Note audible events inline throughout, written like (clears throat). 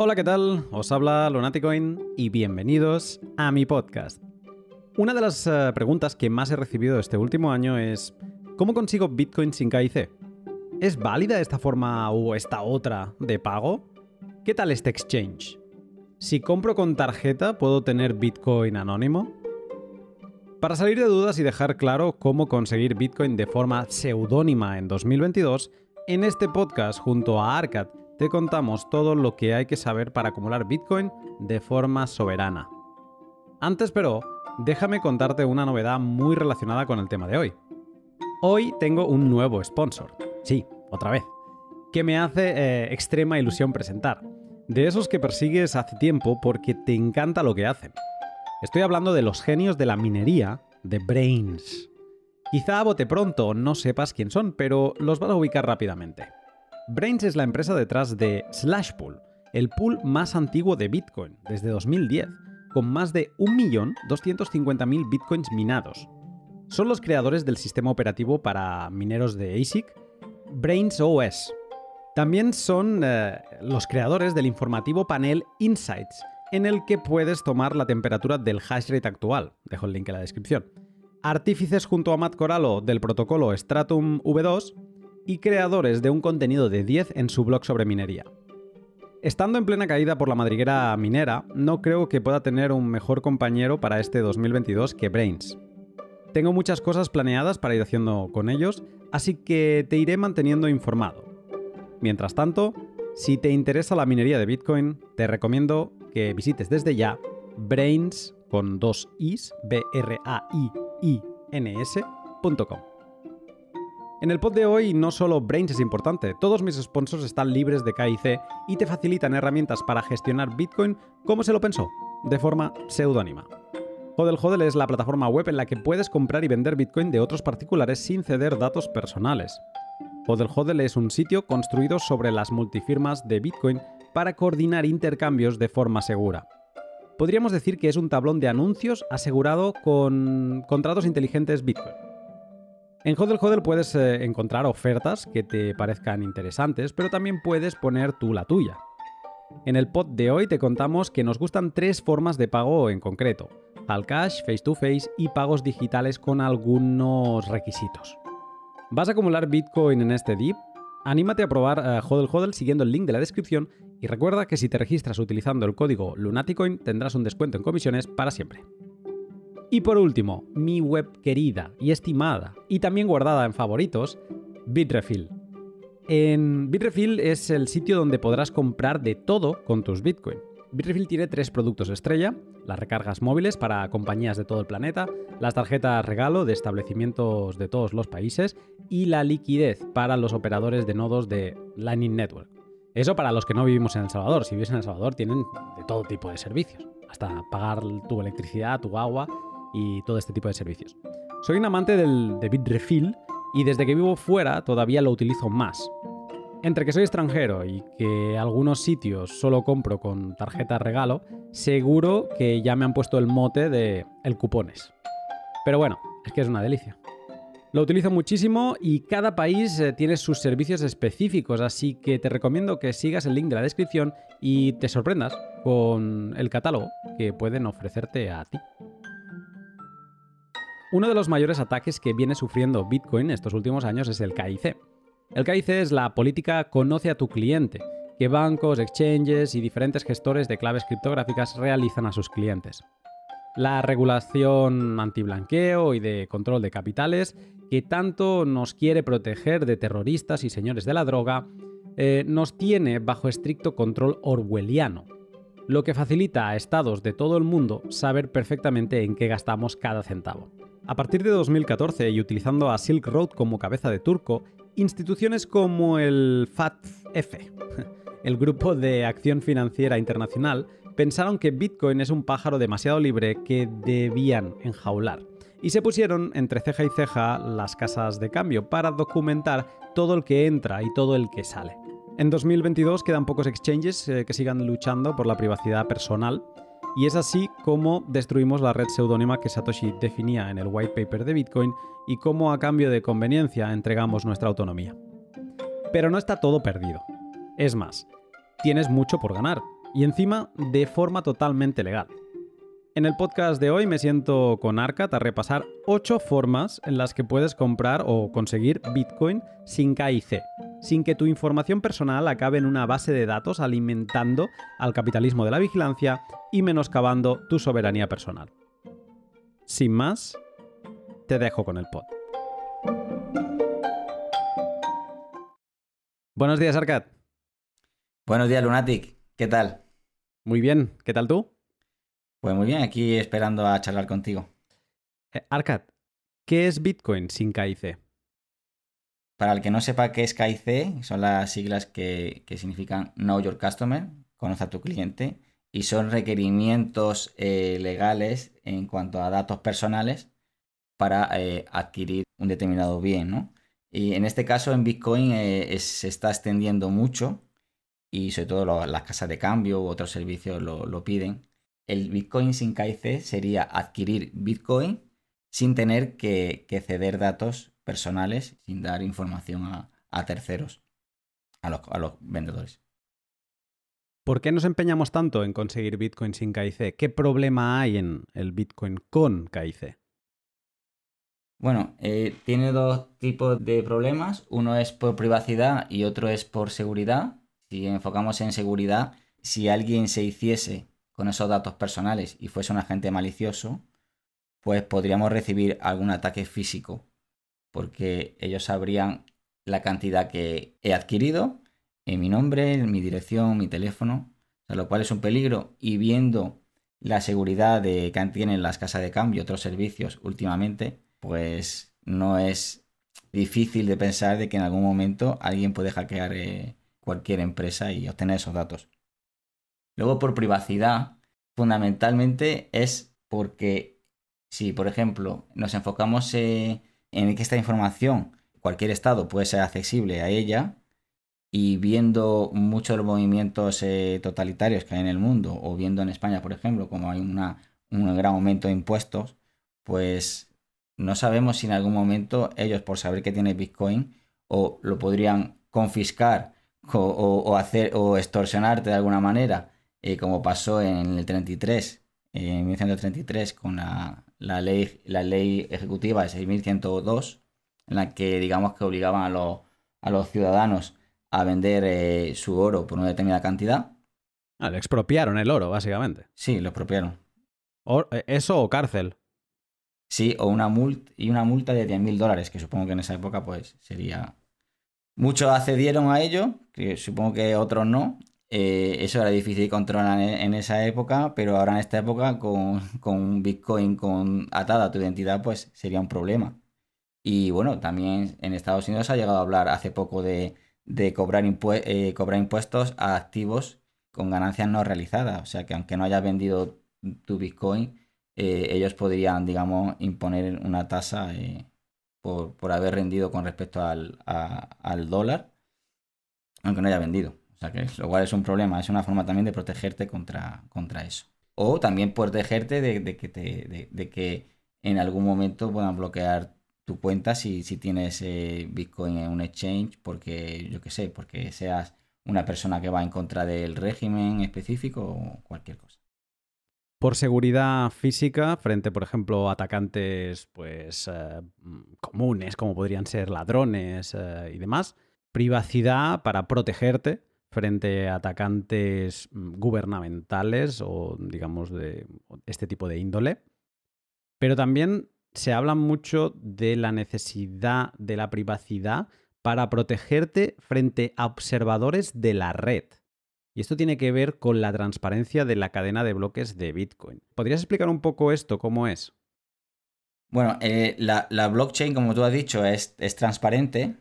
Hola, ¿qué tal? Os habla Lunaticoin y bienvenidos a mi podcast. Una de las eh, preguntas que más he recibido este último año es ¿cómo consigo Bitcoin sin KIC? ¿Es válida esta forma o esta otra de pago? ¿Qué tal este exchange? Si compro con tarjeta, ¿puedo tener Bitcoin anónimo? Para salir de dudas y dejar claro cómo conseguir Bitcoin de forma seudónima en 2022, en este podcast junto a Arcad te contamos todo lo que hay que saber para acumular Bitcoin de forma soberana. Antes pero, déjame contarte una novedad muy relacionada con el tema de hoy. Hoy tengo un nuevo sponsor. Sí, otra vez. Que me hace eh, extrema ilusión presentar. De esos que persigues hace tiempo porque te encanta lo que hacen. Estoy hablando de los genios de la minería de Brains. Quizá a bote pronto no sepas quién son, pero los vas a ubicar rápidamente. Brains es la empresa detrás de Slashpool, el pool más antiguo de Bitcoin, desde 2010, con más de 1.250.000 bitcoins minados. Son los creadores del sistema operativo para mineros de ASIC, Brains OS. También son eh, los creadores del informativo panel Insights, en el que puedes tomar la temperatura del hash rate actual. Dejo el link en la descripción. Artífices junto a Matt Corallo del protocolo Stratum V2 y creadores de un contenido de 10 en su blog sobre minería. Estando en plena caída por la madriguera minera, no creo que pueda tener un mejor compañero para este 2022 que Brains. Tengo muchas cosas planeadas para ir haciendo con ellos, así que te iré manteniendo informado. Mientras tanto, si te interesa la minería de Bitcoin, te recomiendo que visites desde ya brains con dos is, b r a i i n s.com. En el pod de hoy no solo Brains es importante, todos mis sponsors están libres de KIC y te facilitan herramientas para gestionar Bitcoin como se lo pensó, de forma seudónima. Hodel Hodel es la plataforma web en la que puedes comprar y vender Bitcoin de otros particulares sin ceder datos personales. Hodel Hodel es un sitio construido sobre las multifirmas de Bitcoin para coordinar intercambios de forma segura. Podríamos decir que es un tablón de anuncios asegurado con contratos inteligentes Bitcoin. En Hodel Hodel puedes eh, encontrar ofertas que te parezcan interesantes, pero también puedes poner tú la tuya. En el pod de hoy te contamos que nos gustan tres formas de pago en concreto: al cash, face to face y pagos digitales con algunos requisitos. ¿Vas a acumular Bitcoin en este dip? Anímate a probar uh, Hodel Hodel siguiendo el link de la descripción y recuerda que si te registras utilizando el código Lunaticoin tendrás un descuento en comisiones para siempre. Y por último, mi web querida y estimada, y también guardada en favoritos, Bitrefill. En Bitrefill es el sitio donde podrás comprar de todo con tus Bitcoin. Bitrefill tiene tres productos estrella, las recargas móviles para compañías de todo el planeta, las tarjetas regalo de establecimientos de todos los países y la liquidez para los operadores de nodos de Lightning Network. Eso para los que no vivimos en El Salvador. Si vives en El Salvador tienen de todo tipo de servicios, hasta pagar tu electricidad, tu agua y todo este tipo de servicios. Soy un amante del, de Bitrefill y desde que vivo fuera todavía lo utilizo más. Entre que soy extranjero y que algunos sitios solo compro con tarjeta regalo, seguro que ya me han puesto el mote de el cupones. Pero bueno, es que es una delicia. Lo utilizo muchísimo y cada país eh, tiene sus servicios específicos, así que te recomiendo que sigas el link de la descripción y te sorprendas con el catálogo que pueden ofrecerte a ti. Uno de los mayores ataques que viene sufriendo Bitcoin estos últimos años es el KIC. El KIC es la política conoce a tu cliente, que bancos, exchanges y diferentes gestores de claves criptográficas realizan a sus clientes. La regulación antiblanqueo y de control de capitales, que tanto nos quiere proteger de terroristas y señores de la droga, eh, nos tiene bajo estricto control orwelliano, lo que facilita a estados de todo el mundo saber perfectamente en qué gastamos cada centavo. A partir de 2014 y utilizando a Silk Road como cabeza de turco, instituciones como el FATF, (laughs) el Grupo de Acción Financiera Internacional, pensaron que Bitcoin es un pájaro demasiado libre que debían enjaular. Y se pusieron entre ceja y ceja las casas de cambio para documentar todo el que entra y todo el que sale. En 2022 quedan pocos exchanges eh, que sigan luchando por la privacidad personal y es así como destruimos la red seudónima que Satoshi definía en el white paper de Bitcoin y cómo a cambio de conveniencia entregamos nuestra autonomía. Pero no está todo perdido. Es más, tienes mucho por ganar. Y encima de forma totalmente legal. En el podcast de hoy me siento con Arcat a repasar 8 formas en las que puedes comprar o conseguir Bitcoin sin KIC, sin que tu información personal acabe en una base de datos alimentando al capitalismo de la vigilancia y menoscabando tu soberanía personal. Sin más, te dejo con el pod. Buenos días, Arcat. Buenos días, Lunatic. ¿Qué tal? Muy bien. ¿Qué tal tú? Pues muy bien, aquí esperando a charlar contigo. Eh, Arcat, ¿qué es Bitcoin sin KIC? Para el que no sepa qué es KIC, son las siglas que, significan Know Your Customer, conoce a tu cliente, y son requerimientos eh, legales en cuanto a datos personales para eh, adquirir un determinado bien, ¿no? Y en este caso en Bitcoin se está extendiendo mucho y sobre todo las casas de cambio u otros servicios lo piden el Bitcoin sin KIC sería adquirir Bitcoin sin tener que, ceder datos personales, sin dar información a, terceros, a los, vendedores. ¿Por qué nos empeñamos tanto en conseguir Bitcoin sin KIC? ¿Qué problema hay en el Bitcoin con KIC? Bueno, eh, tiene dos tipos de problemas. Uno es por privacidad y otro es por seguridad. Si enfocamos en seguridad, si alguien se hiciese con esos datos personales y fuese un agente malicioso, pues podríamos recibir algún ataque físico, porque ellos sabrían la cantidad que he adquirido en mi nombre, en mi dirección, mi teléfono, lo cual es un peligro. Y viendo la seguridad de que tienen las casas de cambio y otros servicios últimamente, pues no es difícil de pensar de que en algún momento alguien puede hackear eh, cualquier empresa y obtener esos datos. Luego, por privacidad, fundamentalmente es porque si, por ejemplo, nos enfocamos en que esta información, cualquier estado puede ser accesible a ella, y viendo muchos movimientos eh, totalitarios que hay en el mundo, o viendo en España, por ejemplo, como hay una, un gran aumento de impuestos, pues no sabemos si en algún momento ellos, por saber que tiene Bitcoin, o lo podrían confiscar o hacer o extorsionarte de alguna manera eh, como pasó en el 33, en 1933, con la, ley, la ley ejecutiva de 6102, en la que digamos que obligaban a, los, a los ciudadanos a vender eh, su oro por una determinada cantidad. Ah, le expropiaron el oro, básicamente. Sí, lo expropiaron. Eh, ¿Eso o cárcel? Sí, o una multa, y una multa de 10.000 dólares, que supongo que en esa época pues sería... Muchos accedieron a ello, que supongo que otros no, eh, eso era difícil de controlar en, esa época, pero ahora en esta época con, con Bitcoin con atada a tu identidad, pues sería un problema. Y bueno, también en Estados Unidos ha llegado a hablar hace poco de, cobrar, eh, cobrar impuestos a activos con ganancias no realizadas. O sea que aunque no hayas vendido tu Bitcoin, eh, ellos podrían, digamos, imponer una tasa por, haber rendido con respecto al, al dólar, aunque no haya vendido. Lo cual es un problema, es una forma también de protegerte contra, contra eso. O también protegerte de, que, te, de, que en algún momento puedan bloquear tu cuenta si, si tienes eh, Bitcoin en un exchange, porque yo qué sé, porque seas una persona que va en contra del régimen específico o cualquier cosa. Por seguridad física, frente, por ejemplo, atacantes pues, eh, comunes, como podrían ser ladrones eh, y demás. Privacidad para protegerte frente a atacantes mm, gubernamentales o, digamos, de este tipo de índole. Pero también se habla mucho de la necesidad de la privacidad para protegerte frente a observadores de la red. Y esto tiene que ver con la transparencia de la cadena de bloques de Bitcoin. ¿Podrías explicar un poco esto, cómo es? Bueno, eh, la, blockchain, como tú has dicho, es, es transparente,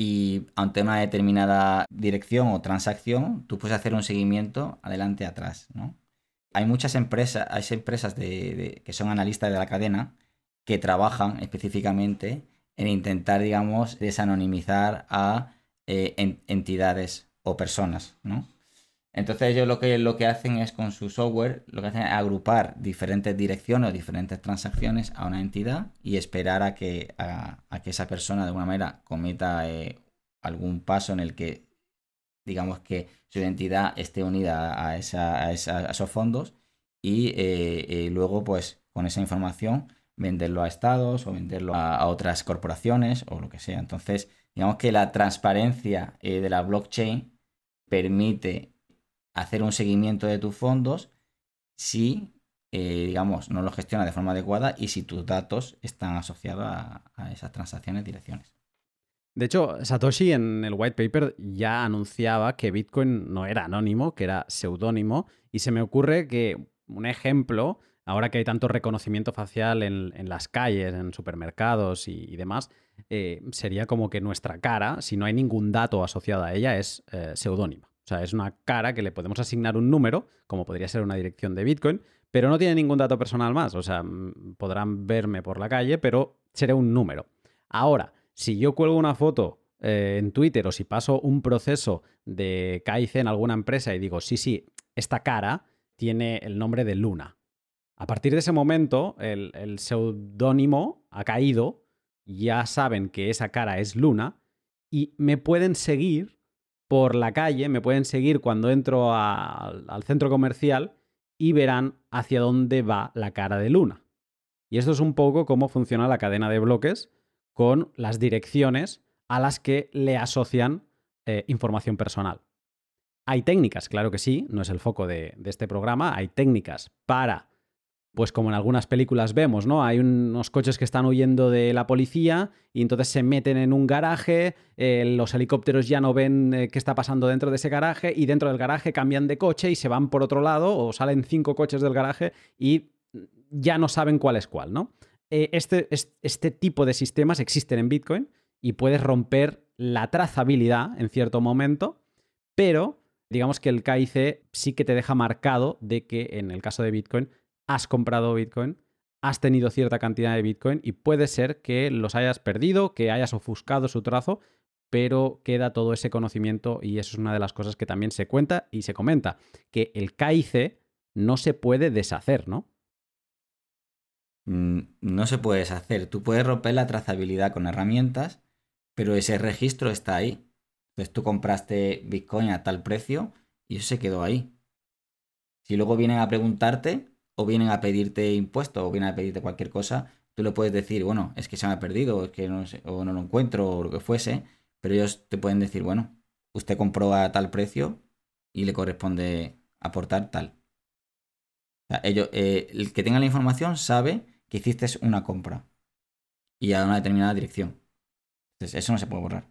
y ante una determinada dirección o transacción, tú puedes hacer un seguimiento adelante atrás, ¿no? Hay muchas empresas, hay empresas de, que son analistas de la cadena que trabajan específicamente en intentar, digamos, desanonimizar a eh, entidades o personas, ¿no? Entonces ellos lo que, lo que hacen es con su software, lo que hacen es agrupar diferentes direcciones o diferentes transacciones a una entidad y esperar a que, a, que esa persona de alguna manera cometa eh, algún paso en el que digamos que su identidad esté unida a, esos fondos y eh, eh, luego pues con esa información venderlo a estados o venderlo a, otras corporaciones o lo que sea. Entonces, digamos que la transparencia de la blockchain permite hacer un seguimiento de tus fondos si, digamos, no lo gestiona de forma adecuada y si tus datos están asociados a, a esas transacciones direcciones. De hecho, Satoshi en el white paper ya anunciaba que Bitcoin no era anónimo, que era seudónimo, y se me ocurre que un ejemplo, ahora que hay tanto reconocimiento facial en, las calles, en supermercados y, demás, eh, sería como que nuestra cara, si no hay ningún dato asociado a ella, es eh, seudónima. O sea, es una cara que le podemos asignar un número, como podría ser una dirección de Bitcoin, pero no tiene ningún dato personal más. O sea, podrán verme por la calle, pero seré un número. Ahora, si yo cuelgo una foto eh, en Twitter o si paso un proceso de KIC en alguna empresa y digo, sí, sí, esta cara tiene el nombre de Luna. A partir de ese momento, el, el seudónimo ha caído, ya saben que esa cara es Luna y me pueden seguir por la calle, me pueden seguir cuando entro al centro comercial y verán hacia dónde va la cara de Luna. Y esto es un poco cómo funciona la cadena de bloques con las direcciones a las que le asocian eh, información personal. Hay técnicas, claro que sí, no es el foco de, este programa, hay técnicas para, pues como en algunas películas vemos, ¿no? Hay unos coches que están huyendo de la policía y entonces se meten en un garaje, eh, los helicópteros ya no ven eh, qué está pasando dentro de ese garaje y dentro del garaje cambian de coche y se van por otro lado o salen cinco coches del garaje y ya no saben cuál es cuál, ¿no? Eh, este, este tipo de sistemas existen en Bitcoin y puedes romper la trazabilidad en cierto momento, pero digamos que el KIC sí que te deja marcado de que en el caso de Bitcoin has comprado Bitcoin, has tenido cierta cantidad de Bitcoin y puede ser que los hayas perdido, que hayas ofuscado su trazo, pero queda todo ese conocimiento y eso es una de las cosas que también se cuenta y se comenta, que el KIC no se puede deshacer, ¿no? Mm, no se puede deshacer. Tú puedes romper la trazabilidad con herramientas, pero ese registro está ahí. Entonces tú compraste Bitcoin a tal precio y eso se quedó ahí. Si luego vienen a preguntarte o vienen a pedirte impuestos o vienen a pedirte cualquier cosa, tú le puedes decir, bueno, es que se me ha perdido, o es que no, o no lo encuentro o lo que fuese, pero ellos te pueden decir, bueno, usted compró a tal precio y le corresponde aportar tal. ellos, eh, el que tenga la información sabe que hiciste una compra y a una determinada dirección. Entonces, eso no se puede borrar.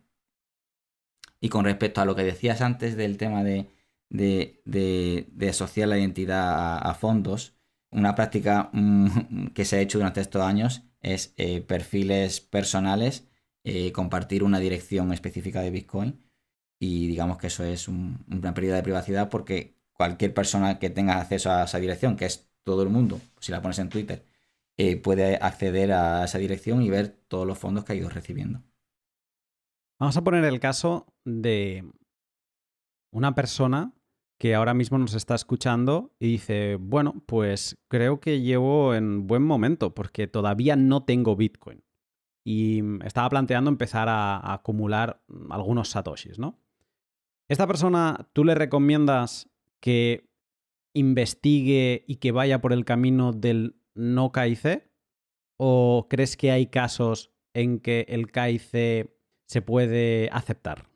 Y con respecto a lo que decías antes del tema de, de, asociar la identidad a, fondos, una práctica mm, que se ha hecho durante estos años es eh, perfiles personales, eh, compartir una dirección específica de Bitcoin y digamos que eso es una pérdida de privacidad porque cualquier persona que tenga acceso a esa dirección, que es todo el mundo, si la pones en Twitter, eh, puede acceder a esa dirección y ver todos los fondos que ha ido recibiendo. Vamos a poner el caso de una persona que ahora mismo nos está escuchando y dice, bueno, pues creo que llevo en buen momento porque todavía no tengo Bitcoin. Y estaba planteando empezar a, acumular algunos satoshis, ¿no? Esta persona, ¿tú le recomiendas que investigue y que vaya por el camino del no KIC? ¿O crees que hay casos en que el KIC se puede aceptar?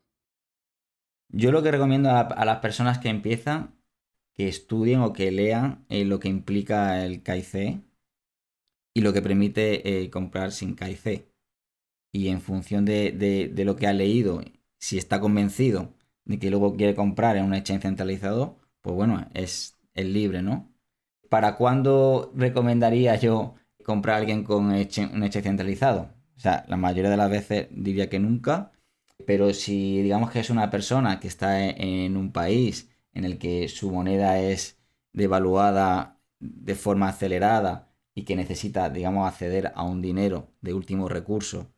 Yo lo que recomiendo a, las personas que empiezan que estudien o que lean eh, lo que implica el KIC y lo que permite eh, comprar sin KIC. Y en función de, de, lo que ha leído, si está convencido de que luego quiere comprar en un exchange centralizado, pues bueno, es, el libre, ¿no? ¿para cuándo recomendaría yo comprar a alguien con un exchange centralizado? O sea, la mayoría de las veces diría que nunca, pero si digamos que es una persona que está e-, en un país en el que su moneda es devaluada de forma acelerada y que necesita, digamos, acceder a un dinero de último recurso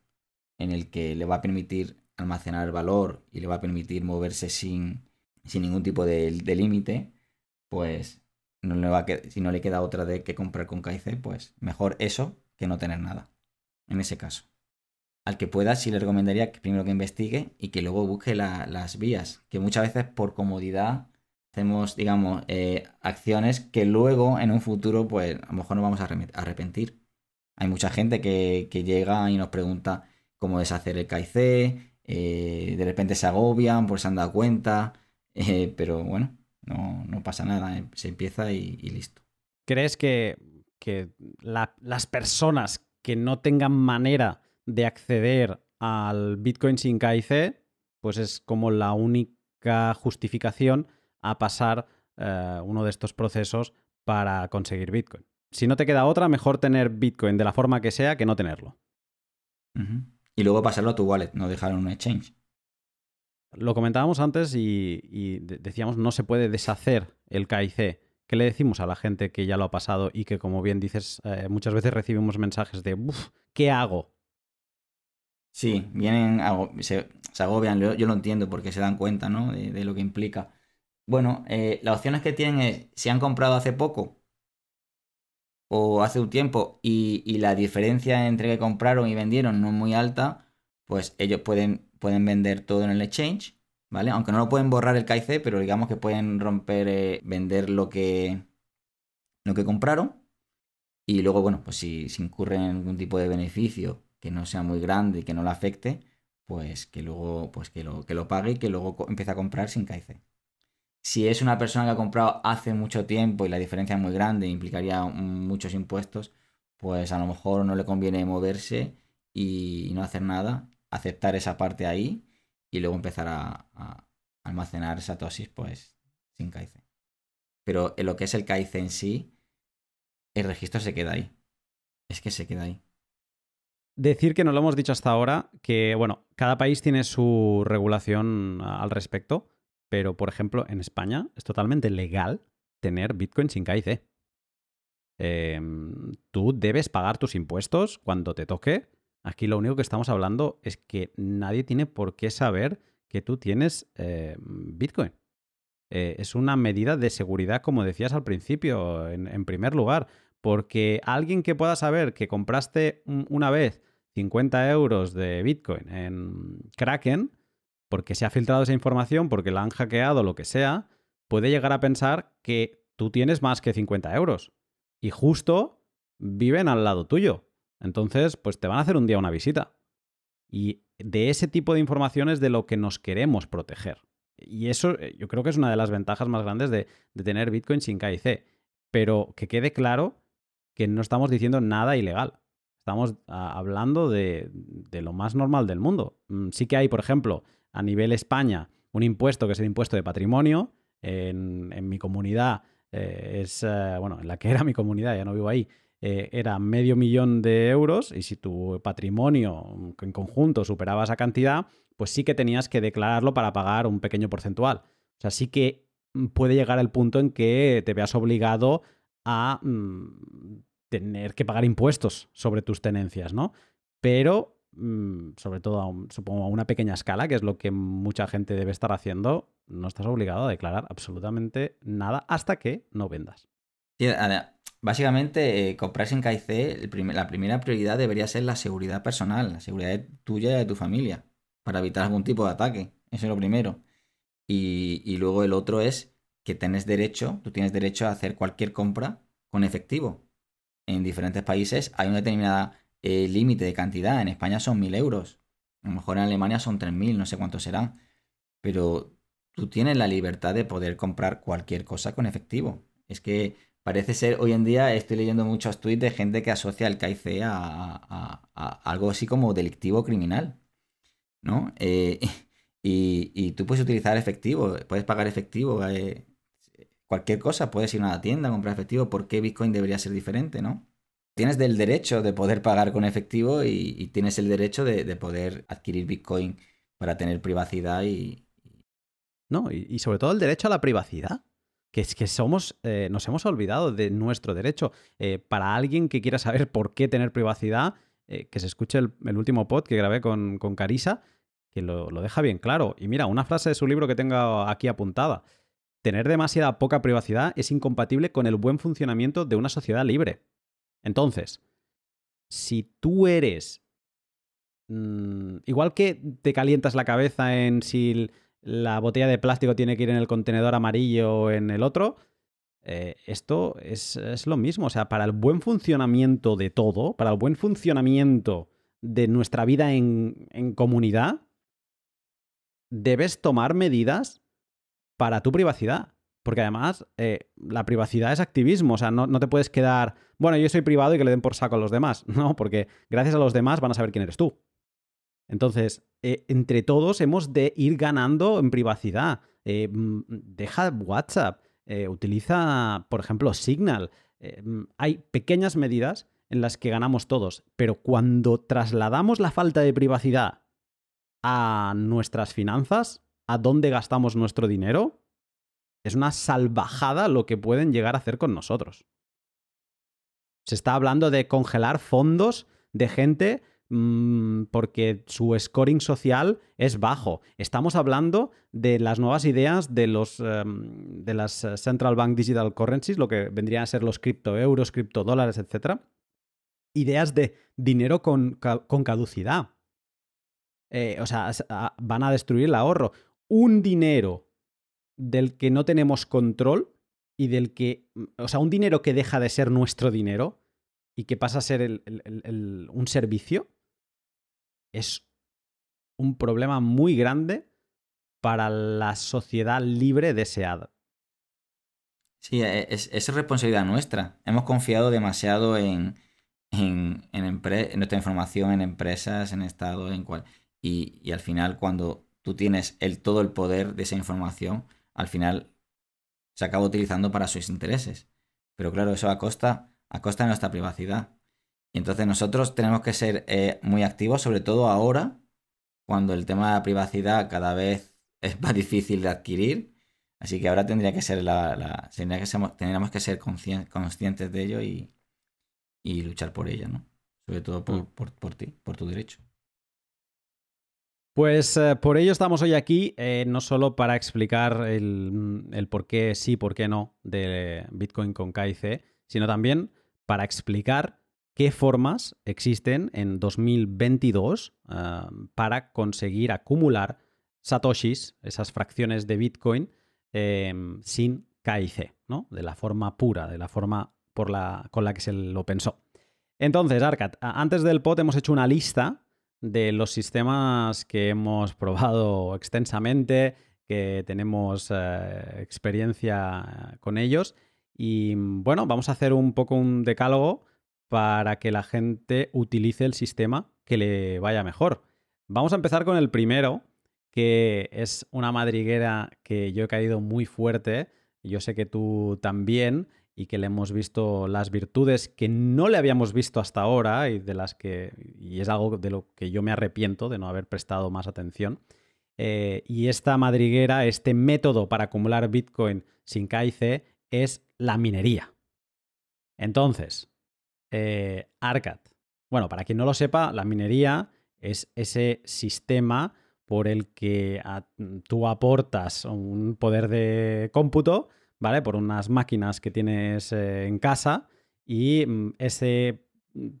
en el que le va a permitir almacenar valor y le va a permitir moverse sin, sin ningún tipo de límite, pues no le va si no le queda otra de que comprar con KIC, pues mejor eso que no tener nada. En ese caso. Al que pueda sí le recomendaría que primero que investigue y que luego busque las vías, que muchas veces por comodidad hacemos, digamos, eh, acciones que luego en un futuro pues a lo mejor nos vamos a arrepentir. Hay mucha gente que, llega y nos pregunta cómo deshacer el KIC, eh, de repente se agobian, pues se han dado cuenta, (laughs) eh, pero bueno, no, pasa nada, se empieza y, listo. ¿Crees que, las personas que no tengan manera de acceder al Bitcoin sin KIC, pues es como la única justificación a pasar eh, uno de estos procesos para conseguir Bitcoin. Si no te queda otra, mejor tener Bitcoin de la forma que sea que no tenerlo. Y luego pasarlo a tu wallet, no dejarlo en un exchange. Lo comentábamos antes y, decíamos no se puede deshacer el KIC. ¿Qué le decimos a la gente que ya lo ha pasado y que, como bien dices, eh, muchas veces recibimos mensajes de, ¿qué hago? Sí, vienen, se, agobian, yo, lo entiendo porque se dan cuenta ¿no? de, lo que implica. Bueno, eh, las opciones que tienen es, si han comprado hace poco o hace un tiempo y, la diferencia entre que compraron y vendieron no es muy alta, pues ellos pueden, pueden vender todo en el exchange, ¿vale? Aunque no lo pueden borrar el KIC, pero digamos que pueden romper, eh, vender lo que, lo que compraron. Y luego, bueno, pues si, si incurren en algún tipo de beneficio que no sea muy grande y que no le afecte, pues que luego pues que lo, que lo pague y que luego empiece a comprar sin KIC. Si es una persona que ha comprado hace mucho tiempo y la diferencia es muy grande, implicaría muchos impuestos, pues a lo mejor no le conviene moverse y no hacer nada, aceptar esa parte ahí y luego empezar a, almacenar esa tosis pues sin KIC. Pero en lo que es el KIC en sí, el registro se queda ahí. Es que se queda ahí. Decir que no lo hemos dicho hasta ahora, que bueno, cada país tiene su regulación al respecto. Pero, por ejemplo, en España es totalmente legal tener Bitcoin sin KIC. Em, tú debes pagar tus impuestos cuando te toque. Aquí lo único que estamos hablando es que nadie tiene por qué saber que tú tienes em, Bitcoin. Eh, es una medida de seguridad, como decías al principio, en, primer lugar, porque alguien que pueda saber que compraste una vez 50 euros de Bitcoin en Kraken, porque se ha filtrado esa información, porque la han hackeado, lo que sea, puede llegar a pensar que tú tienes más que 50 euros. Y justo viven al lado tuyo. Entonces, pues te van a hacer un día una visita. Y de ese tipo de información es de lo que nos queremos proteger. Y eso eh, yo creo que es una de las ventajas más grandes de, tener Bitcoin sin KIC. Pero que quede claro que no estamos diciendo nada ilegal. Estamos ah, hablando de, de, lo más normal del mundo. Mm, sí que hay, por ejemplo, a nivel España un impuesto que es el impuesto de patrimonio. En, mi comunidad eh, es, eh, bueno, en la que era mi comunidad, ya no vivo ahí, eh, era medio millón de euros y si tu patrimonio en conjunto superaba esa cantidad, pues sí que tenías que declararlo para pagar un pequeño porcentual. O sea, sí que mm, puede llegar el punto en que te veas obligado a mm, tener que pagar impuestos sobre tus tenencias, ¿no? Pero Mm, sobre todo supongo a una pequeña escala, que es lo que mucha gente debe estar haciendo, no estás obligado a declarar absolutamente nada hasta que no vendas. básicamente, eh, comprar KIC, la primera prioridad debería ser la seguridad personal, la seguridad tuya y de tu familia, para evitar algún tipo de ataque. Eso es lo primero. Y, y luego el otro es que tienes derecho, tú tienes derecho a hacer cualquier compra con efectivo. En diferentes países hay una determinada el límite de cantidad. En España son 1.000 euros. A lo mejor en Alemania son 3.000, no sé cuántos serán. Pero tú tienes la libertad de poder comprar cualquier cosa con efectivo. Es que parece ser, hoy en día estoy leyendo muchos tweets de gente que asocia el KIC a, algo así como delictivo criminal. ¿No? Eh, (laughs) y, tú puedes utilizar efectivo, puedes pagar efectivo. Eh, cualquier cosa, puedes ir a una tienda a comprar efectivo. ¿Por qué Bitcoin debería ser diferente, no? tienes el derecho de poder pagar con efectivo y, tienes el derecho de, poder adquirir Bitcoin para tener privacidad y... No, y, sobre todo el derecho a la privacidad. Que es que somos, eh, nos hemos olvidado de nuestro derecho. Eh, para alguien que quiera saber por qué tener privacidad, eh, que se escuche el, último pod que grabé con, con Carisa, que lo, lo deja bien claro. Y mira, una frase de su libro que tengo aquí apuntada. Tener demasiada poca privacidad es incompatible con el buen funcionamiento de una sociedad libre. Entonces, si tú eres mm, igual que te calientas la cabeza en si la botella de plástico tiene que ir en el contenedor amarillo o en el otro, eh, esto es, lo mismo. O sea, para el buen funcionamiento de todo, para el buen funcionamiento de nuestra vida en, comunidad, debes tomar medidas para tu privacidad. Porque además, eh, la privacidad es activismo. O sea, no, no, te puedes quedar, bueno, yo soy privado y que le den por saco a los demás. (laughs) No, porque gracias a los demás van a saber quién eres tú. Entonces, eh, entre todos hemos de ir ganando en privacidad. Eh, mm, deja WhatsApp, utiliza, por ejemplo, Signal. Mm, hay pequeñas medidas en las que ganamos todos, pero cuando trasladamos la falta de privacidad a nuestras finanzas, a dónde gastamos nuestro dinero, es una salvajada lo que pueden llegar a hacer con nosotros. Se está hablando de congelar fondos de gente Mm, porque su scoring social es bajo. Estamos hablando de las nuevas ideas de, los, em, de las eh, Central Bank Digital Currencies, lo que vendrían a ser los criptoeuros, criptodólares, etc. Ideas de dinero con, caducidad. Eh, o sea, van a destruir el ahorro. Un dinero del que no tenemos control y del que, mm, o sea, un dinero que deja de ser nuestro dinero y que pasa a ser un servicio, es un problema muy grande para la sociedad libre deseada. Sí, e, es, responsabilidad nuestra. Hemos confiado demasiado en, en, nuestra información en empresas, en Estado, en cual. Y, al final, cuando tú tienes el, todo el poder de esa información, al final se acaba utilizando para sus intereses. Pero claro, eso a costa, a costa de nuestra privacidad. Y entonces nosotros tenemos que ser eh, muy activos, sobre todo ahora, cuando el tema de la privacidad cada vez (laughs) es más difícil de adquirir. Así que ahora tendría que ser la, tendría que tendríamos que ser conscientes de ello y, luchar por ella, ¿no? Sobre todo mm. por, ti, por tu derecho. Pues eh, por ello estamos hoy aquí, eh, no solo para explicar el, el, por qué sí, por qué no de Bitcoin con KIC, sino también para explicar qué formas existen en 2022 ah, para conseguir acumular satoshis, esas fracciones de Bitcoin, em, sin KIC, ¿no? De la forma pura, de la forma por la, con la que se lo pensó. Entonces, Arcat, antes del pod hemos hecho una lista de los sistemas que hemos probado extensamente, que tenemos eh, experiencia con ellos. Y bueno, vamos a hacer un poco un decálogo para que la gente utilice el sistema que le vaya mejor. Vamos a empezar con el primero, que es una madriguera que yo he caído muy fuerte, yo sé que tú también, y que le hemos visto las virtudes que no le habíamos visto hasta ahora y de las que y es algo de lo que yo me arrepiento de no haber prestado más atención. Eh, y esta madriguera, este método para acumular Bitcoin sin KIC es la minería. Entonces, eh. Bueno, para quien no lo sepa, la minería es ese sistema por el que tú aportas un poder de cómputo, ¿vale? Por unas máquinas que tienes eh, en casa y mm, ese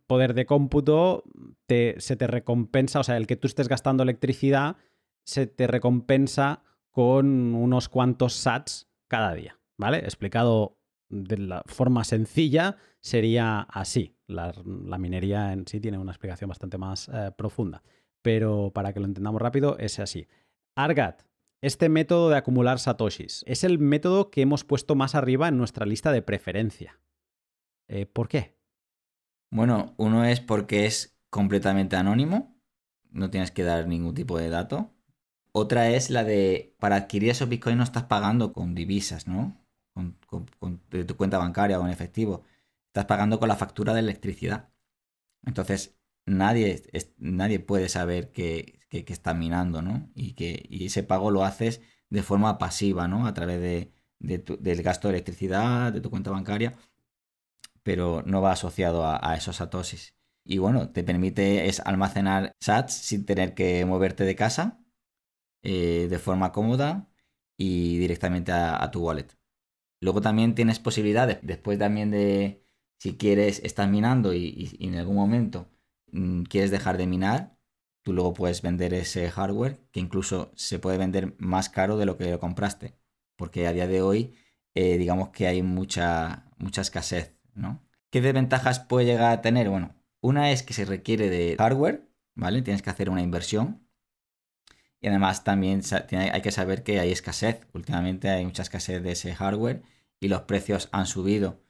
poder de cómputo se te recompensa, o sea, el que tú estés gastando electricidad se te recompensa con unos cuantos sats cada día, ¿vale? Explicado de la forma sencilla sería así. La, minería en sí tiene una explicación bastante más eh, profunda, pero para que lo entendamos rápido es así. Argat, este método de acumular satoshis, es el método que hemos puesto más arriba en nuestra lista de preferencia. Eh, ¿Por qué? Bueno, uno es porque es completamente anónimo, no tienes que dar ningún tipo de dato. Otra es la de, para adquirir esos bitcoins no estás pagando con divisas, ¿no? con, de tu cuenta bancaria o en efectivo. Estás pagando con la factura de electricidad. Entonces, nadie, nadie puede saber que, que, está minando, ¿no? Y que ese pago lo haces de forma pasiva, ¿no? A través de, del gasto de electricidad, de tu cuenta bancaria, pero no va asociado a, esos satoshis. Y bueno, te permite es almacenar sats sin tener que moverte de casa eh, de forma cómoda y directamente a tu wallet. Luego también tienes posibilidades, después también de, si quieres, estás minando y, en algún momento quieres dejar de minar, tú luego puedes vender ese hardware que incluso se puede vender más caro de lo que lo compraste. Porque a día de hoy, eh, digamos que hay mucha, mucha escasez, ¿no? ¿Qué desventajas puede llegar a tener? Bueno, una es que se requiere de hardware, ¿vale? Tienes que hacer una inversión. Y además también hay que saber que hay escasez. Últimamente hay mucha escasez de ese hardware y los precios han subido.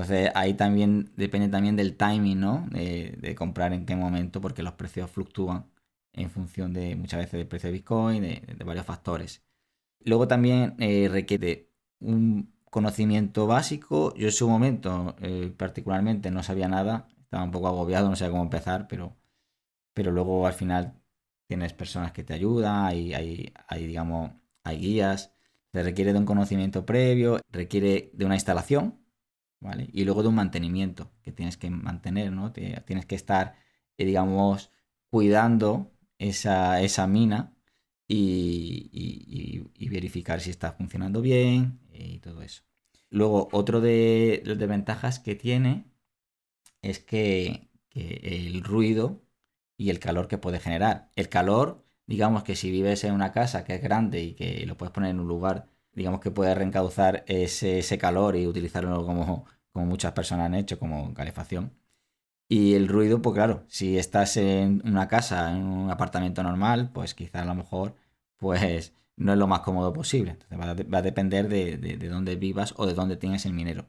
Entonces ahí también depende también del timing, ¿no? De, comprar en qué momento, porque los precios fluctúan en función de muchas veces del precio de Bitcoin, de, varios factores. Luego también eh, requiere un conocimiento básico. Yo en su momento eh, particularmente no sabía nada, estaba un poco agobiado, no sabía cómo empezar, pero, pero luego al final tienes personas que te ayudan, hay, hay, hay digamos, hay guías. Se requiere de un conocimiento previo, requiere de una instalación, ¿vale? Y luego de un mantenimiento que tienes que mantener, ¿no? tienes que estar, eh, digamos, cuidando esa, esa mina y, verificar si está funcionando bien y todo eso. Luego, otro de las ventajas que tiene es que, el ruido y el calor que puede generar. El calor, digamos que si vives en una casa que es grande y que lo puedes poner en un lugar, digamos que puedes reencauzar ese, calor y utilizarlo como, como muchas personas han hecho, como calefacción. Y el ruido, pues claro, si estás en una casa, en un apartamento normal, pues quizás a lo mejor, pues no es lo más cómodo posible. Entonces va a, depender de, dónde vivas o de dónde tienes el minero.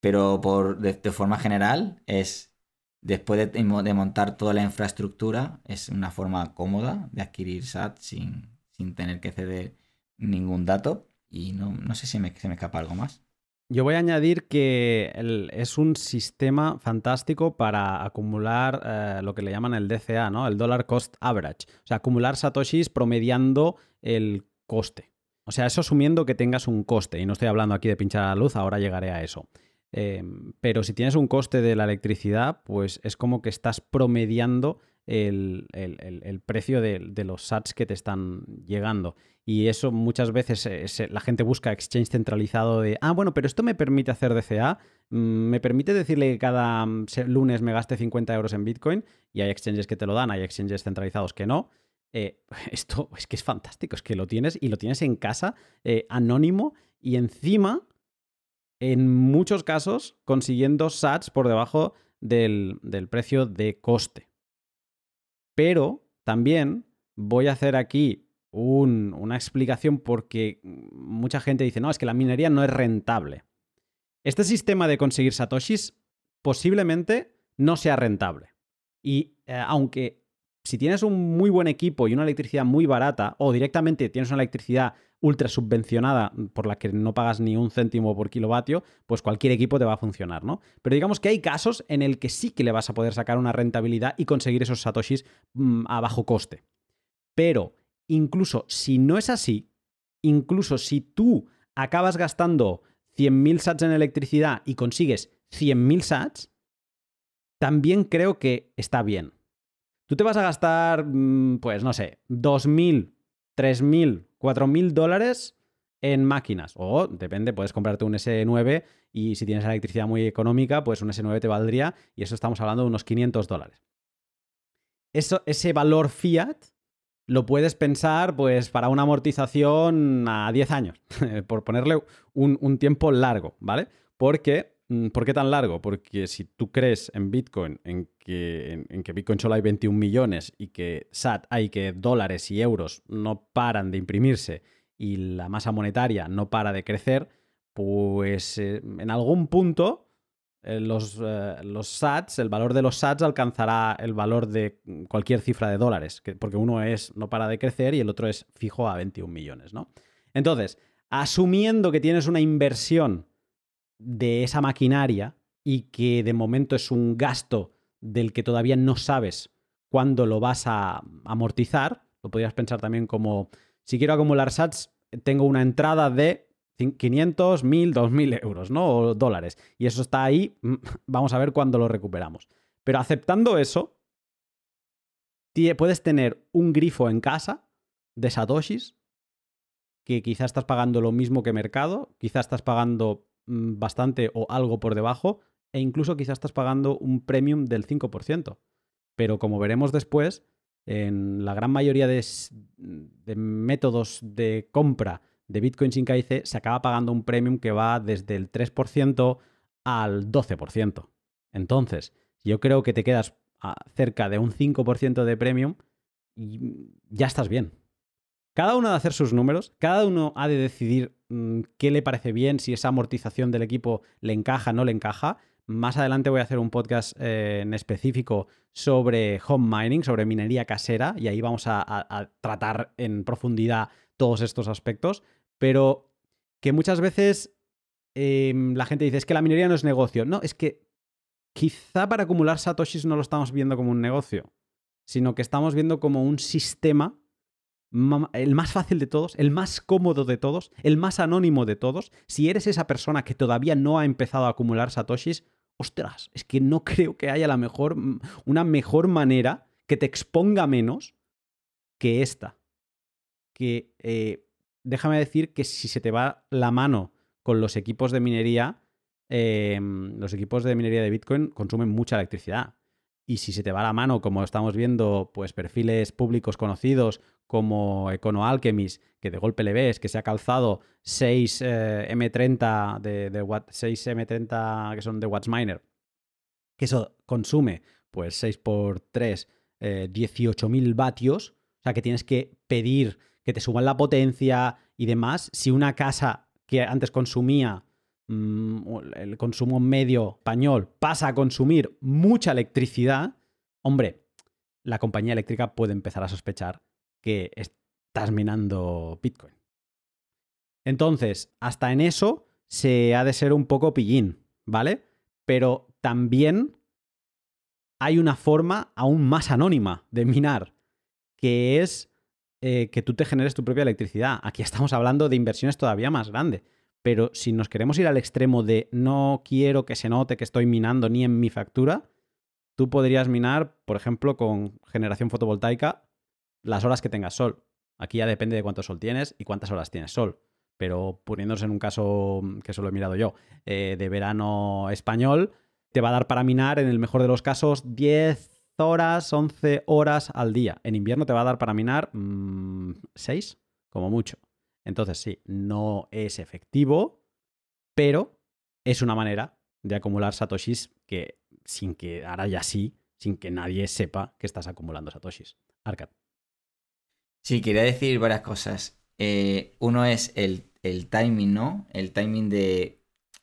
Pero por, de, forma general, es después de, montar toda la infraestructura, es una forma cómoda de adquirir SAT sin, sin tener que ceder ningún dato. Y no, no sé si me, se me escapa algo más. Yo voy a añadir que es un sistema fantástico para acumular eh, lo que le llaman el DCA, ¿no? El Dollar Cost Average. O sea, acumular satoshis promediando el coste. O sea, eso asumiendo que tengas un coste. Y no estoy hablando aquí de pinchar la luz, ahora llegaré a eso. Em, pero si tienes un coste de la electricidad, pues es como que estás promediando el, precio de, los sats que te están llegando. Y eso muchas veces la gente busca exchange centralizado de, ah, bueno, pero esto me permite hacer DCA, mm, me permite decirle que cada mm, lunes me gaste 50 euros en Bitcoin y hay exchanges que te lo dan, hay exchanges centralizados que no. Eh, (laughs) esto es que es fantástico, es que lo tienes y lo tienes en casa, eh, anónimo y encima, en muchos casos, consiguiendo sats por debajo del precio de coste. Pero también voy a hacer aquí una explicación porque mucha gente dice, no, es que la minería no es rentable. Este sistema de conseguir satoshis posiblemente no sea rentable. Y eh, aunque si tienes un muy buen equipo y una electricidad muy barata, o directamente tienes una electricidad ultra subvencionada por la que no pagas ni un céntimo por kilovatio, pues cualquier equipo te va a funcionar, ¿no? Pero digamos que hay casos en el que sí que le vas a poder sacar una rentabilidad y conseguir esos satoshis mm, a bajo coste. Pero incluso si no es así, incluso si tú acabas gastando 100.000 sats en electricidad y consigues 100.000 sats, también creo que está bien. Tú te vas a gastar, mm, pues no sé, 2.000, 3.000, 4.000 dólares en máquinas. O depende, puedes comprarte un S9 y si tienes electricidad muy económica, pues un S9 te valdría y eso estamos hablando de unos 500 dólares. Eso, ese valor fiat lo puedes pensar pues para una amortización a 10 años, (laughs) por ponerle un, tiempo largo, ¿vale? Porque, ¿Por qué tan largo? Porque si tú crees en Bitcoin, en que, en, que Bitcoin solo hay 21 millones y que SAT hay que dólares y euros no paran de imprimirse y la masa monetaria no para de crecer, pues eh, en algún punto eh, los, eh, los, SATs, el valor de los SATs alcanzará el valor de cualquier cifra de dólares, porque uno es no para de crecer y el otro es fijo a 21 millones, ¿no? Entonces, asumiendo que tienes una inversión de esa maquinaria y que de momento es un gasto del que todavía no sabes cuándo lo vas a amortizar, lo podrías pensar también como, si quiero acumular SATs, tengo una entrada de 500, 1000, 2000 euros, ¿no? O dólares. Y eso está ahí, mm, (laughs) vamos a ver cuándo lo recuperamos. Pero aceptando eso, puedes tener un grifo en casa de satoshis que quizás estás pagando lo mismo que mercado, quizás estás pagando bastante o algo por debajo, e incluso quizás estás pagando un premium del 5%. Pero como veremos después, en la gran mayoría de, métodos de compra de Bitcoin sin KIC se acaba pagando un premium que va desde el 3% al 12%. Entonces, yo creo que te quedas cerca de un 5% de premium y ya estás bien. Cada uno ha de hacer sus números, cada uno ha de decidir mm, qué le parece bien, si esa amortización del equipo le encaja, no le encaja. Más adelante voy a hacer un podcast eh, en específico sobre home mining, sobre minería casera, y ahí vamos a tratar en profundidad todos estos aspectos pero que muchas veces em, la gente dice, es que la minería no es negocio. No, es que quizá para acumular satoshis no lo estamos viendo como un negocio, sino que estamos viendo como un sistema, el más fácil de todos, el más cómodo de todos, el más anónimo de todos. Si eres esa persona que todavía no ha empezado a acumular satoshis, ostras, es que no (laughs) creo que haya la mejor, una mejor manera que te exponga menos que esta. Que eh, déjame decir que si se te va la mano con los equipos de minería, em, los equipos de minería de Bitcoin consumen mucha electricidad. Y si se te va la mano, como estamos viendo, pues perfiles públicos conocidos como EconoAlchemist, que de golpe le ves que se ha calzado 6 eh, M30 de, de 6 M30 que son de WatchMiner, que eso consume pues 6 por 3, 18.000 vatios, o sea que tienes que pedir que te suban la potencia y demás. Si una casa que antes consumía mm, el consumo medio español pasa a consumir mucha electricidad, hombre, la compañía eléctrica puede empezar a sospechar que estás minando Bitcoin. Entonces, hasta en eso se ha de ser un poco pillín, ¿vale? Pero también hay una forma aún más anónima de minar, que es eh, que tú te generes tu propia electricidad. Aquí estamos hablando de inversiones todavía más grandes. Pero si nos queremos ir al extremo de no quiero que se note que estoy minando ni en mi factura, tú podrías minar, por ejemplo, con generación fotovoltaica las horas que tengas sol. Aquí ya depende de cuánto sol tienes y cuántas horas tienes sol. Pero poniéndose en un caso que solo he mirado yo, eh, de verano español, te va a dar para minar en el mejor de los casos 10, horas, 11 horas al día. En invierno te va a dar para minar 6, mm, como mucho. Entonces sí, no es efectivo, pero es una manera de acumular satoshis que sin que ahora ya sí, sin que nadie sepa que estás acumulando satoshis. Arcad. Sí, quería decir varias cosas. Eh, uno es el, el timing, ¿no? El timing de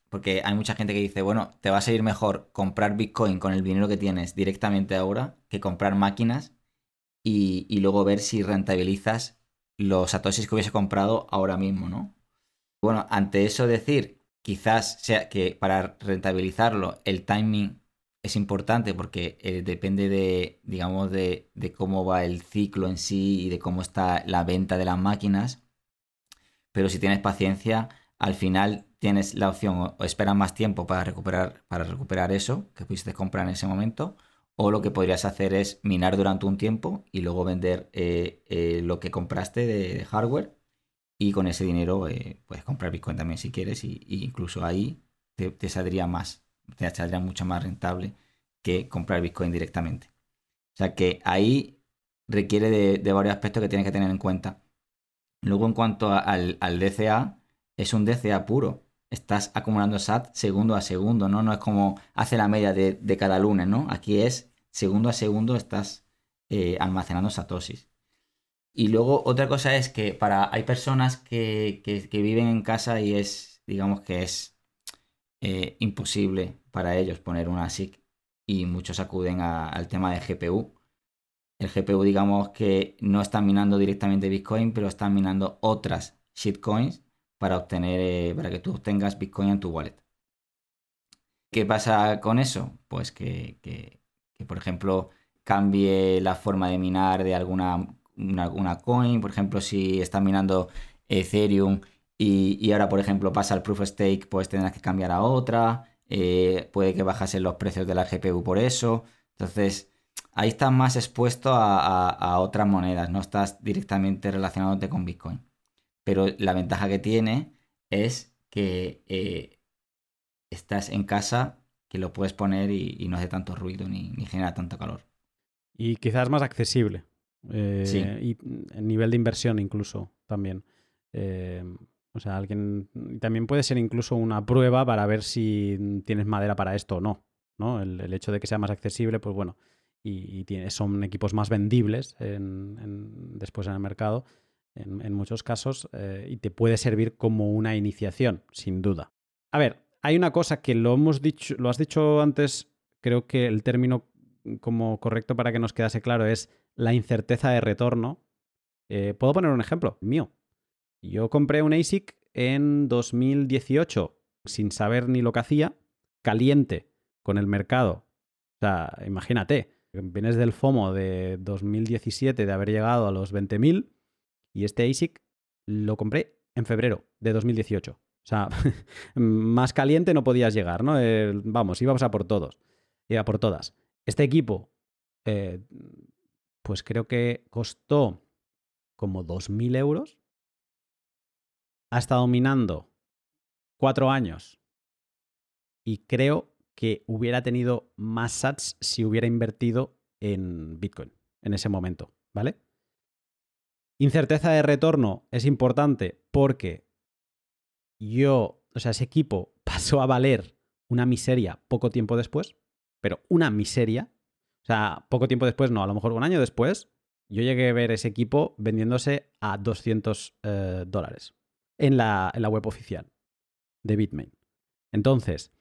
porque hay mucha gente que dice, bueno, te va a salir mejor comprar Bitcoin con el dinero que tienes directamente ahora que comprar máquinas y, luego ver si rentabilizas los satoshis que hubiese comprado ahora mismo, ¿no? Bueno, ante eso decir, quizás sea que para rentabilizarlo el timing es importante porque eh, depende de, digamos, de, de, cómo va el ciclo en sí y de cómo está la venta de las máquinas. Pero si tienes paciencia, al final tienes la opción o esperas más tiempo para recuperar, para recuperar eso que pudiste comprar en ese momento, o lo que podrías hacer es minar durante un tiempo y luego vender eh, eh, lo que compraste de, hardware y con ese dinero puedes comprar Bitcoin también si quieres y, incluso ahí te, saldría más, te saldría mucho más rentable que comprar Bitcoin directamente. O sea que ahí requiere de, varios aspectos que tienes que tener en cuenta. Luego en cuanto al, DCA, es un DCA puro. Estás acumulando SAT segundo a segundo, ¿no? No es como hace la media de, cada lunes, ¿no? Aquí es segundo a segundo estás eh, almacenando satosis. Y luego otra cosa es que para hay personas que, viven en casa y es, digamos que es eh, imposible para ellos poner una SIC y muchos acuden al tema de GPU. El GPU digamos que no está minando directamente Bitcoin, pero está minando otras shitcoins para obtener, eh, para que tú obtengas Bitcoin en tu wallet. ¿Qué pasa con eso? Pues que, por ejemplo, cambie la forma de minar de alguna una, coin. Por ejemplo, si estás minando Ethereum y, ahora, por ejemplo, pasa al Proof of Stake, pues tendrás que cambiar a otra. Eh, puede que bajasen los precios de la GPU por eso. Entonces, ahí estás más expuesto a, a otras monedas, no estás directamente relacionándote con Bitcoin. Pero la ventaja que tiene es que eh, estás en casa, que lo puedes poner y, no hace tanto ruido ni, genera tanto calor. Y quizás más accesible. Eh, y el nivel de inversión incluso también. O sea, alguien. También puede ser incluso una prueba para ver si tienes madera para esto o no. ¿no? El, hecho de que sea más accesible, pues bueno. Y, son equipos más vendibles después en el mercado, en, muchos casos, eh, y te puede servir como una iniciación, sin duda. A ver, hay una cosa que lo hemos dicho, lo has dicho antes, creo que el término como correcto para que nos quedase claro es la incerteza de retorno. Eh, Puedo poner un ejemplo mío. Yo compré un ASIC en 2018 sin saber ni lo que hacía, caliente con el mercado. O sea, imagínate, vienes del FOMO de 2017 de haber llegado a los 20.000 y este ASIC lo compré en febrero de 2018. O sea, (laughs) más caliente no podías llegar, ¿no? vamos, íbamos a por todos. Iba por todas. Este equipo, eh, pues creo que costó como 2.000 euros ha estado minando cuatro años y creo que hubiera tenido más sats si hubiera invertido en Bitcoin en ese momento, ¿vale? Incerteza de retorno es importante porque yo, o sea, ese equipo (laughs) pasó a valer una miseria poco tiempo después, pero una miseria. O sea, poco tiempo después, no, a lo mejor un año después, yo llegué a ver ese equipo vendiéndose a 200 eh, dólares en la, web oficial de Bitmain. Entonces,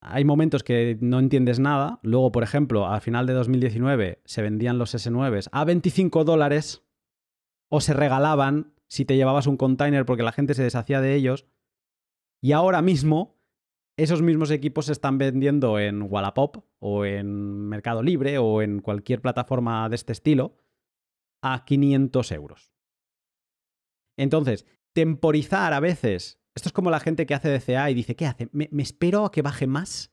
hay momentos que no entiendes nada. Luego, por ejemplo, a final de 2019 se vendían los S9 a 25 dólares o se regalaban si te llevabas un container porque la gente se deshacía de ellos. Y ahora mismo, esos mismos equipos se están vendiendo en Wallapop o en Mercado Libre o en cualquier plataforma de este estilo a 500 euros. Entonces, temporizar a veces. Esto es como la gente que hace DCA y dice, ¿qué hace? Me, espero a que baje más.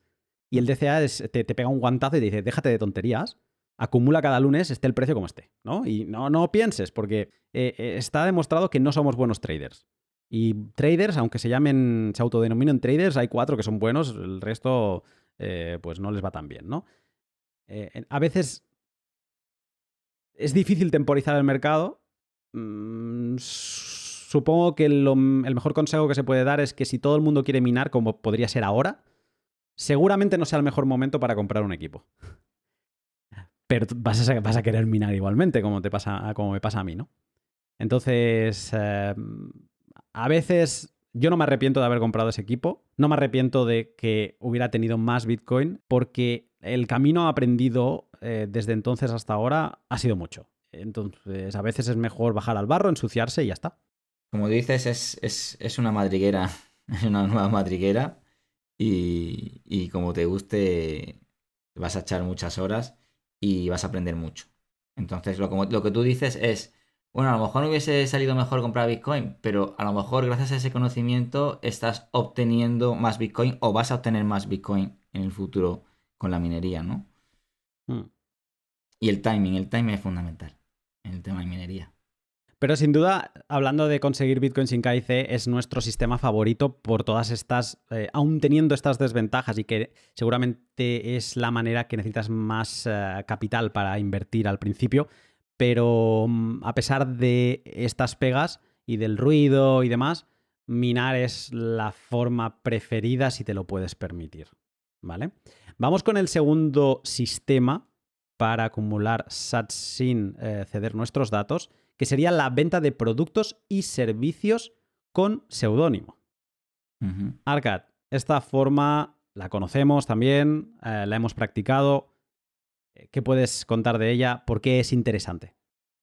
Y el DCA te, pega un guantazo y te dice, déjate de tonterías, acumula cada lunes, esté el precio como esté, ¿no? Y no, no pienses, porque eh, eh, está demostrado que no somos buenos traders. Y traders, aunque se llamen, se autodenominen traders, hay cuatro que son buenos, el resto eh, pues no les va tan bien, ¿no? a veces es difícil temporizar el mercado. Mm, supongo que el mejor consejo que se puede dar es que si todo el mundo quiere minar, como podría ser ahora, seguramente no sea el mejor momento para comprar un equipo. Pero vas a, querer minar igualmente, como, te pasa, como me pasa a mí, ¿no? Entonces, em, a veces yo no me arrepiento de haber comprado ese equipo, no me arrepiento de que hubiera tenido más Bitcoin, porque el camino aprendido eh, desde entonces hasta ahora ha sido mucho. Entonces, a veces es mejor bajar al barro, ensuciarse y ya está. Como dices, es, una madriguera, (laughs) es una nueva madriguera y, como te guste, vas a echar muchas horas y vas a aprender mucho. Entonces, lo, como, lo que tú dices es, bueno, a lo mejor no hubiese salido mejor comprar Bitcoin, pero a lo mejor gracias a ese conocimiento estás obteniendo más Bitcoin o vas a obtener más Bitcoin en el futuro con la minería, ¿no? Hmm. Y el timing, el timing es fundamental en el tema de minería. Pero sin duda, hablando de conseguir Bitcoin sin KIC, es nuestro sistema favorito por todas estas, eh, aún teniendo estas desventajas y que seguramente es la manera que necesitas más eh, capital para invertir al principio. Pero mm, a pesar de estas pegas y del ruido y demás, minar es la forma preferida si te lo puedes permitir. ¿Vale? Vamos con el segundo sistema para acumular sats sin eh, ceder nuestros datos que sería la venta de productos y servicios con seudónimo. Arcad, esta forma la conocemos también, eh, la hemos practicado. Eh, ¿Qué puedes contar de ella? ¿Por qué es interesante?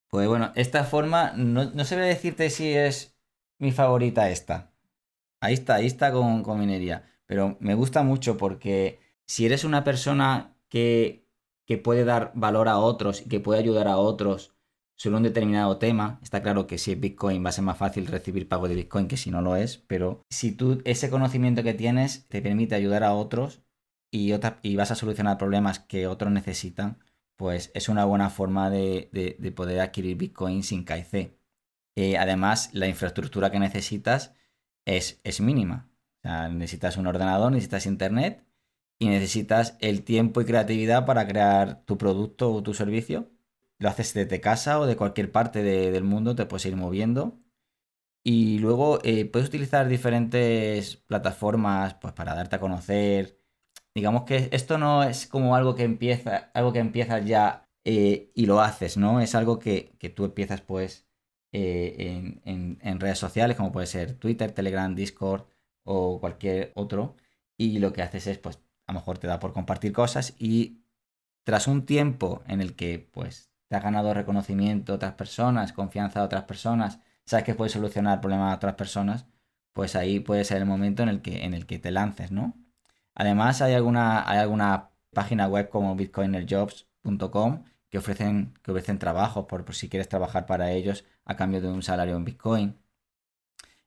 Pues bueno, esta forma, no, no sé decirte si es mi favorita esta. Ahí está, ahí está con, con minería. Pero me gusta mucho porque si eres una persona que, que puede dar valor a otros y que puede ayudar a otros sobre un determinado tema. Está claro que si es Bitcoin va a ser más fácil recibir pago de Bitcoin que si no lo es, pero si tú ese conocimiento que tienes te permite ayudar a otros y, vas a solucionar problemas que otros necesitan, pues es una buena forma de, poder adquirir Bitcoin sin KIC. Eh, además, la infraestructura que necesitas es, es mínima. necesitas un ordenador, necesitas internet y necesitas el tiempo y creatividad para crear tu producto o tu servicio lo haces desde casa o de cualquier parte del mundo, te puedes ir moviendo. Y luego eh, puedes utilizar diferentes plataformas pues, para darte a conocer. Digamos que esto no es como algo que empieza, algo que empiezas ya eh, y lo haces, ¿no? Es algo que, tú empiezas pues eh, en, redes sociales, como puede ser Twitter, Telegram, Discord o cualquier otro. Y lo que haces es, pues, a lo mejor te da por compartir cosas y tras un tiempo en el que pues te has ganado reconocimiento de otras personas, confianza de otras personas, sabes que puedes solucionar problemas de otras personas, pues ahí puede ser el momento en el que, en el que te lances, ¿no? Además, hay alguna, hay alguna página web como bitcoinerjobs.com que ofrecen, que ofrecen trabajos por, si quieres trabajar para ellos a cambio de un salario en Bitcoin.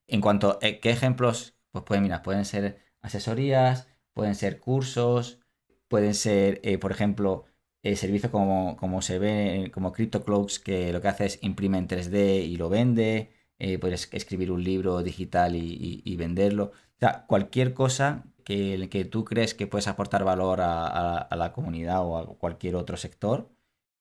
En cuanto a eh, qué ejemplos, pues pueden, mira, pueden ser asesorías, pueden ser cursos, pueden ser, eh, por ejemplo, eh, servicios como, como se ve, como CryptoCloaks, que lo que hace es imprime en 3D y lo vende, eh, puedes escribir un libro digital y, venderlo. O sea, cualquier cosa que, que, tú crees que puedes aportar valor a, la comunidad o a cualquier otro sector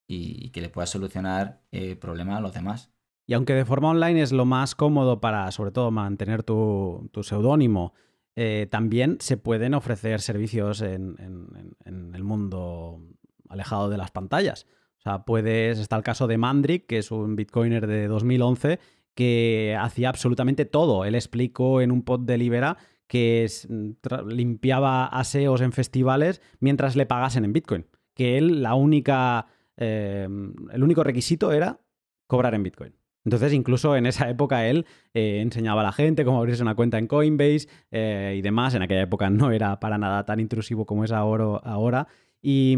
y, que le puedas solucionar problemas a los demás. Y aunque de forma online es lo más cómodo para, sobre todo, mantener tu, tu seudónimo, eh, también se pueden ofrecer servicios en, el mundo alejado de las pantallas. O sea, puedes, está el caso de Mandrick, que es un bitcoiner de 2011, que hacía absolutamente todo. Él explicó en un pod de Libera que limpiaba aseos en festivales mientras le pagasen en Bitcoin. Que él, la única, eh, el único requisito era cobrar en Bitcoin. Entonces, incluso en esa época él eh, enseñaba a la gente cómo abrirse una cuenta en Coinbase eh, y demás. En aquella época no era para nada tan intrusivo como es ahora. Y,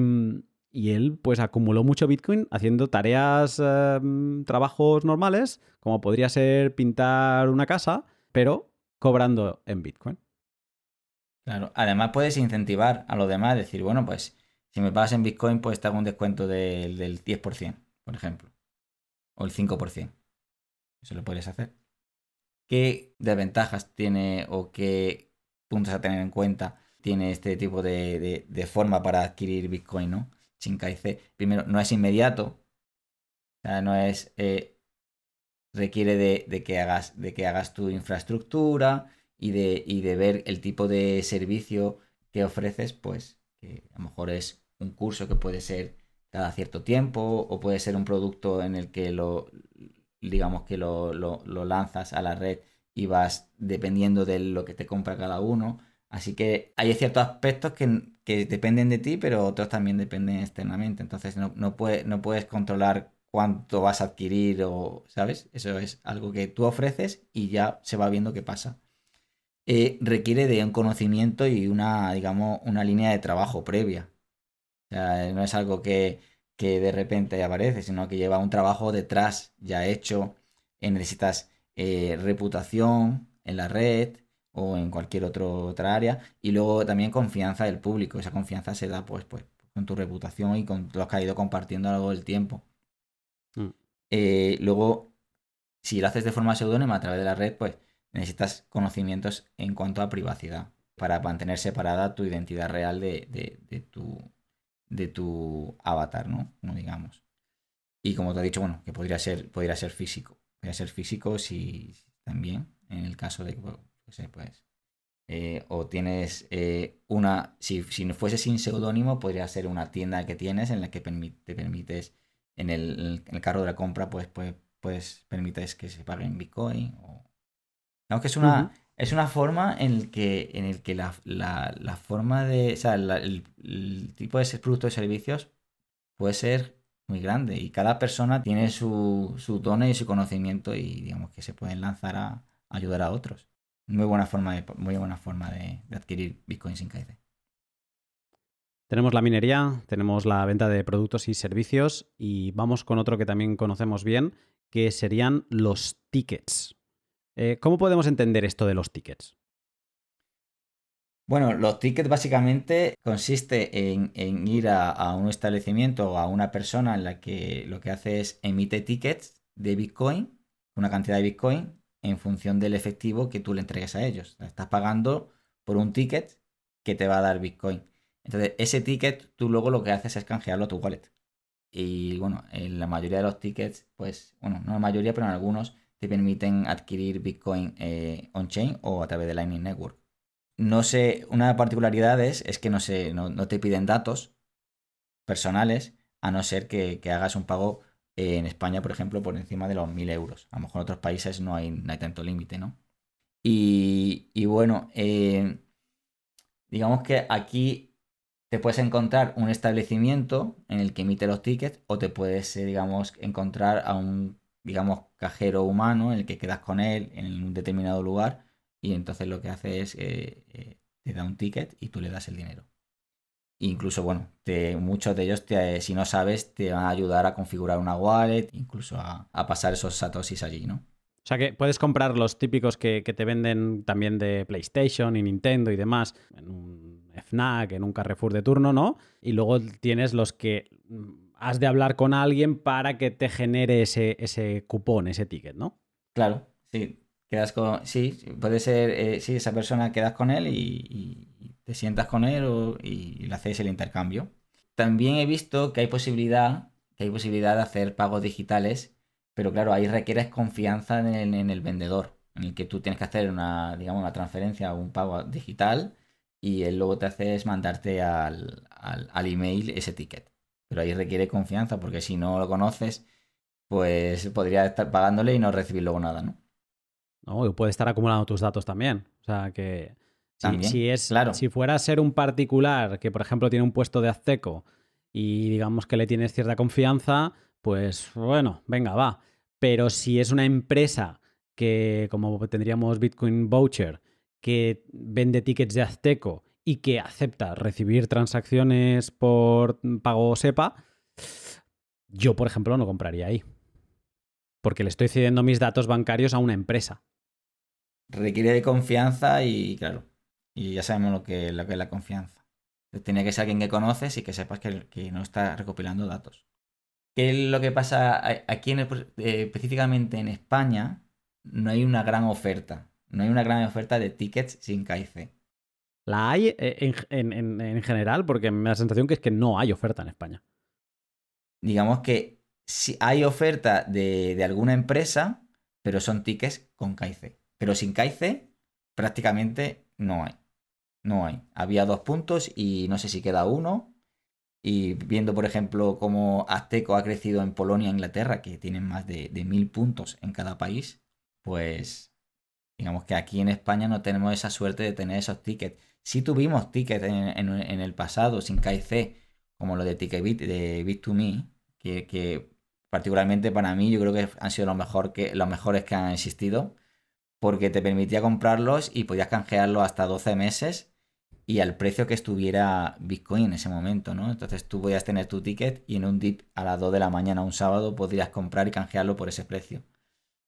él pues acumuló mucho Bitcoin haciendo tareas, em, trabajos normales, como podría ser pintar una casa, pero cobrando en Bitcoin. Claro, además puedes incentivar a los demás, decir, bueno, pues si me pagas en Bitcoin, pues te hago un descuento del, del 10%, por ejemplo, o el 5%. Eso lo puedes hacer. ¿Qué desventajas tiene o qué puntos a tener en cuenta tiene este tipo de, forma para adquirir Bitcoin, ¿no? Sin KIC. Primero, no es inmediato. No es. Eh, requiere de, que hagas, de que hagas tu infraestructura y de, y de ver el tipo de servicio que ofreces, pues, que a lo mejor es un curso que puede ser cada cierto tiempo o puede ser un producto en el que lo, digamos que lo, lanzas a la red y vas dependiendo de lo que te compra cada uno. Así que hay ciertos aspectos que, dependen de ti, pero otros también dependen externamente. Entonces no, no, no puedes controlar cuánto vas a adquirir o, ¿sabes? Eso es algo que tú ofreces y ya se va viendo qué pasa. Eh, requiere de un conocimiento y una, digamos, una línea de trabajo previa. No es algo que, que de repente aparece, sino que lleva un trabajo detrás ya hecho. Eh, necesitas eh, reputación en la red o en cualquier otro, otra área. Y luego también confianza del público. Esa confianza se da pues, pues con tu reputación y con lo que has ido compartiendo a lo largo del tiempo. Mm. Eh, luego, si lo haces de forma seudónima a través de la red, pues necesitas conocimientos en cuanto a privacidad para mantener separada tu identidad real de, de tu de tu avatar, ¿no? Como digamos. Y como te he dicho, bueno, que podría ser, podría ser físico. Podría ser físico si también, en el caso de que, pues, eh, o tienes eh, una, si, si no fuese sin seudónimo, podría ser una tienda que tienes en la que te permites, en el, en el, carro de la compra, pues, pues, pues permites que se pague en Bitcoin. O... Aunque es una, es una forma en el que, en el que la, forma de. O sea, el, tipo de productos y servicios puede ser muy grande. Y cada persona tiene su, su tono y su conocimiento y digamos que se pueden lanzar a, ayudar a otros. Muy buena forma de, muy buena forma de, adquirir Bitcoin sin KIC. Tenemos la minería, tenemos la venta de productos y servicios y vamos con otro que también conocemos bien, que serían los tickets. Eh, ¿Cómo podemos entender esto de los tickets? Bueno, los tickets básicamente consiste en, ir a, un establecimiento o a una persona en la que lo que hace es emite tickets de Bitcoin, una cantidad de Bitcoin, en función del efectivo que tú le entregues a ellos. Estás pagando por un ticket que te va a dar Bitcoin. Entonces, ese ticket tú luego lo que haces es canjearlo a tu wallet. y bueno, en la mayoría de los tickets, pues, bueno, no la mayoría, pero en algunos te permiten adquirir Bitcoin eh, on-chain o a través de Lightning Network. No sé, una de las particularidades es que no, sé, no, te piden datos personales, a no ser que, hagas un pago en España, por ejemplo, por encima de los 1.000 euros. A lo mejor en otros países no hay, no hay tanto límite, ¿no? Y, bueno, eh, digamos que aquí te puedes encontrar un establecimiento en el que emite los tickets o te puedes, digamos, encontrar a un digamos, cajero humano en el que quedas con él en un determinado lugar y entonces lo que hace es eh, eh, te da un ticket y tú le das el dinero. Incluso, bueno, muchos de ellos, si no sabes, te van a ayudar a configurar una wallet, incluso a, pasar esos satoshis allí, ¿no? O sea que puedes comprar los típicos que, que, te venden también de PlayStation y Nintendo y demás en un FNAC, en un Carrefour de turno, ¿no? Y luego tienes los que has de hablar con alguien para que te genere ese, ese cupón, ese ticket, ¿no? Claro, sí. Quedas con. Sí, puede ser. Eh, sí, esa persona quedas con él y, te sientas con él y, le hacéis el intercambio. También he visto que hay posibilidad, que hay posibilidad de hacer pagos digitales, pero claro, ahí requieres confianza en el, vendedor, en el que tú tienes que hacer una, digamos, una transferencia o un pago digital y él luego te hace es mandarte al, al email ese ticket pero ahí requiere confianza, porque si no lo conoces, pues podría estar pagándole y no recibir luego nada, ¿no? No, puede estar acumulando tus datos también. O sea que si, es, claro. si fuera a ser un particular que, por ejemplo, tiene un puesto de azteco y digamos que le tienes cierta confianza, pues bueno, venga, va. Pero si es una empresa que, como tendríamos Bitcoin Voucher, que vende tickets de azteco y que acepta recibir transacciones por pago SEPA, yo, por ejemplo, no compraría ahí. Porque le estoy cediendo mis datos bancarios a una empresa. Requiere de confianza y, claro, y ya sabemos lo que, lo que es la confianza. Tiene que ser alguien que conoces y que sepas que, no está recopilando datos. ¿Qué es lo que pasa aquí en eh, específicamente en España? No hay una gran oferta. No hay una gran oferta de tickets sin KIC. ¿La hay eh, en, general? Porque me da la sensación que es que no hay oferta en España. Digamos que si hay oferta de, alguna empresa, pero son tickets con KIC. Pero sin KIC prácticamente no hay. No hay. Había dos puntos y no sé si queda uno. Y viendo, por ejemplo, cómo Azteco ha crecido en Polonia e Inglaterra, que tienen más de, mil puntos en cada país, pues digamos que aquí en España no tenemos esa suerte de tener esos tickets. Si tuvimos tickets en, el pasado sin KIC, como lo de TicketBit, de Bit2Me, que, particularmente para mí yo creo que han sido los, mejor que, los mejores que han existido, porque te permitía comprarlos y podías canjearlos hasta 12 meses y al precio que estuviera Bitcoin en ese momento, ¿no? Entonces tú podías tener tu ticket y en un dip a las 2 de la mañana un sábado podrías comprar y canjearlo por ese precio.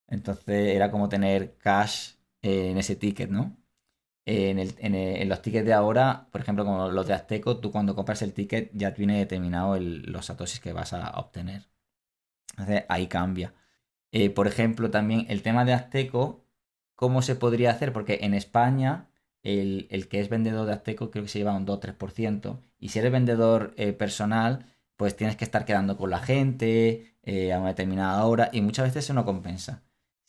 Entonces era como tener cash en ese ticket, ¿no? En, los tickets de ahora, por ejemplo, como los de Azteco, tú cuando compras el ticket ya viene determinado los satoshis que vas a obtener. Entonces ahí cambia. Eh, por ejemplo, también el tema de Azteco, ¿cómo se podría hacer? Porque en España el, que es vendedor de Azteco creo que se lleva un 2-3%. Y si eres vendedor eh, personal, pues tienes que estar quedando con la gente eh, a una determinada hora y muchas veces eso no compensa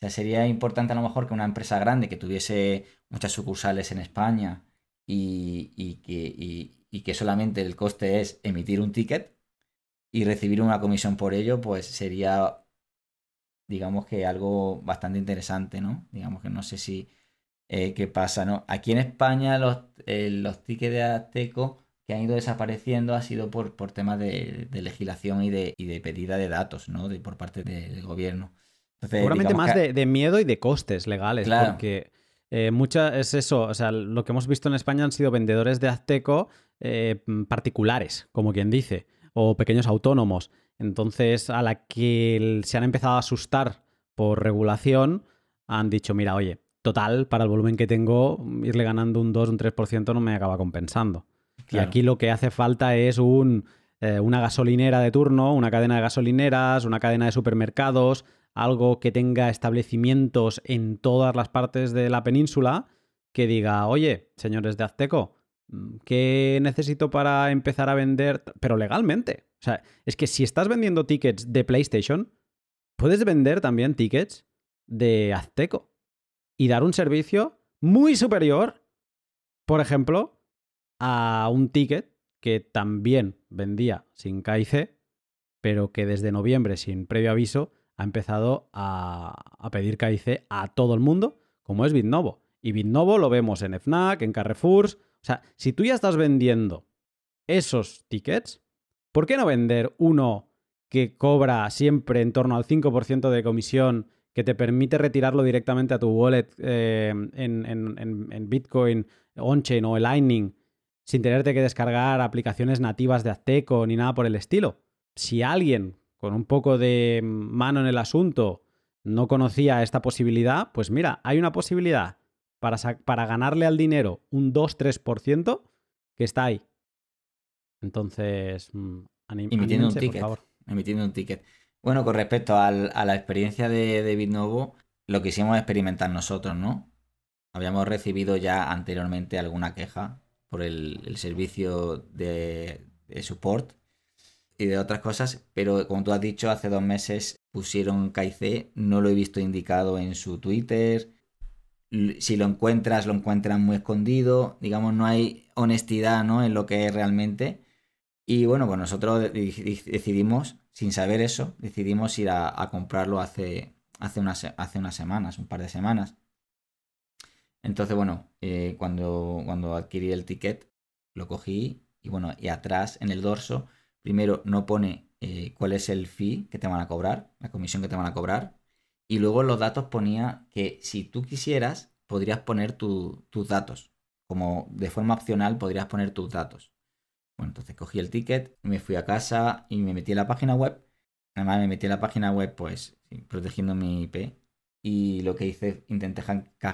sería importante a lo mejor que una empresa grande que tuviese muchas sucursales en España y, que, que solamente el coste es emitir un ticket y recibir una comisión por ello, pues sería, digamos que algo bastante interesante, ¿no? Digamos que no sé si, eh, qué pasa, ¿no? Aquí en España los, eh, los tickets de Azteco que han ido desapareciendo ha sido por, por temas de, legislación y de, y de pedida de datos, ¿no? De, por parte del gobierno. Seguramente más de, miedo y de costes legales, porque eh, mucha, es eso, o sea, lo que hemos visto en España han sido vendedores de Azteco eh, particulares, como quien dice, o pequeños autónomos. Entonces, a la que se han empezado a asustar por regulación, han dicho, mira, oye, total, para el volumen que tengo, irle ganando un 2, un 3% no me acaba compensando. Y aquí lo que hace falta es un, eh, una gasolinera de turno, una cadena de gasolineras, una cadena de supermercados, algo que tenga establecimientos en todas las partes de la península, que diga, oye, señores de Azteco, ¿qué necesito para empezar a vender? Pero legalmente. O sea, es que si estás vendiendo tickets de PlayStation, puedes vender también tickets de Azteco y dar un servicio muy superior, por ejemplo, a un ticket que también vendía sin KIC, pero que desde noviembre, sin previo aviso, ha empezado a, pedir KIC a todo el mundo, como es Bitnovo. Y Bitnovo lo vemos en FNAC, en Carrefour. O sea, si tú ya estás vendiendo esos tickets, ¿por qué no vender uno que cobra siempre en torno al 5% de comisión, que te permite retirarlo directamente a tu wallet eh, en, en, Bitcoin, on-chain o el Lightning, sin tenerte que descargar aplicaciones nativas de Azteco ni nada por el estilo? Si alguien con un poco de mano en el asunto no conocía esta posibilidad, pues mira, hay una posibilidad para ganarle al dinero un 2-3% que está ahí. Entonces, mm, emitiendo un ticket, Emitiendo un ticket. Bueno, con respecto a la experiencia de, de Bitnovo, lo quisimos experimentar nosotros, ¿no? Habíamos recibido ya anteriormente alguna queja por el, servicio de, de support y de otras cosas, pero como tú has dicho, hace dos meses pusieron KIC, no lo he visto indicado en su Twitter. Si lo encuentras, lo encuentran muy escondido. Digamos, no hay honestidad ¿no? en lo que es realmente. Y bueno, pues nosotros decidimos, sin saber eso, decidimos ir a, comprarlo hace, hace, unas, hace unas semanas, un par de semanas. Entonces, bueno, eh, cuando, cuando adquirí el ticket, lo cogí y bueno, y atrás en el dorso primero no pone eh, cuál es el fee que te van a cobrar, la comisión que te van a cobrar, y luego los datos ponía que si tú quisieras, podrías poner tus datos, como de forma opcional podrías poner tus datos. Entonces cogí el ticket, me fui a casa y me metí en la página web. Además me metí en la página web pues protegiendo mi IP y lo que hice, intenté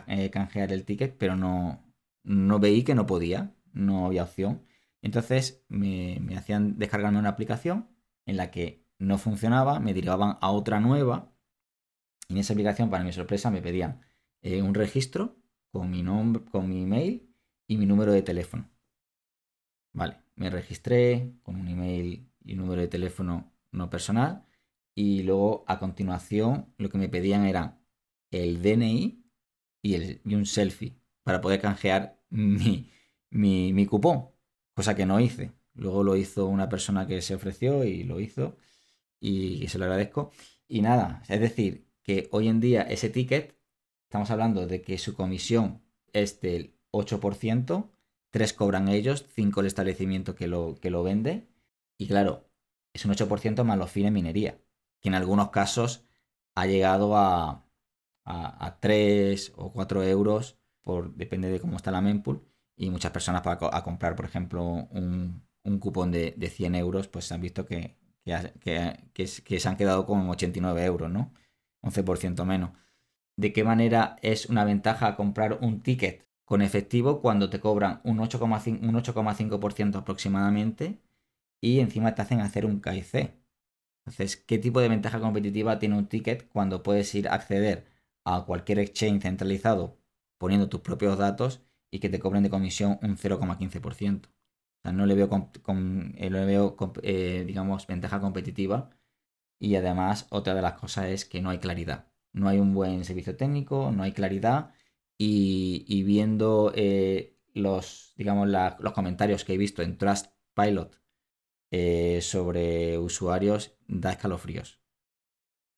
eh, canjear el ticket, pero no, no veí que no podía, no había opción. Entonces me, hacían descargarme una aplicación en la que no funcionaba, me derivaban a otra nueva. Y en esa aplicación, para mi sorpresa, me pedían eh, un registro con mi nombre, con mi email y mi número de teléfono. Vale, me registré con un email y un número de teléfono no personal. Y luego a continuación lo que me pedían era el DNI y, un selfie para poder canjear mi, mi cupón cosa que no hice. Luego lo hizo una persona que se ofreció y lo hizo y, se lo agradezco. Y nada, es decir, que hoy en día ese ticket, estamos hablando de que su comisión es del 8%, 3 cobran ellos, 5 el establecimiento que lo, que lo vende. Y claro, es un 8% más los fines minería, que en algunos casos ha llegado a, a, 3 o 4 euros, por, depende de cómo está la mempool, y muchas personas para a comprar, por ejemplo, un, cupón de, 100 euros, pues han visto que, que, se han quedado con 89 euros, ¿no? 11% menos. ¿De qué manera es una ventaja comprar un ticket con efectivo cuando te cobran un 8,5% aproximadamente y encima te hacen hacer un KIC? Entonces, ¿qué tipo de ventaja competitiva tiene un ticket cuando puedes ir a acceder a cualquier exchange centralizado poniendo tus propios datos y que te cobren de comisión un 0,15%. O sea, no le veo, eh, eh, digamos, ventaja competitiva. Y además, otra de las cosas es que no hay claridad. No hay un buen servicio técnico, no hay claridad. Y, viendo eh, los, digamos, los comentarios que he visto en Trustpilot sobre usuarios, da escalofríos.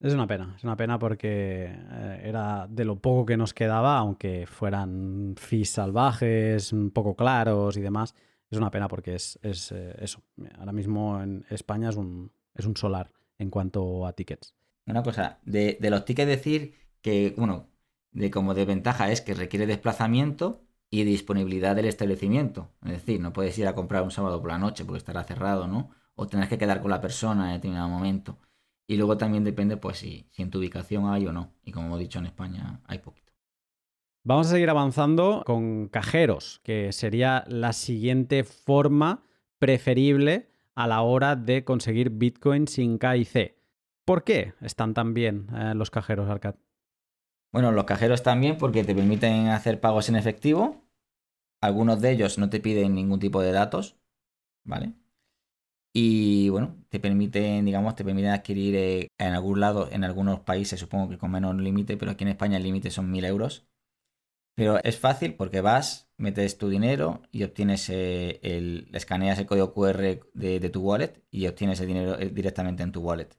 Es una pena, es una pena porque eh, era de lo poco que nos quedaba, aunque fueran fees salvajes, poco claros y demás. Es una pena porque es, eh, eso. Ahora mismo en España es un, es un solar en cuanto a tickets. Una cosa, de, los tickets decir que, bueno, de como de ventaja es que requiere desplazamiento y disponibilidad del establecimiento. Es decir, no puedes ir a comprar un sábado por la noche porque estará cerrado, ¿no? O tendrás que quedar con la persona en determinado momento. Y luego también depende, pues, si, en tu ubicación hay o no. Y como hemos dicho, en España hay poquito. Vamos a seguir avanzando con cajeros, que sería la siguiente forma preferible a la hora de conseguir Bitcoin sin KIC. ¿Por qué están tan bien eh, los cajeros, Arcad? Bueno, los cajeros también porque te permiten hacer pagos en efectivo. Algunos de ellos no te piden ningún tipo de datos, ¿vale? Y bueno, te permiten, digamos, te permiten adquirir eh, en algún lado, en algunos países, supongo que con menos límite, pero aquí en España el límite son 1000 euros. Pero es fácil porque vas, metes tu dinero y obtienes eh, el. escaneas el código QR de, tu wallet y obtienes el dinero eh, directamente en tu wallet.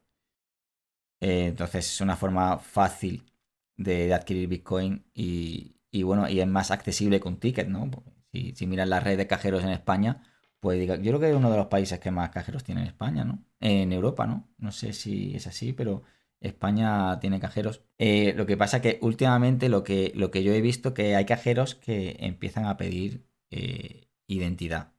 entonces es una forma fácil de, adquirir Bitcoin y, bueno, y es más accesible con ticket, ¿no? Si, si miras la red de cajeros en España, pues diga, yo creo que es uno de los países que más cajeros tiene en España, ¿no? En Europa, ¿no? No sé si es así, pero España tiene cajeros. Eh, lo que pasa que últimamente lo que, lo que yo he visto que hay cajeros que empiezan a pedir eh, identidad.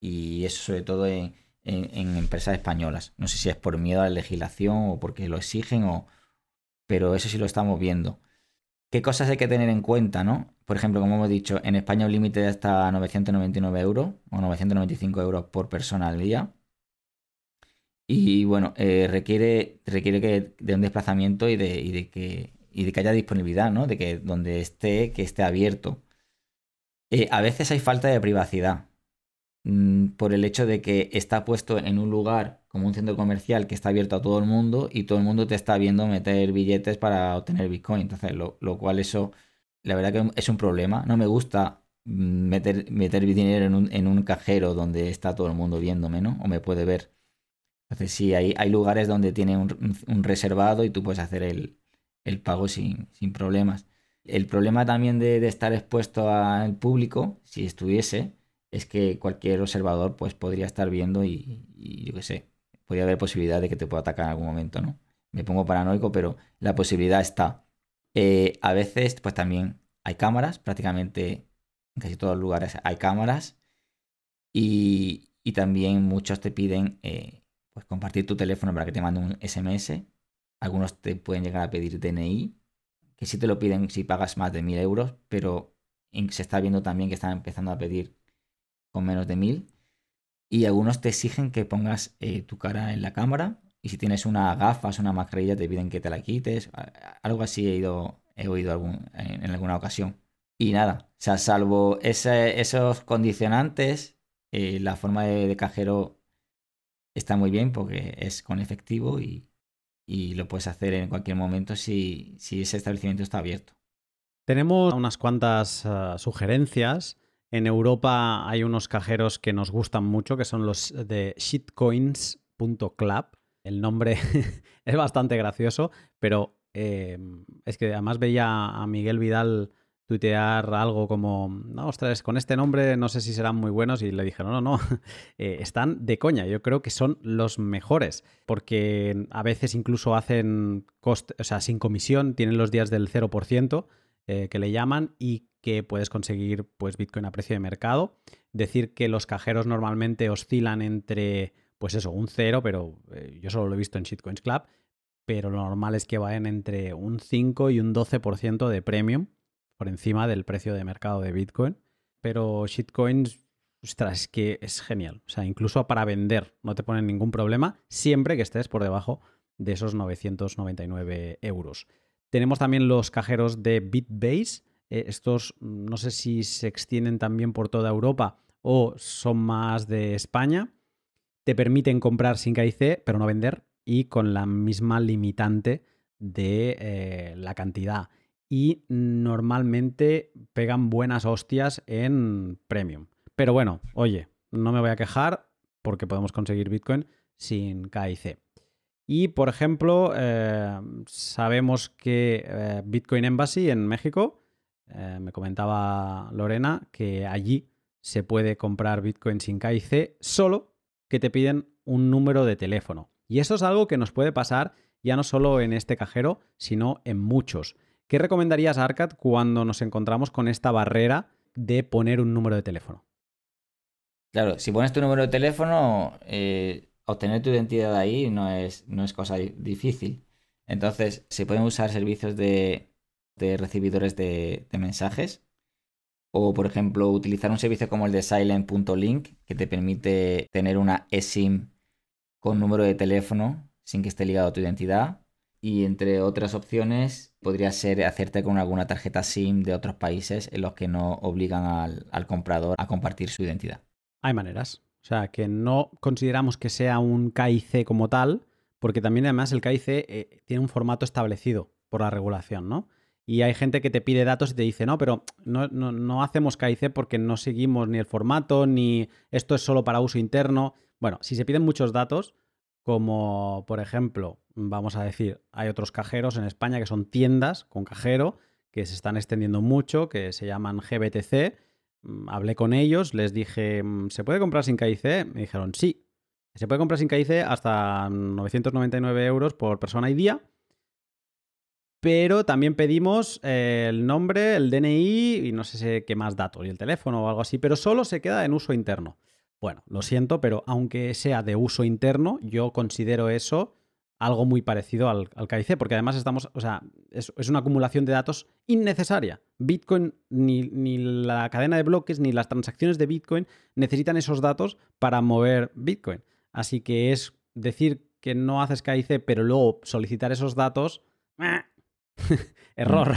Y eso sobre todo en, empresas españolas. No sé si es por miedo a la legislación o porque lo exigen o... Pero eso sí lo estamos viendo. ¿Qué cosas hay que tener en cuenta, no? Por ejemplo, como hemos dicho, en España un límite de hasta 999 euros o 995 euros por persona al día. Y bueno, eh, requiere, requiere que, de un desplazamiento y de, de que, de que haya disponibilidad, ¿no? De que donde esté, que esté abierto. Eh, a veces hay falta de privacidad. Mm, por el hecho de que está puesto en un lugar como un centro comercial que está abierto a todo el mundo y todo el mundo te está viendo meter billetes para obtener Bitcoin. Entonces, lo, cual eso, la verdad que es un problema. No me gusta mm, meter, meter dinero en un, en un cajero donde está todo el mundo viéndome, ¿no? O me puede ver. Entonces, sí, hay, hay lugares donde tiene un, reservado y tú puedes hacer el, pago sin, sin, problemas. El problema también de, de estar expuesto al público, si estuviese, es que cualquier observador pues podría estar viendo y, yo qué sé, podría haber posibilidad de que te pueda atacar en algún momento, ¿no? Me pongo paranoico, pero la posibilidad está. Eh, a veces pues también hay cámaras, prácticamente en casi todos los lugares hay cámaras y, también muchos te piden eh, pues compartir tu teléfono para que te mande un SMS. Algunos te pueden llegar a pedir DNI, que sí te lo piden si pagas más de mil euros, pero se está viendo también que están empezando a pedir con menos de 1000. Y algunos te exigen que pongas eh, tu cara en la cámara. Y si tienes una gafas, una mascarilla, te piden que te la quites. Algo así he, ido, he oído algún, en, alguna ocasión. Y nada, o sea, salvo esos condicionantes, eh, la forma de, cajero está muy bien porque es con efectivo y, lo puedes hacer en cualquier momento si, si ese establecimiento está abierto. Tenemos unas cuantas ah, sugerencias en Europa hay unos cajeros que nos gustan mucho, que son los de shitcoins.club. El nombre (laughs) es bastante gracioso, pero eh, es que además veía a Miguel Vidal tuitear algo como, no, ostras, con este nombre no sé si serán muy buenos y le dije, no, no, no, (laughs) eh, están de coña, yo creo que son los mejores, porque a veces incluso hacen coste, o sea, sin comisión, tienen los días del 0% eh, que le llaman y que puedes conseguir pues, Bitcoin a precio de mercado. Decir que los cajeros normalmente oscilan entre, pues eso, un cero, pero eh, yo solo lo he visto en Shitcoins Club, pero lo normal es que vayan entre un 5 y un 12% de premium por encima del precio de mercado de Bitcoin. Pero Shitcoins, ostras, es que es genial. O sea, incluso para vender no te ponen ningún problema siempre que estés por debajo de esos 999 euros. Tenemos también los cajeros de Bitbase, eh, estos mm, no sé si se extienden también por toda Europa o son más de España. Te permiten comprar sin KIC, pero no vender, y con la misma limitante de eh, la cantidad. Y normalmente pegan buenas hostias en premium. Pero bueno, oye, no me voy a quejar porque podemos conseguir Bitcoin sin KIC. Y por ejemplo, eh, sabemos que Bitcoin Embassy en México eh, me comentaba Lorena que allí se puede comprar Bitcoin sin KIC, solo que te piden un número de teléfono. Y eso es algo que nos puede pasar ya no solo en este cajero, sino en muchos. ¿Qué recomendarías, Arcad, cuando nos encontramos con esta barrera de poner un número de teléfono? Claro, si pones tu número de teléfono, eh, obtener tu identidad ahí no es, no es cosa difícil. Entonces, se pueden usar servicios de de recibidores de, mensajes. O, por ejemplo, utilizar un servicio como el de silent.link, que te permite tener una eSIM con número de teléfono sin que esté ligado a tu identidad. Y entre otras opciones, podría ser hacerte con alguna tarjeta SIM de otros países en los que no obligan al, al comprador a compartir su identidad. Hay maneras. O sea, que no consideramos que sea un KIC como tal, porque también además el KIC eh, tiene un formato establecido por la regulación, ¿no? Y hay gente que te pide datos y te dice, no, pero no, no, hacemos KIC porque no seguimos ni el formato, ni esto es solo para uso interno. Bueno, si se piden muchos datos, como por ejemplo, vamos a decir, hay otros cajeros en España que son tiendas con cajero, que se están extendiendo mucho, que se llaman GBTC. Mm, hablé con ellos, les dije, mm, ¿se puede comprar sin KIC? Me dijeron, sí. Se puede comprar sin KIC hasta 999 euros por persona y día pero también pedimos eh, el nombre, el DNI y no sé qué más datos, y el teléfono o algo así, pero solo se queda en uso interno. Bueno, lo siento, pero aunque sea de uso interno, yo considero eso algo muy parecido al, al KIC, porque además estamos, o sea, es, una acumulación de datos innecesaria. Bitcoin, ni, ni, la cadena de bloques, ni las transacciones de Bitcoin necesitan esos datos para mover Bitcoin. Así que es decir que no haces KIC, pero luego solicitar esos datos, (laughs) Error.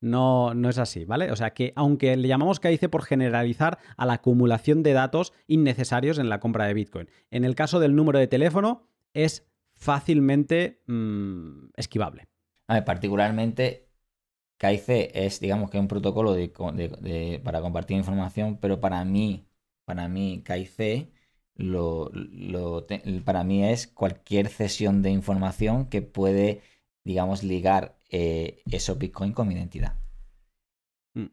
No, no es así, ¿vale? O sea que aunque le llamamos KIC por generalizar a la acumulación de datos innecesarios en la compra de Bitcoin. En el caso del número de teléfono es fácilmente mm, esquivable. A ver, particularmente KIC es, digamos que un protocolo para compartir información, pero para mí, para mí KIC lo, para mí es cualquier cesión de información que puede, digamos, ligar eh, eso Bitcoin con mi identidad. Mm.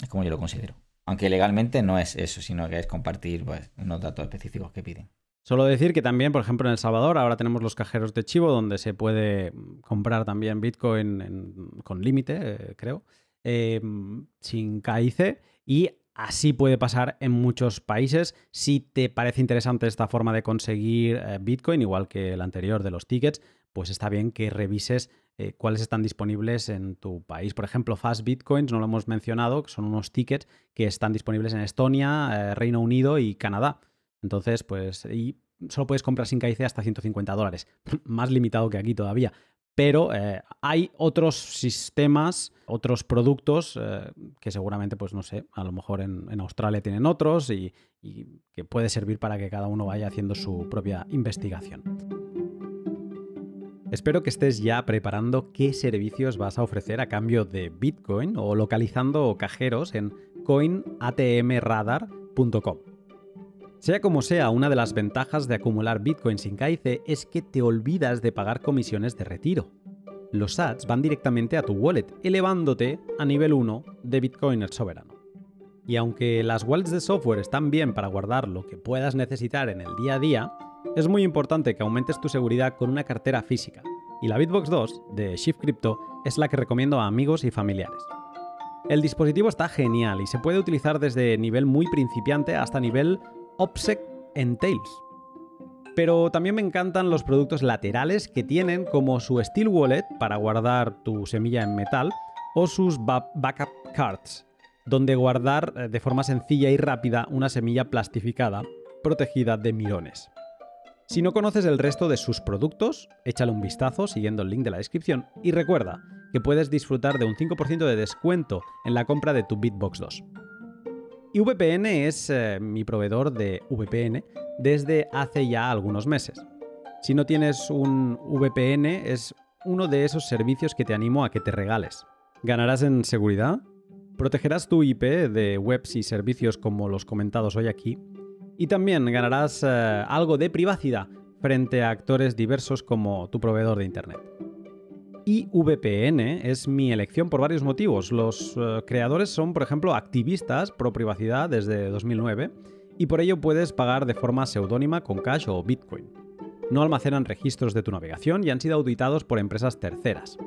Es como yo lo considero. Aunque legalmente no es eso, sino que es compartir pues, unos datos específicos que piden. Solo decir que también, por ejemplo, en El Salvador ahora tenemos los cajeros de Chivo donde se puede comprar también Bitcoin con límite, eh, creo, em, sin KIC. Y así puede pasar en muchos países. Si te parece interesante esta forma de conseguir eh, Bitcoin, igual que el anterior de los tickets, pues está bien que revises eh, cuáles están disponibles en tu país. Por ejemplo, Fast Bitcoins, no lo hemos mencionado, que son unos tickets que están disponibles en Estonia, eh, Reino Unido y Canadá. Entonces, pues, y solo puedes comprar sin KIC hasta 150 dólares, (laughs) más limitado que aquí todavía. Pero eh, hay otros sistemas, otros productos que seguramente, pues no sé, a lo mejor en, Australia tienen otros y que puede servir para que cada uno vaya haciendo su propia investigación. Espero que estés ya preparando qué servicios vas a ofrecer a cambio de Bitcoin o localizando cajeros en coinatmradar.com. Sea como sea, una de las ventajas de acumular Bitcoin sin KIC es que te olvidas de pagar comisiones de retiro. Los sats van directamente a tu wallet, elevándote a nivel 1 de Bitcoiner soberano. Y aunque las wallets de software están bien para guardar lo que puedas necesitar en el día a día, es muy importante que aumentes tu seguridad con una cartera física, y la Bitbox 2 de Shift Crypto es la que recomiendo a amigos y familiares. El dispositivo está genial y se puede utilizar desde nivel muy principiante hasta nivel OPSEC en Tails. Pero también me encantan los productos laterales que tienen como su Steel Wallet para guardar tu semilla en metal o sus Backup Cards, donde guardar eh, de forma sencilla y rápida una semilla plastificada protegida de mirones. Si no conoces el resto de sus productos, échale un vistazo siguiendo el link de la descripción y recuerda que puedes disfrutar de un 5% de descuento en la compra de tu Bitbox 2. Y VPN es eh, mi proveedor de VPN desde hace ya algunos meses. Si no tienes un VPN, es uno de esos servicios que te animo a que te regales. Ganarás en seguridad, protegerás tu IP de webs y servicios como los comentados hoy aquí, y también ganarás eh, algo de privacidad frente a actores diversos como tu proveedor de Internet. Y es mi elección por varios motivos. Los eh, creadores son, por ejemplo, activistas pro privacidad desde 2009 y por ello puedes pagar de forma seudónima con Cash o Bitcoin. No almacenan registros de tu navegación y han sido auditados por empresas terceras.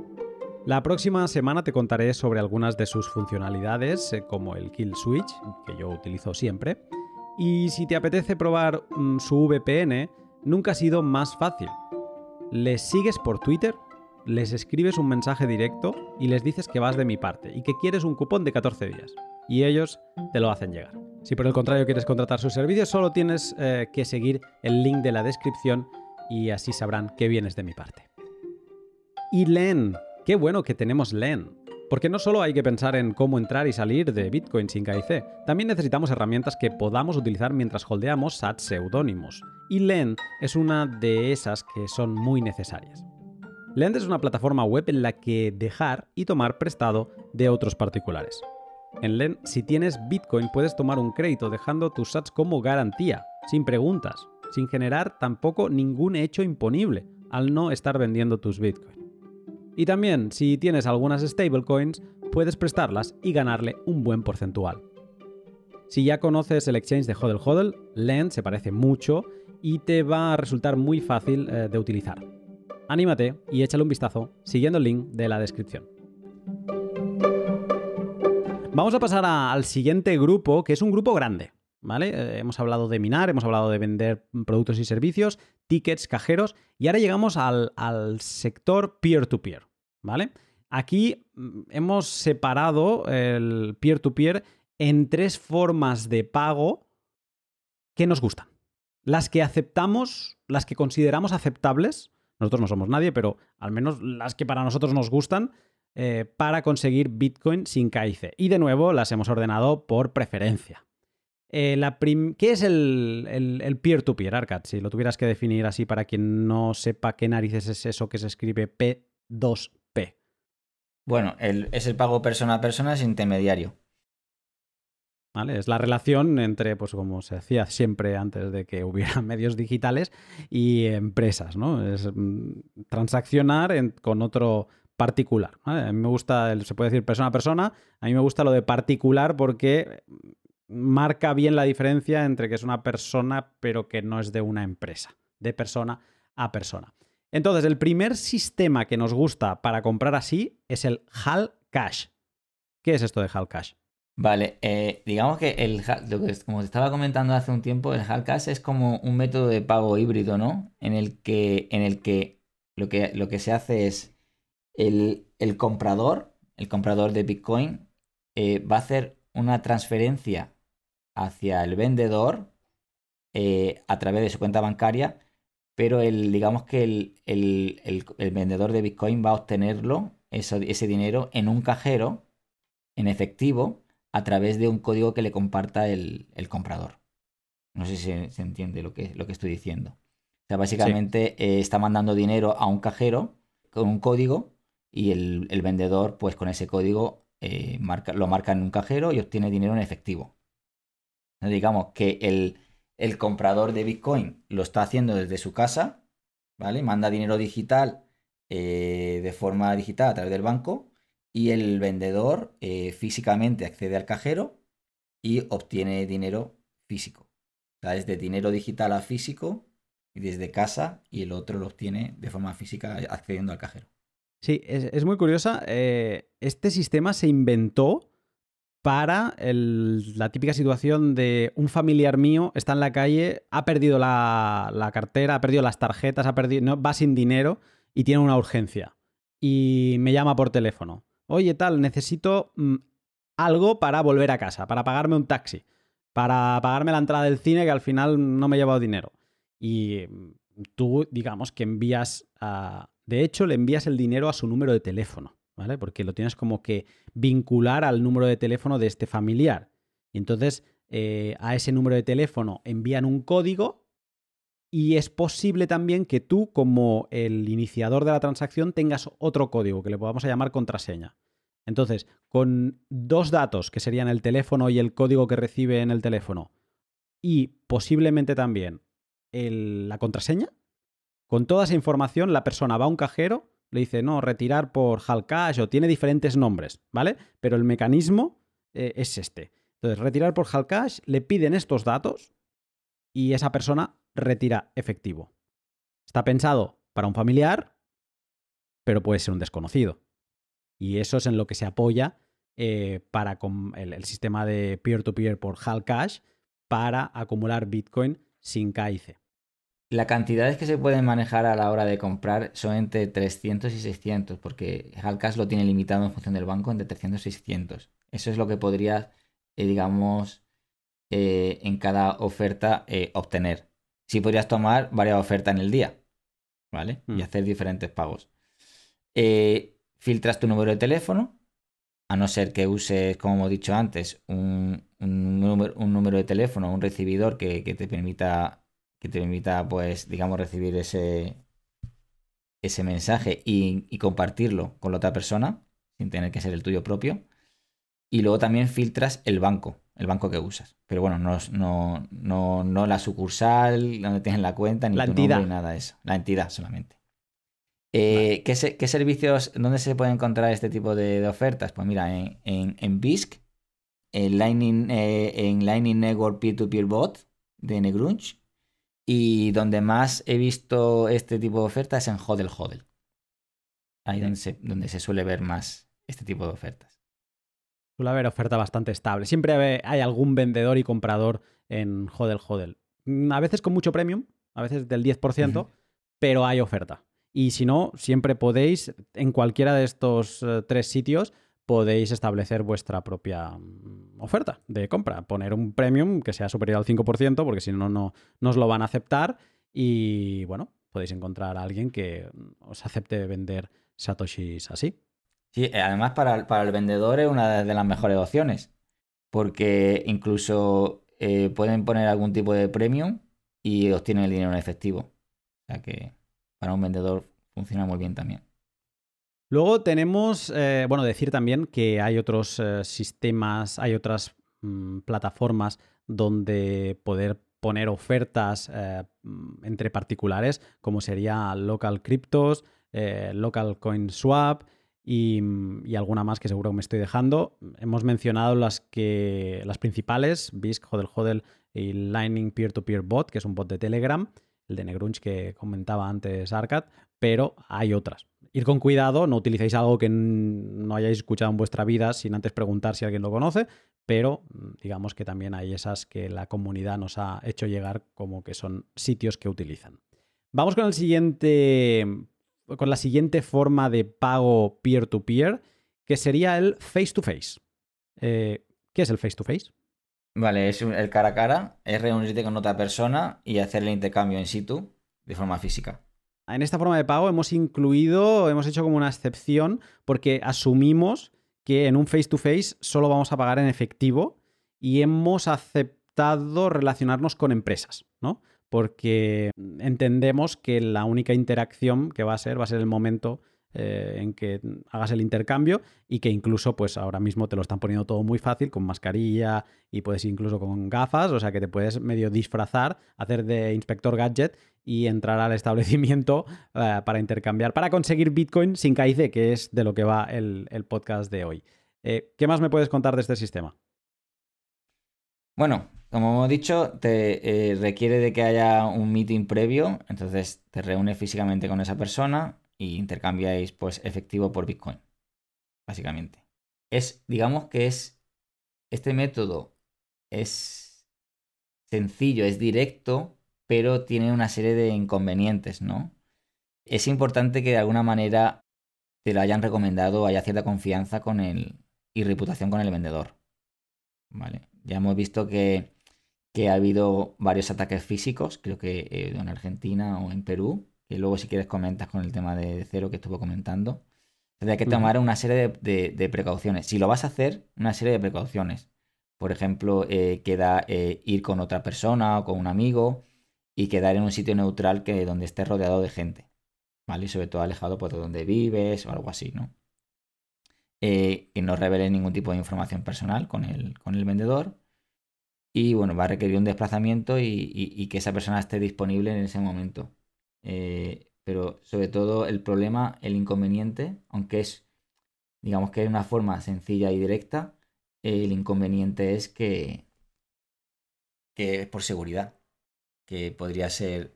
La próxima semana te contaré sobre algunas de sus funcionalidades, eh, como el Kill Switch, que yo utilizo siempre, y si te apetece probar mm, su VPN, nunca ha sido más fácil. Les sigues por Twitter, les escribes un mensaje directo y les dices que vas de mi parte y que quieres un cupón de 14 días. Y ellos te lo hacen llegar. Si por el contrario quieres contratar sus servicios, solo tienes eh, que seguir el link de la descripción y así sabrán que vienes de mi parte. Y Len, qué bueno que tenemos Len. Porque no solo hay que pensar en cómo entrar y salir de Bitcoin sin KIC, también necesitamos herramientas que podamos utilizar mientras holdeamos SAT seudónimos. Y Lend es una de esas que son muy necesarias. Lend es una plataforma web en la que dejar y tomar prestado de otros particulares. En Lend, si tienes Bitcoin, puedes tomar un crédito dejando tus SATs como garantía, sin preguntas, sin generar tampoco ningún hecho imponible al no estar vendiendo tus Bitcoin. Y también, si tienes algunas stablecoins, puedes prestarlas y ganarle un buen porcentual. Si ya conoces el exchange de HODL HODL, Lend se parece mucho y te va a resultar muy fácil eh, de utilizar. Anímate y échale un vistazo siguiendo el link de la descripción. Vamos a pasar al siguiente grupo, que es un grupo grande. ¿Vale? Eh, hemos hablado de minar, hemos hablado de vender productos y servicios, tickets, cajeros, y ahora llegamos al, al sector peer-to-peer. ¿Vale? Aquí mm, hemos separado el peer-to-peer en tres formas de pago que nos gustan. Las que aceptamos, las que consideramos aceptables, nosotros no somos nadie, pero al menos las que para nosotros nos gustan, eh, para conseguir Bitcoin sin KIC. Y de nuevo las hemos ordenado por preferencia. Eh, ¿Qué es el peer-to-peer, Arcad? Si lo tuvieras que definir así para quien no sepa qué narices es eso que se escribe P2 bueno, es el pago persona a persona, es intermediario. ¿Vale? Es la relación entre, pues como se hacía siempre antes de que hubiera (laughs) medios digitales y empresas, ¿no? Es mm, transaccionar con otro particular. A mí me gusta, se puede decir persona a persona, a mí me gusta lo de particular porque marca bien la diferencia entre que es una persona pero que no es de una empresa, de persona a persona. Entonces, el primer sistema que nos gusta para comprar así es el HAL Cash. ¿Qué es esto de HAL Cash? Vale, eh, digamos que el lo como te estaba comentando hace un tiempo, el HAL Cash es como un método de pago híbrido, ¿no? En el que, en el que, lo, que lo que se hace es el, comprador, el comprador de Bitcoin, eh, va a hacer una transferencia hacia el vendedor eh, a través de su cuenta bancaria pero el, digamos que el, vendedor de Bitcoin va a obtenerlo, ese dinero, en un cajero, en efectivo, a través de un código que le comparta el, comprador. No sé si se, entiende lo que, lo que estoy diciendo. O sea, básicamente eh, está mandando dinero a un cajero con un código y el, vendedor, pues con ese código, eh, marca, lo marca en un cajero y obtiene dinero en efectivo. digamos que el, el comprador de Bitcoin lo está haciendo desde su casa, ¿vale? Manda dinero digital eh, de forma digital a través del banco y el vendedor eh, físicamente accede al cajero y obtiene dinero físico. O sea, desde dinero digital a físico y desde casa y el otro lo obtiene de forma física accediendo al cajero. Sí, es, muy curiosa. Eh, este sistema se inventó para la típica situación de un familiar mío está en la calle, ha perdido la, cartera, ha perdido las tarjetas, ha perdido, no, va sin dinero y tiene una urgencia. Y me llama por teléfono. Oye, tal, necesito mm, algo para volver a casa, para pagarme un taxi, para pagarme la entrada del cine que al final no me he llevado dinero. Y mm, tú, digamos que envías, de hecho, le envías el dinero a su número de teléfono. Porque lo tienes como que vincular al número de teléfono de este familiar. Y entonces eh, a ese número de teléfono envían un código y es posible también que tú, como el iniciador de la transacción, tengas otro código que le podamos llamar contraseña. Entonces, con dos datos, que serían el teléfono y el código que recibe en el teléfono, y posiblemente también la contraseña, con toda esa información la persona va a un cajero, le dice, no, retirar por Halcash o tiene diferentes nombres, ¿vale? Pero el mecanismo eh, es este. Entonces, retirar por Halcash, le piden estos datos y esa persona retira efectivo. Está pensado para un familiar, pero puede ser un desconocido. Y eso es en lo que se apoya eh, para el, el, sistema de peer-to-peer -peer por Halcash para acumular Bitcoin sin KIC. La cantidades que se pueden manejar a la hora de comprar son entre 300 y 600, porque Halcash lo tiene limitado en función del banco entre 300 y 600. Eso es lo que podrías, eh, digamos, eh, en cada oferta eh, obtener. Si podrías tomar varias ofertas en el día, ¿vale? Y mm. hacer diferentes pagos. filtras tu número de teléfono, a no ser que uses, como hemos dicho antes, un, número, de teléfono, un recibidor que, te permita, que te permita, pues, digamos, recibir ese, ese mensaje y, compartirlo con la otra persona, sin tener que ser el tuyo propio. Y luego también filtras el banco, el banco que usas. Pero bueno, no, no, no, la sucursal donde tienes la cuenta, ni la tu entidad. ni nada de eso. La entidad solamente. Eh, ¿qué, servicios, dónde se puede encontrar este tipo de, ofertas? Pues mira, en, en, BISC, en Lightning, eh, en Lightning Network Peer-to-Peer Bot de Negrunch. Y donde más he visto este tipo de ofertas es en Hodel Hodel. Ahí donde se, donde se suele ver más este tipo de ofertas. Suele haber oferta bastante estable. Siempre hay algún vendedor y comprador en Hodel Hodel. Mm, a veces con mucho premium, a veces del 10%, pero hay oferta. Y si no, siempre podéis, en cualquiera de estos eh, tres sitios, podéis establecer vuestra propia mm, oferta de compra. Poner un premium que sea superior al 5%, porque si no, no, os lo van a aceptar. Y bueno, podéis encontrar a alguien que mm, os acepte vender satoshis así. Sí, eh, además para, para el vendedor es una de las mejores opciones, porque incluso eh, pueden poner algún tipo de premium y obtienen el dinero en efectivo. O sea que para un vendedor funciona muy bien también. Luego tenemos, eh, bueno, decir también que hay otros eh, sistemas, hay otras mm, plataformas donde poder poner ofertas eh, mm, entre particulares, como sería Local Cryptos, Local Coin Swap y, mm, y, alguna más que seguro que me estoy dejando. Hemos mencionado las, que, las principales, BISC, Hodel Hodel y Lightning Peer-to-Peer Bot, que es un bot de Telegram el de Negrunch que comentaba antes Arcad, pero hay otras. Ir con cuidado, no utilicéis algo que no hayáis escuchado en vuestra vida sin antes preguntar si alguien lo conoce, pero mm, digamos que también hay esas que la comunidad nos ha hecho llegar como que son sitios que utilizan. Vamos con el siguiente con la siguiente forma de pago peer-to-peer, que sería el face-to-face. Eh, ¿Qué es el face-to-face? Vale, es el cara a cara, es reunirte con otra persona y hacer el intercambio in situ de forma física. En esta forma de pago hemos incluido, hemos hecho como una excepción porque asumimos que en un face-to-face solo vamos a pagar en efectivo y hemos aceptado relacionarnos con empresas, ¿no? Porque entendemos que la única interacción que va a ser va a ser el momento eh, en que hagas el intercambio y que incluso pues ahora mismo te lo están poniendo todo muy fácil con mascarilla y puedes incluso con gafas, o sea que te puedes medio disfrazar, hacer de inspector gadget y entrar al establecimiento eh, para intercambiar, para conseguir Bitcoin sin KIC, que es de lo que va el, podcast de hoy. Eh, ¿Qué más me puedes contar de este sistema? Bueno, como hemos dicho, te requiere de que haya un meeting previo, entonces te reúnes físicamente con esa persona, y intercambiáis pues efectivo por Bitcoin, básicamente. Es, digamos que es, este método es sencillo, es directo, pero tiene una serie de inconvenientes, ¿no? Es importante que de alguna manera te lo hayan recomendado, haya cierta confianza con el y reputación con el vendedor. ¿Vale? Ya hemos visto que, que ha habido varios ataques físicos, creo que eh, en Argentina o en Perú, que luego si quieres comentas con el tema de cero que estuvo comentando. Tendría que tomar una serie de, precauciones. Si lo vas a hacer, una serie de precauciones. Por ejemplo, eh, queda eh, ir con otra persona o con un amigo y quedar en un sitio neutral que donde estés rodeado de gente. ¿Vale? Y sobre todo alejado pues, de donde vives o algo así, ¿no? Eh, que no revele ningún tipo de información personal con el, con el vendedor. Y bueno, va a requerir un desplazamiento y que esa persona esté disponible en ese momento. Eh, pero sobre todo el problema, el inconveniente, aunque es, digamos que es una forma sencilla y directa, el inconveniente es que, que es por seguridad, que podría ser,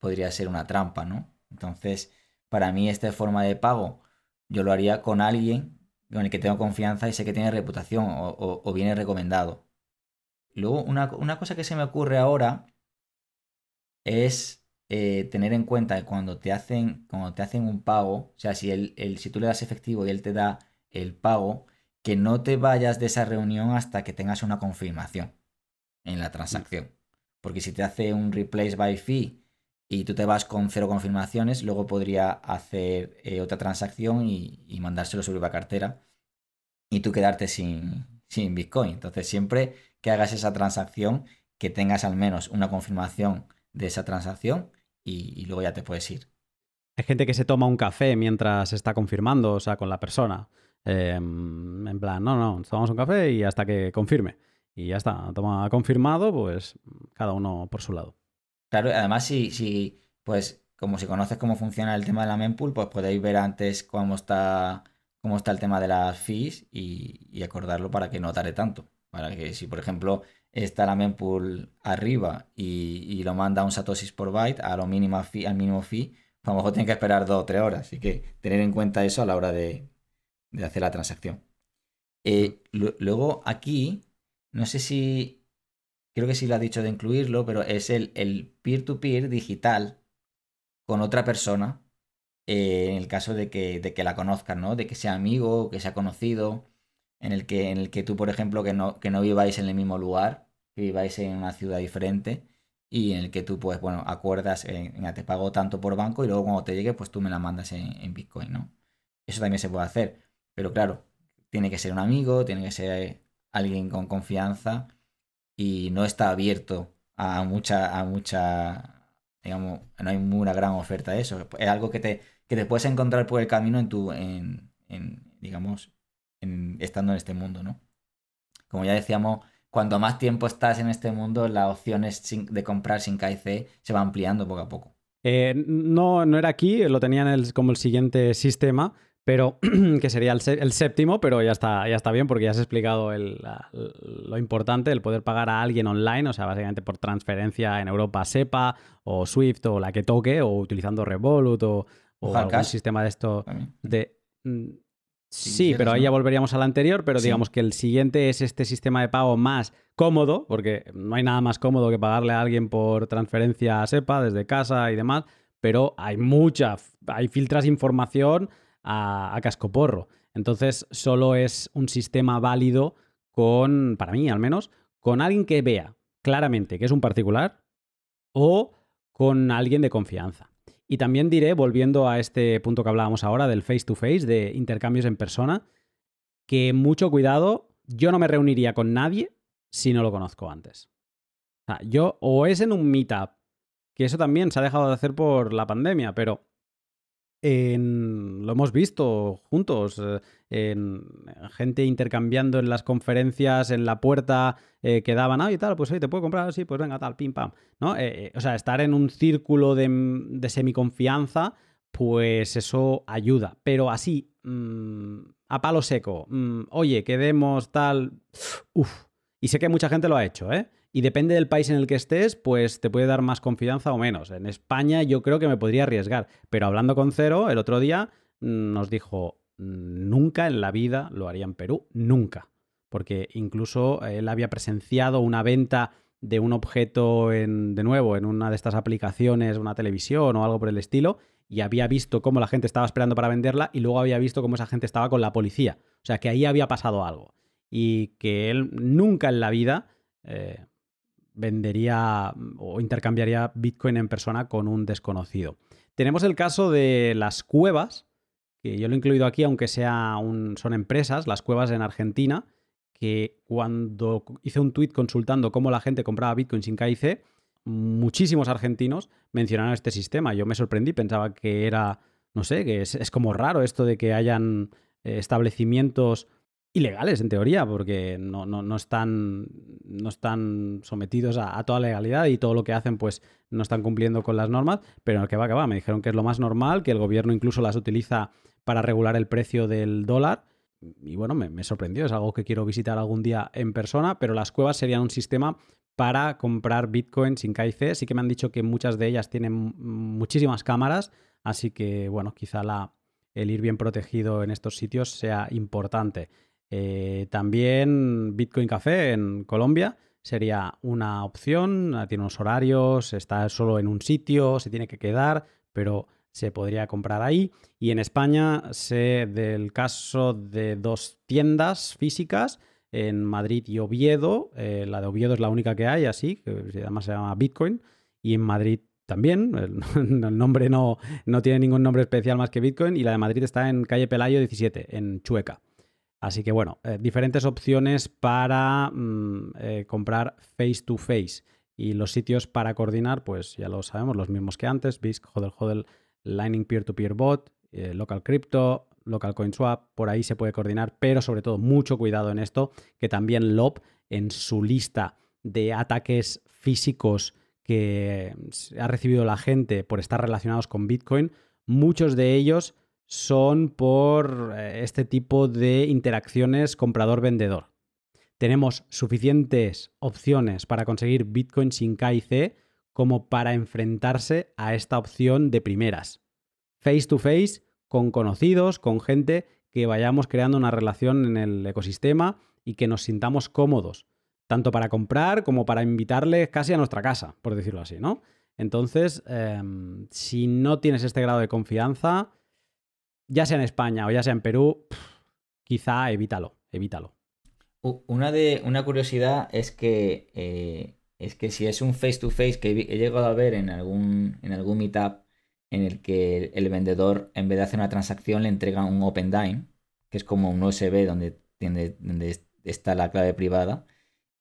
podría ser una trampa, ¿no? Entonces, para mí esta forma de pago, yo lo haría con alguien con el que tengo confianza y sé que tiene reputación o, viene recomendado. Luego, una, una cosa que se me ocurre ahora es eh, tener en cuenta que cuando te hacen, cuando te hacen un pago, o sea, si, el, si tú le das efectivo y él te da el pago, que no te vayas de esa reunión hasta que tengas una confirmación en la transacción. Porque si te hace un replace by fee y tú te vas con cero confirmaciones, luego podría hacer eh, otra transacción y, mandárselo sobre la cartera y tú quedarte sin, sin Bitcoin. Entonces, siempre que hagas esa transacción, que tengas al menos una confirmación de esa transacción y, luego ya te puedes ir. Hay gente que se toma un café mientras está confirmando, o sea, con la persona. Em, en plan, no, no, tomamos un café y hasta que confirme. Y ya está, toma confirmado, pues cada uno por su lado. Claro, además si, si pues como si conoces cómo funciona el tema de la mempool, pues podéis ver antes cómo está, cómo está el tema de las fees y, acordarlo para que no tarde tanto. Para que si, por ejemplo, está la mempool arriba y, lo manda un satosis por byte a lo mínimo fee, al mínimo fee, pues a lo mejor tiene que esperar dos o tres horas. Así que tener en cuenta eso a la hora de, hacer la transacción. Eh, luego aquí, no sé si, creo que sí lo ha dicho de incluirlo, pero es el peer-to-peer digital con otra persona eh, en el caso de que, de que la conozcan, ¿no? De que sea amigo, que sea conocido, en el que, en el que tú, por ejemplo, que no, que no viváis en el mismo lugar, que viváis en una ciudad diferente y en el que tú, pues, bueno, acuerdas, en, te pago tanto por banco y luego cuando te llegue, pues tú me la mandas en, Bitcoin, ¿no? Eso también se puede hacer, pero claro, tiene que ser un amigo, tiene que ser alguien con confianza y no está abierto a mucha, a mucha, digamos, no hay una gran oferta de eso. Es algo que te, que te puedes encontrar por el camino en tu, en, en digamos, estando en este mundo, ¿no? Como ya decíamos, cuanto más tiempo estás en este mundo, las opciones de comprar sin KIC se van ampliando poco a poco. Eh, no, no era aquí, lo tenían como el siguiente sistema, pero (clears throat) que sería el, séptimo, pero ya está, ya está bien porque ya has explicado lo importante, el poder pagar a alguien online, o sea, básicamente por transferencia en Europa SEPA o SWIFT o la que toque, o utilizando Revolut o, o algún sistema de esto de... Mm, sí, pero ahí ya volveríamos al anterior, pero digamos que el siguiente es este sistema de pago más cómodo, porque no hay nada más cómodo que pagarle a alguien por transferencia a SEPA desde casa y demás, pero hay mucha, hay filtras información a, a cascoporro. Entonces, solo es un sistema válido con, para mí al menos, con alguien que vea claramente que es un particular o con alguien de confianza. Y también diré, volviendo a este punto que hablábamos ahora del face to face, de intercambios en persona, que mucho cuidado, yo no me reuniría con nadie si no lo conozco antes. O sea, yo o es en un meetup, que eso también se ha dejado de hacer por la pandemia, pero lo hemos visto juntos, eh, en, gente intercambiando en las conferencias, en la puerta, eh, que daban, ah, y tal, pues sí, te puedo comprar, sí, pues venga, tal, pim, pam. ¿no? Eh, o sea, estar en un círculo de, de semiconfianza, pues eso ayuda. Pero así, mm, a palo seco, mm, oye, quedemos tal, uff. Y sé que mucha gente lo ha hecho, ¿eh? Y depende del país en el que estés, pues te puede dar más confianza o menos. En España yo creo que me podría arriesgar. Pero hablando con Cero, el otro día mm, nos dijo, nunca en la vida lo haría en Perú, nunca. Porque incluso él había presenciado una venta de un objeto de nuevo, en una de estas aplicaciones, una televisión o algo por el estilo, y había visto cómo la gente estaba esperando para venderla y luego había visto cómo esa gente estaba con la policía. O sea, que ahí había pasado algo. Y que él nunca en la vida eh, vendería mm, o intercambiaría Bitcoin en persona con un desconocido. Tenemos el caso de las cuevas, que yo lo he incluido aquí, aunque sea un, son empresas, las cuevas en Argentina, que cuando hice un tweet consultando cómo la gente compraba Bitcoin sin KIC, muchísimos argentinos mencionaron este sistema. Yo me sorprendí, pensaba que era, no sé, que es como raro esto de que hayan eh, establecimientos ilegales en teoría, porque no, no, están, no están sometidos a, toda legalidad y todo lo que hacen pues no están cumpliendo con las normas, pero que va, que va, me dijeron que es lo más normal, que el gobierno incluso las utiliza para regular el precio del dólar. Y bueno, me, me sorprendió, es algo que quiero visitar algún día en persona, pero las cuevas serían un sistema para comprar Bitcoin sin KIC. Sí que me han dicho que muchas de ellas tienen muchísimas cámaras, así que bueno, quizá la, el ir bien protegido en estos sitios sea importante. Eh, también Bitcoin Café en Colombia sería una opción, ah, tiene unos horarios, está solo en un sitio, se tiene que quedar, pero se podría comprar ahí. Y en España sé del caso de dos tiendas físicas en Madrid y Oviedo. Eh, la de Oviedo es la única que hay, así, que además se llama Bitcoin. Y en Madrid también. El, (laughs) nombre no, no tiene ningún nombre especial más que Bitcoin. Y la de Madrid está en calle Pelayo 17, en Chueca. Así que bueno, eh, diferentes opciones para mm, eh, comprar face to face. Y los sitios para coordinar, pues ya lo sabemos, los mismos que antes, BISC, Hodel Hodel, Lightning Peer-to-Peer Bot, eh, Local Crypto, Local Swap, por ahí se puede coordinar, pero sobre todo mucho cuidado en esto, que también LOB en su lista de ataques físicos que ha recibido la gente por estar relacionados con Bitcoin, muchos de ellos son por eh, este tipo de interacciones comprador-vendedor. Tenemos suficientes opciones para conseguir Bitcoin sin KIC como para enfrentarse a esta opción de primeras. Face to face, con conocidos, con gente que vayamos creando una relación en el ecosistema y que nos sintamos cómodos, tanto para comprar como para invitarles casi a nuestra casa, por decirlo así, ¿no? Entonces, em, si no tienes este grado de confianza, ya sea en España o ya sea en Perú, quizá evítalo, evítalo. Una, de, una curiosidad es que, eh, es que si es un face to face que he llegado a ver en algún, en algún meetup en el que el, vendedor en vez de hacer una transacción le entrega un Open Dime, que es como un USB donde, donde está la clave privada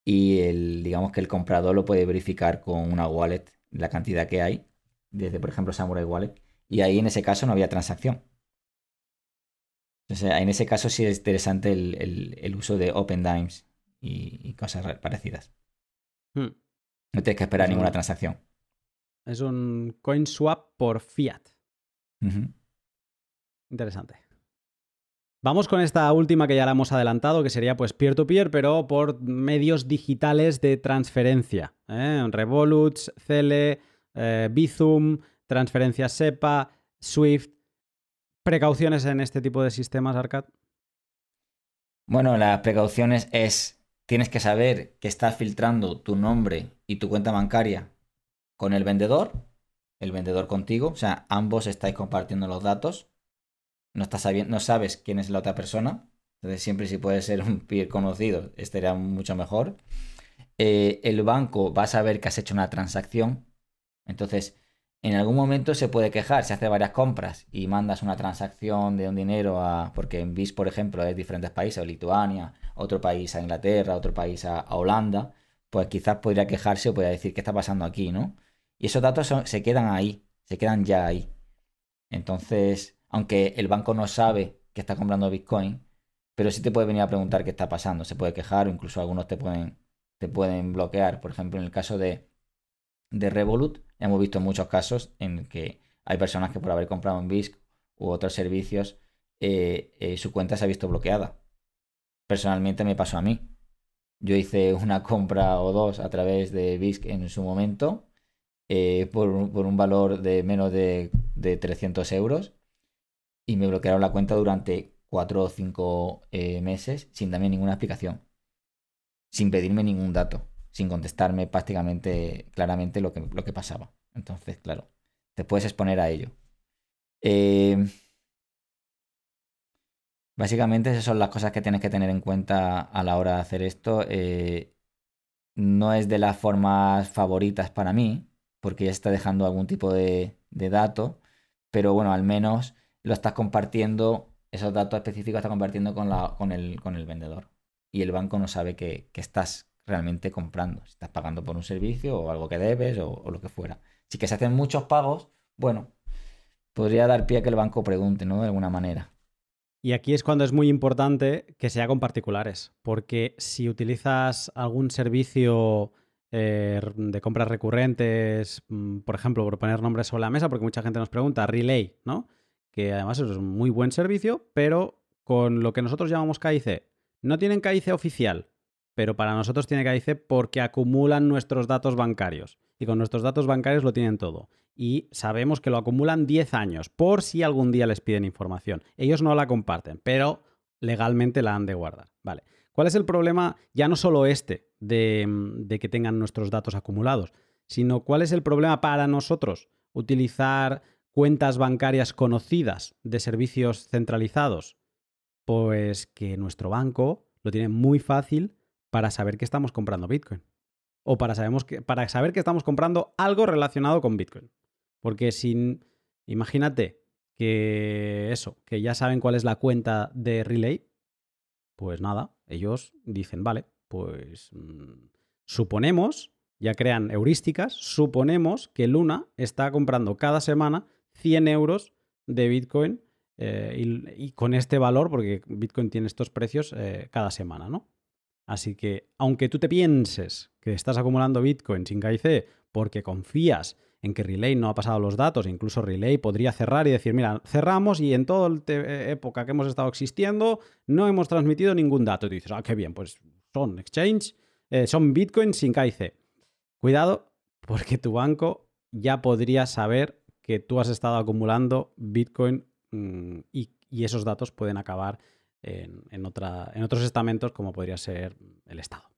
y el, digamos que el comprador lo puede verificar con una wallet, la cantidad que hay, desde por ejemplo Samurai Wallet, y ahí en ese caso no había transacción en ese caso sí es interesante el, uso de Open Dimes y, cosas parecidas. Hmm. No tienes que esperar ninguna transacción. Es un coin swap por fiat. Interesante. Vamos con esta última que ya la hemos adelantado, que sería pues peer-to-peer, pero por medios digitales de transferencia. ¿eh? Revoluts, Cele, eh, Bizum, transferencias SEPA, Swift, precauciones en este tipo de sistemas, Arcad? Bueno, las precauciones es, tienes que saber que estás filtrando tu nombre y tu cuenta bancaria con el vendedor, el vendedor contigo, o sea, ambos estáis compartiendo los datos, no, estás sabiendo, no sabes quién es la otra persona, entonces siempre si puede ser un peer conocido, estaría mucho mejor. Eh, el banco va a saber que has hecho una transacción, entonces en algún momento se puede quejar, se hace varias compras y mandas una transacción de un dinero a, porque en BIS, por ejemplo, es diferentes países, Lituania, otro país a Inglaterra, otro país a, Holanda, pues quizás podría quejarse o podría decir qué está pasando aquí, ¿no? Y esos datos se quedan ahí, se quedan ya ahí. Entonces, aunque el banco no sabe que está comprando Bitcoin, pero sí te puede venir a preguntar qué está pasando, se puede quejar o incluso algunos te pueden, te pueden bloquear. Por ejemplo, en el caso de, de Revolut, hemos visto muchos casos en que hay personas que por haber comprado en BISC u otros servicios, eh, eh, su cuenta se ha visto bloqueada. Personalmente me pasó a mí. Yo hice una (laughs) compra o dos a través de BISC en su momento eh, por, un valor de menos de, de, 300 euros y me bloquearon la cuenta durante 4 o 5 meses sin darme ninguna explicación, sin pedirme ningún dato sin contestarme prácticamente claramente lo que, lo que pasaba. Entonces, claro, te puedes exponer a ello. Eh, básicamente esas son las cosas que tienes que tener en cuenta a la hora de hacer esto. Eh, no es de las formas favoritas para mí, porque ya está dejando algún tipo de, dato, pero bueno, al menos lo estás compartiendo, esos datos específicos estás compartiendo con, la, con, el, con el vendedor. Y el banco no sabe que estás realmente comprando. Si estás pagando por un servicio o algo que debes o, lo que fuera. Si que se hacen muchos pagos, bueno, podría dar pie a que el banco pregunte, ¿no? De alguna manera. Y aquí es cuando es muy importante que sea con particulares, porque si utilizas algún servicio eh, de compras recurrentes, mm, por ejemplo, por poner nombres sobre la mesa, porque mucha gente nos pregunta, Relay, ¿no? Que además es un muy buen servicio, pero con lo que nosotros llamamos KIC, no tienen KIC oficial, pero para nosotros tiene KIC porque acumulan nuestros datos bancarios. Y con nuestros datos bancarios lo tienen todo. Y sabemos que lo acumulan 10 años, por si algún día les piden información. Ellos no la comparten, pero legalmente la han de guardar. Vale. ¿Cuál es el problema? Ya no solo este de que tengan nuestros datos acumulados, sino cuál es el problema para nosotros utilizar cuentas bancarias conocidas de servicios centralizados. Pues que nuestro banco lo tiene muy fácil para saber que estamos comprando Bitcoin. O para, sabemos que, para saber que estamos comprando algo relacionado con Bitcoin. Porque sin. Imagínate que eso, que ya saben cuál es la cuenta de Relay. Pues nada, ellos dicen, vale, pues mm, suponemos, ya crean heurísticas, suponemos que Luna está comprando cada semana 100 euros de Bitcoin eh, y, con este valor, porque Bitcoin tiene estos precios eh, cada semana, ¿no? Así que, aunque tú te pienses que estás acumulando Bitcoin sin KIC porque confías en que Relay no ha pasado los datos, incluso Relay podría cerrar y decir, mira, cerramos y en toda la eh, época que hemos estado existiendo no hemos transmitido ningún dato. Y dices, ah, qué bien, pues son exchange, son Bitcoin sin KIC. Cuidado, porque tu banco ya podría saber que tú has estado acumulando Bitcoin mm, y, esos datos pueden acabar en, otra, en otros estamentos como podría ser el Estado.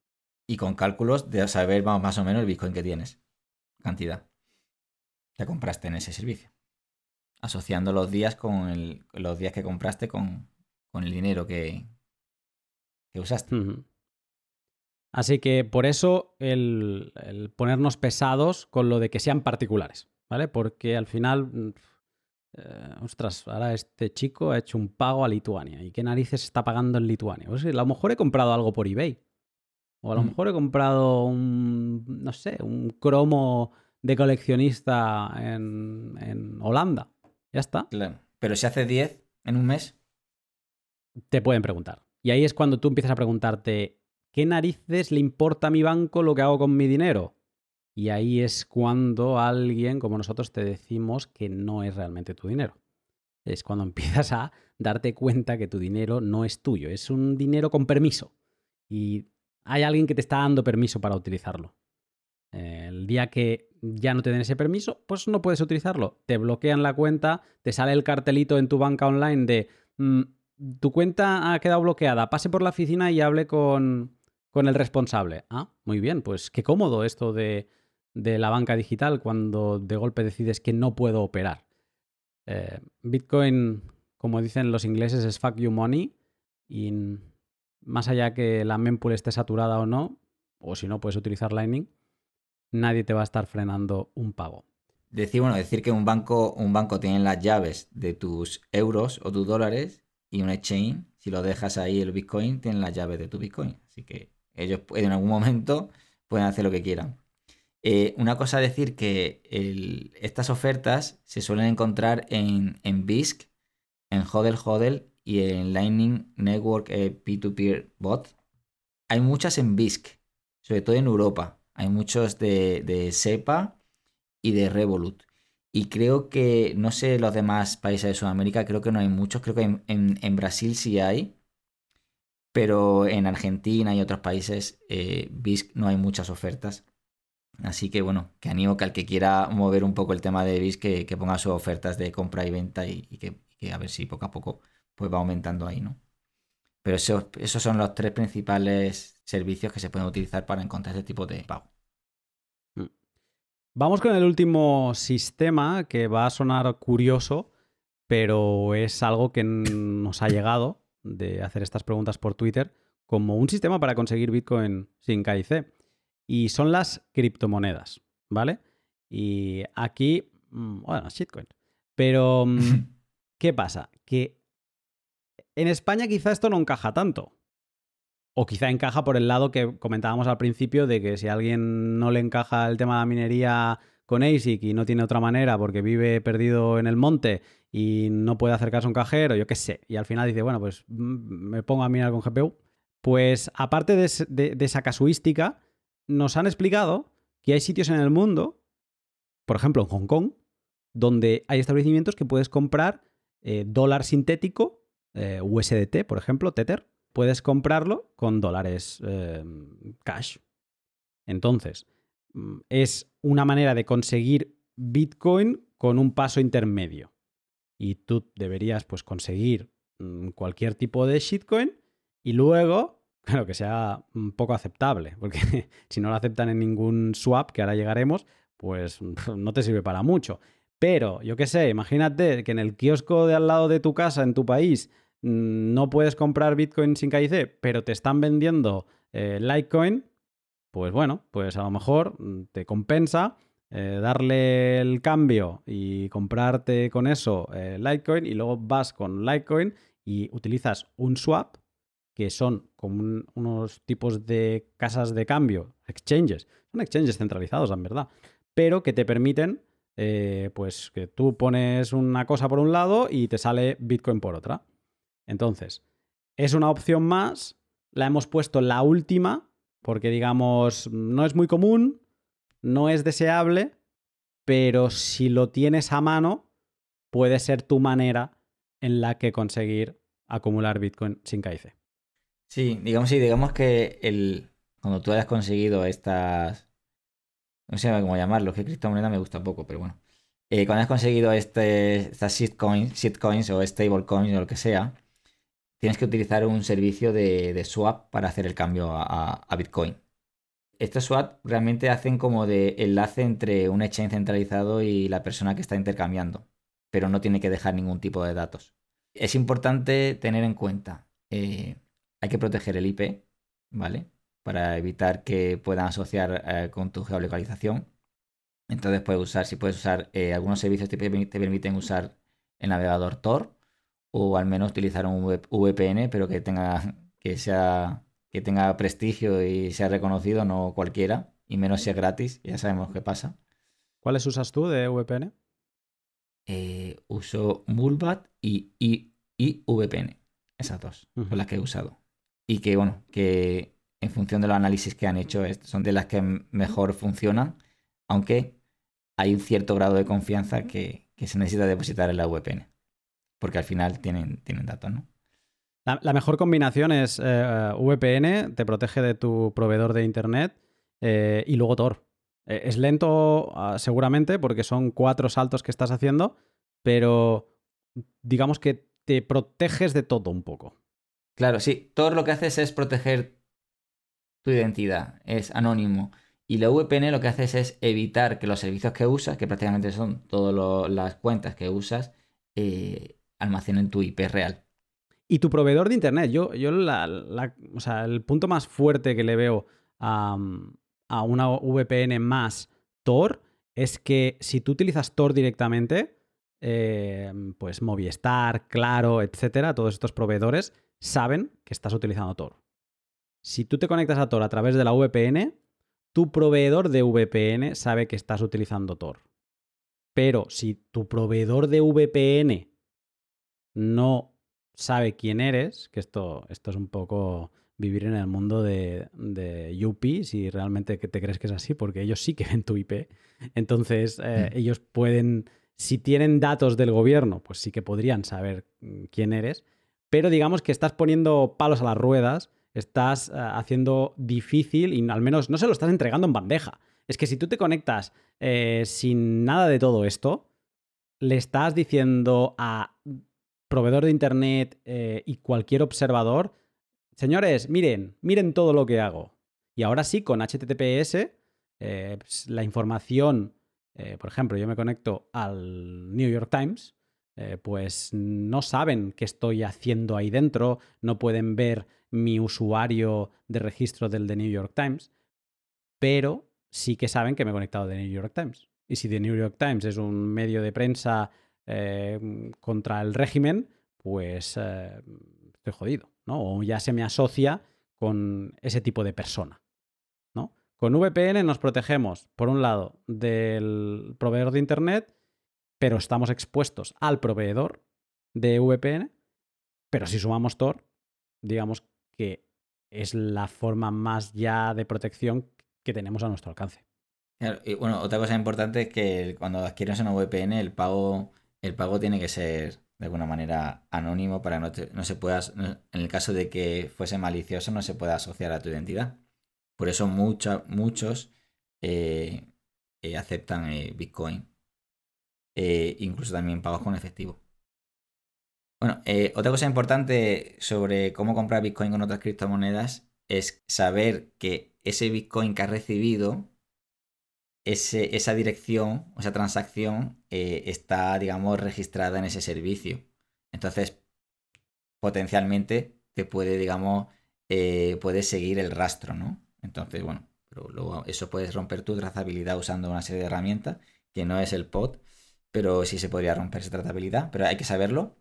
Y con cálculos de saber más o menos el Bitcoin que tienes, cantidad que compraste en ese servicio. Asociando los días con los días que compraste con, el dinero que, que usaste. Así que por eso el, ponernos pesados con lo de que sean particulares. ¿vale? Porque al final, mm, eh, ostras, ahora este chico ha hecho un pago a Lituania. ¿Y qué narices está pagando en Lituania? Pues a lo mejor he comprado algo por eBay. O a lo mm. mejor he comprado un, no sé, un cromo de coleccionista en, en Holanda. Ya está. Claro. Pero si hace 10 en un mes. Te pueden preguntar. Y ahí es cuando tú empiezas a preguntarte, ¿qué narices le importa a mi banco lo que hago con mi dinero? Y ahí es cuando alguien como nosotros te decimos que no es realmente tu dinero. Es cuando (laughs) empiezas a darte cuenta que tu dinero no es tuyo, es un dinero con permiso. Y hay alguien que te está dando permiso para utilizarlo. El día que ya no te den ese permiso, pues no puedes utilizarlo. Te bloquean la cuenta, te sale el cartelito en tu banca online de mm, tu cuenta ha quedado bloqueada, pase por la oficina y hable con, con el responsable. Ah, muy bien, pues qué cómodo esto de de la banca digital cuando de golpe decides que no puedo operar. Eh, Bitcoin, como dicen los ingleses, es fuck you money y más allá que la mempool esté saturada o no, o si no puedes utilizar Lightning, nadie te va a estar frenando un pago. Decir, bueno, decir que un banco, un banco tiene las llaves de tus euros o tus dólares y un exchange, si lo dejas ahí el Bitcoin, tiene las llaves de tu Bitcoin. Así que ellos en algún momento pueden hacer lo que quieran. Eh, una cosa a decir que estas ofertas se suelen encontrar en, en BISC, en Hodel Hodel y en Lightning Network eh, P2Peer Bot. Hay muchas en BISC, sobre todo en Europa. Hay muchos de, SEPA y de Revolut. Y creo que, no sé los demás países de Sudamérica, creo que no hay muchos. Creo que en, Brasil sí hay. Pero en Argentina y otros países, eh, BISC no hay muchas ofertas. Así que bueno, que animo que al que quiera mover un poco el tema de BIS que, ponga sus ofertas de compra y venta y, que, a ver si poco a poco pues va aumentando ahí, ¿no? Pero esos, esos son los tres principales servicios que se pueden utilizar para encontrar ese tipo de pago. Mm. Vamos con el último sistema que va a sonar curioso, pero es algo que nos ha llegado de hacer estas preguntas por Twitter como un sistema para conseguir Bitcoin sin KIC y son las criptomonedas, ¿vale? Y aquí, mm, bueno, shitcoin. Pero, mm, (laughs) ¿qué pasa? Que en España quizá esto no encaja tanto. O quizá encaja por el lado que comentábamos al principio de que si a alguien no le encaja el tema de la minería con ASIC y no tiene otra manera porque vive perdido en el monte y no puede acercarse a un cajero, yo qué sé, y al final dice, bueno, pues mm, me pongo a minar con GPU. Pues aparte de esa casuística, nos han explicado que hay sitios en el mundo, por ejemplo en Hong Kong, donde hay establecimientos que puedes comprar eh, dólar sintético, eh, USDT, por ejemplo, Tether, puedes comprarlo con dólares eh, cash. Entonces, mm, es una manera de conseguir Bitcoin con un paso intermedio. Y tú deberías pues conseguir mm, cualquier tipo de shitcoin y luego Claro, que sea un poco aceptable, porque (laughs) si no lo aceptan en ningún swap, que ahora llegaremos, pues (laughs) no te sirve para mucho. Pero, yo qué sé, imagínate que en el kiosco de al lado de tu casa, en tu país, mm, no puedes comprar Bitcoin sin KIC, pero te están vendiendo eh, Litecoin, pues bueno, pues a lo mejor mm, te compensa eh, darle el cambio y comprarte con eso eh, Litecoin y luego vas con Litecoin y utilizas un swap que son como unos tipos de casas de cambio, exchanges. Son exchanges centralizados, en verdad, pero que te permiten, eh, pues, que tú pones una cosa por un lado y te sale Bitcoin por otra. Entonces, es una opción más, la hemos puesto la última, porque digamos, no es muy común, no es deseable, pero si lo tienes a mano, puede ser tu manera en la que conseguir acumular Bitcoin sin KIC. Sí, digamos, sí, digamos que el, cuando tú hayas conseguido estas, no sé cómo llamarlo, que criptomoneda me gusta poco, pero bueno. Eh, cuando has conseguido este, estas shitcoins, shitcoins o stablecoins o lo que sea, tienes que utilizar un servicio de, swap para hacer el cambio a, Bitcoin. Estos swap realmente hacen como de enlace entre un exchange centralizado y la persona que está intercambiando, pero no tiene que dejar ningún tipo de datos. Es importante tener en cuenta, eh, hay que proteger el IP, ¿vale? Para evitar que puedan asociar eh, con tu geolocalización. Entonces puedes usar, si puedes usar eh, algunos servicios te, te permiten usar el navegador Tor, o al menos utilizar un VPN, pero que tenga, que sea, que tenga prestigio y sea reconocido, no cualquiera, y menos si es gratis, ya sabemos qué pasa. ¿Cuáles usas tú de VPN? Eh, uso Mulbat y, y, VPN, esas dos son las que he usado. Y que, bueno, que en función de los análisis que han hecho, son de las que mejor funcionan, aunque hay un cierto grado de confianza que, que se necesita depositar en la VPN porque al final tienen, tienen datos, ¿no? La, mejor combinación es eh, VPN, te protege de tu proveedor de Internet eh, y luego Tor. Eh, es lento ah, seguramente porque son cuatro saltos que estás haciendo, pero digamos que te proteges de todo un poco. Claro, sí. Tor lo que haces es proteger tu identidad, es anónimo. Y la VPN lo que haces es evitar que los servicios que usas, que prácticamente son todas las cuentas que usas, en tu IP real. Y tu proveedor de Internet. Yo, yo o sea, el punto más fuerte que le veo a, una VPN más Tor es que si tú utilizas Tor directamente, eh, pues Movistar, Claro, etcétera, todos estos proveedores saben que estás utilizando Tor. Si tú te conectas a Tor a través de la VPN, tu proveedor de VPN sabe que estás utilizando Tor. Pero si tu proveedor de VPN no sabe quién eres, que esto, esto es un poco vivir en el mundo de, de UP, si realmente te crees que es así, porque ellos sí que ven tu IP. Entonces, eh, mm. ellos pueden, si tienen datos del gobierno, pues sí que podrían saber mm, quién eres, pero digamos que estás poniendo palos a las ruedas, estás eh, haciendo difícil y al menos no se lo estás entregando en bandeja. Es que si tú te conectas eh, sin nada de todo esto, le estás diciendo a proveedor de Internet eh, y cualquier observador, señores, miren, miren todo lo que hago. Y ahora sí, con HTTPS, pues, la información, por ejemplo, yo me conecto al New York Times, pues no saben qué estoy haciendo ahí dentro, no pueden ver mi usuario de registro del The New York Times, pero sí que saben que me he conectado The New York Times. Y si The New York Times es un medio de prensa eh, contra el régimen, pues eh, estoy jodido, ¿no? O ya se me asocia con ese tipo de persona, ¿no? Con VPN nos protegemos, por un lado, del proveedor de Internet, pero estamos expuestos al proveedor de VPN, pero si sumamos Tor, digamos que es la forma más ya de protección que tenemos a nuestro alcance. y bueno, otra cosa importante es que cuando adquieres una VPN, el pago el pago tiene que ser de alguna manera anónimo para no, no se pueda, en el caso de que fuese malicioso, no se pueda asociar a tu identidad. Por eso muchos eh, eh, aceptan eh, Bitcoin, incluso también pagos con efectivo. Bueno, otra cosa importante sobre cómo comprar Bitcoin con otras criptomonedas es saber que ese Bitcoin que has recibido esa dirección, esa transacción eh, está, digamos, registrada en ese servicio. Entonces, potencialmente te puede, digamos, eh, puedes seguir el rastro, ¿no? Entonces, bueno, pero luego eso puedes romper tu trazabilidad usando una serie de herramientas, que no es el pod, pero sí se podría romper esa trazabilidad, pero hay que saberlo.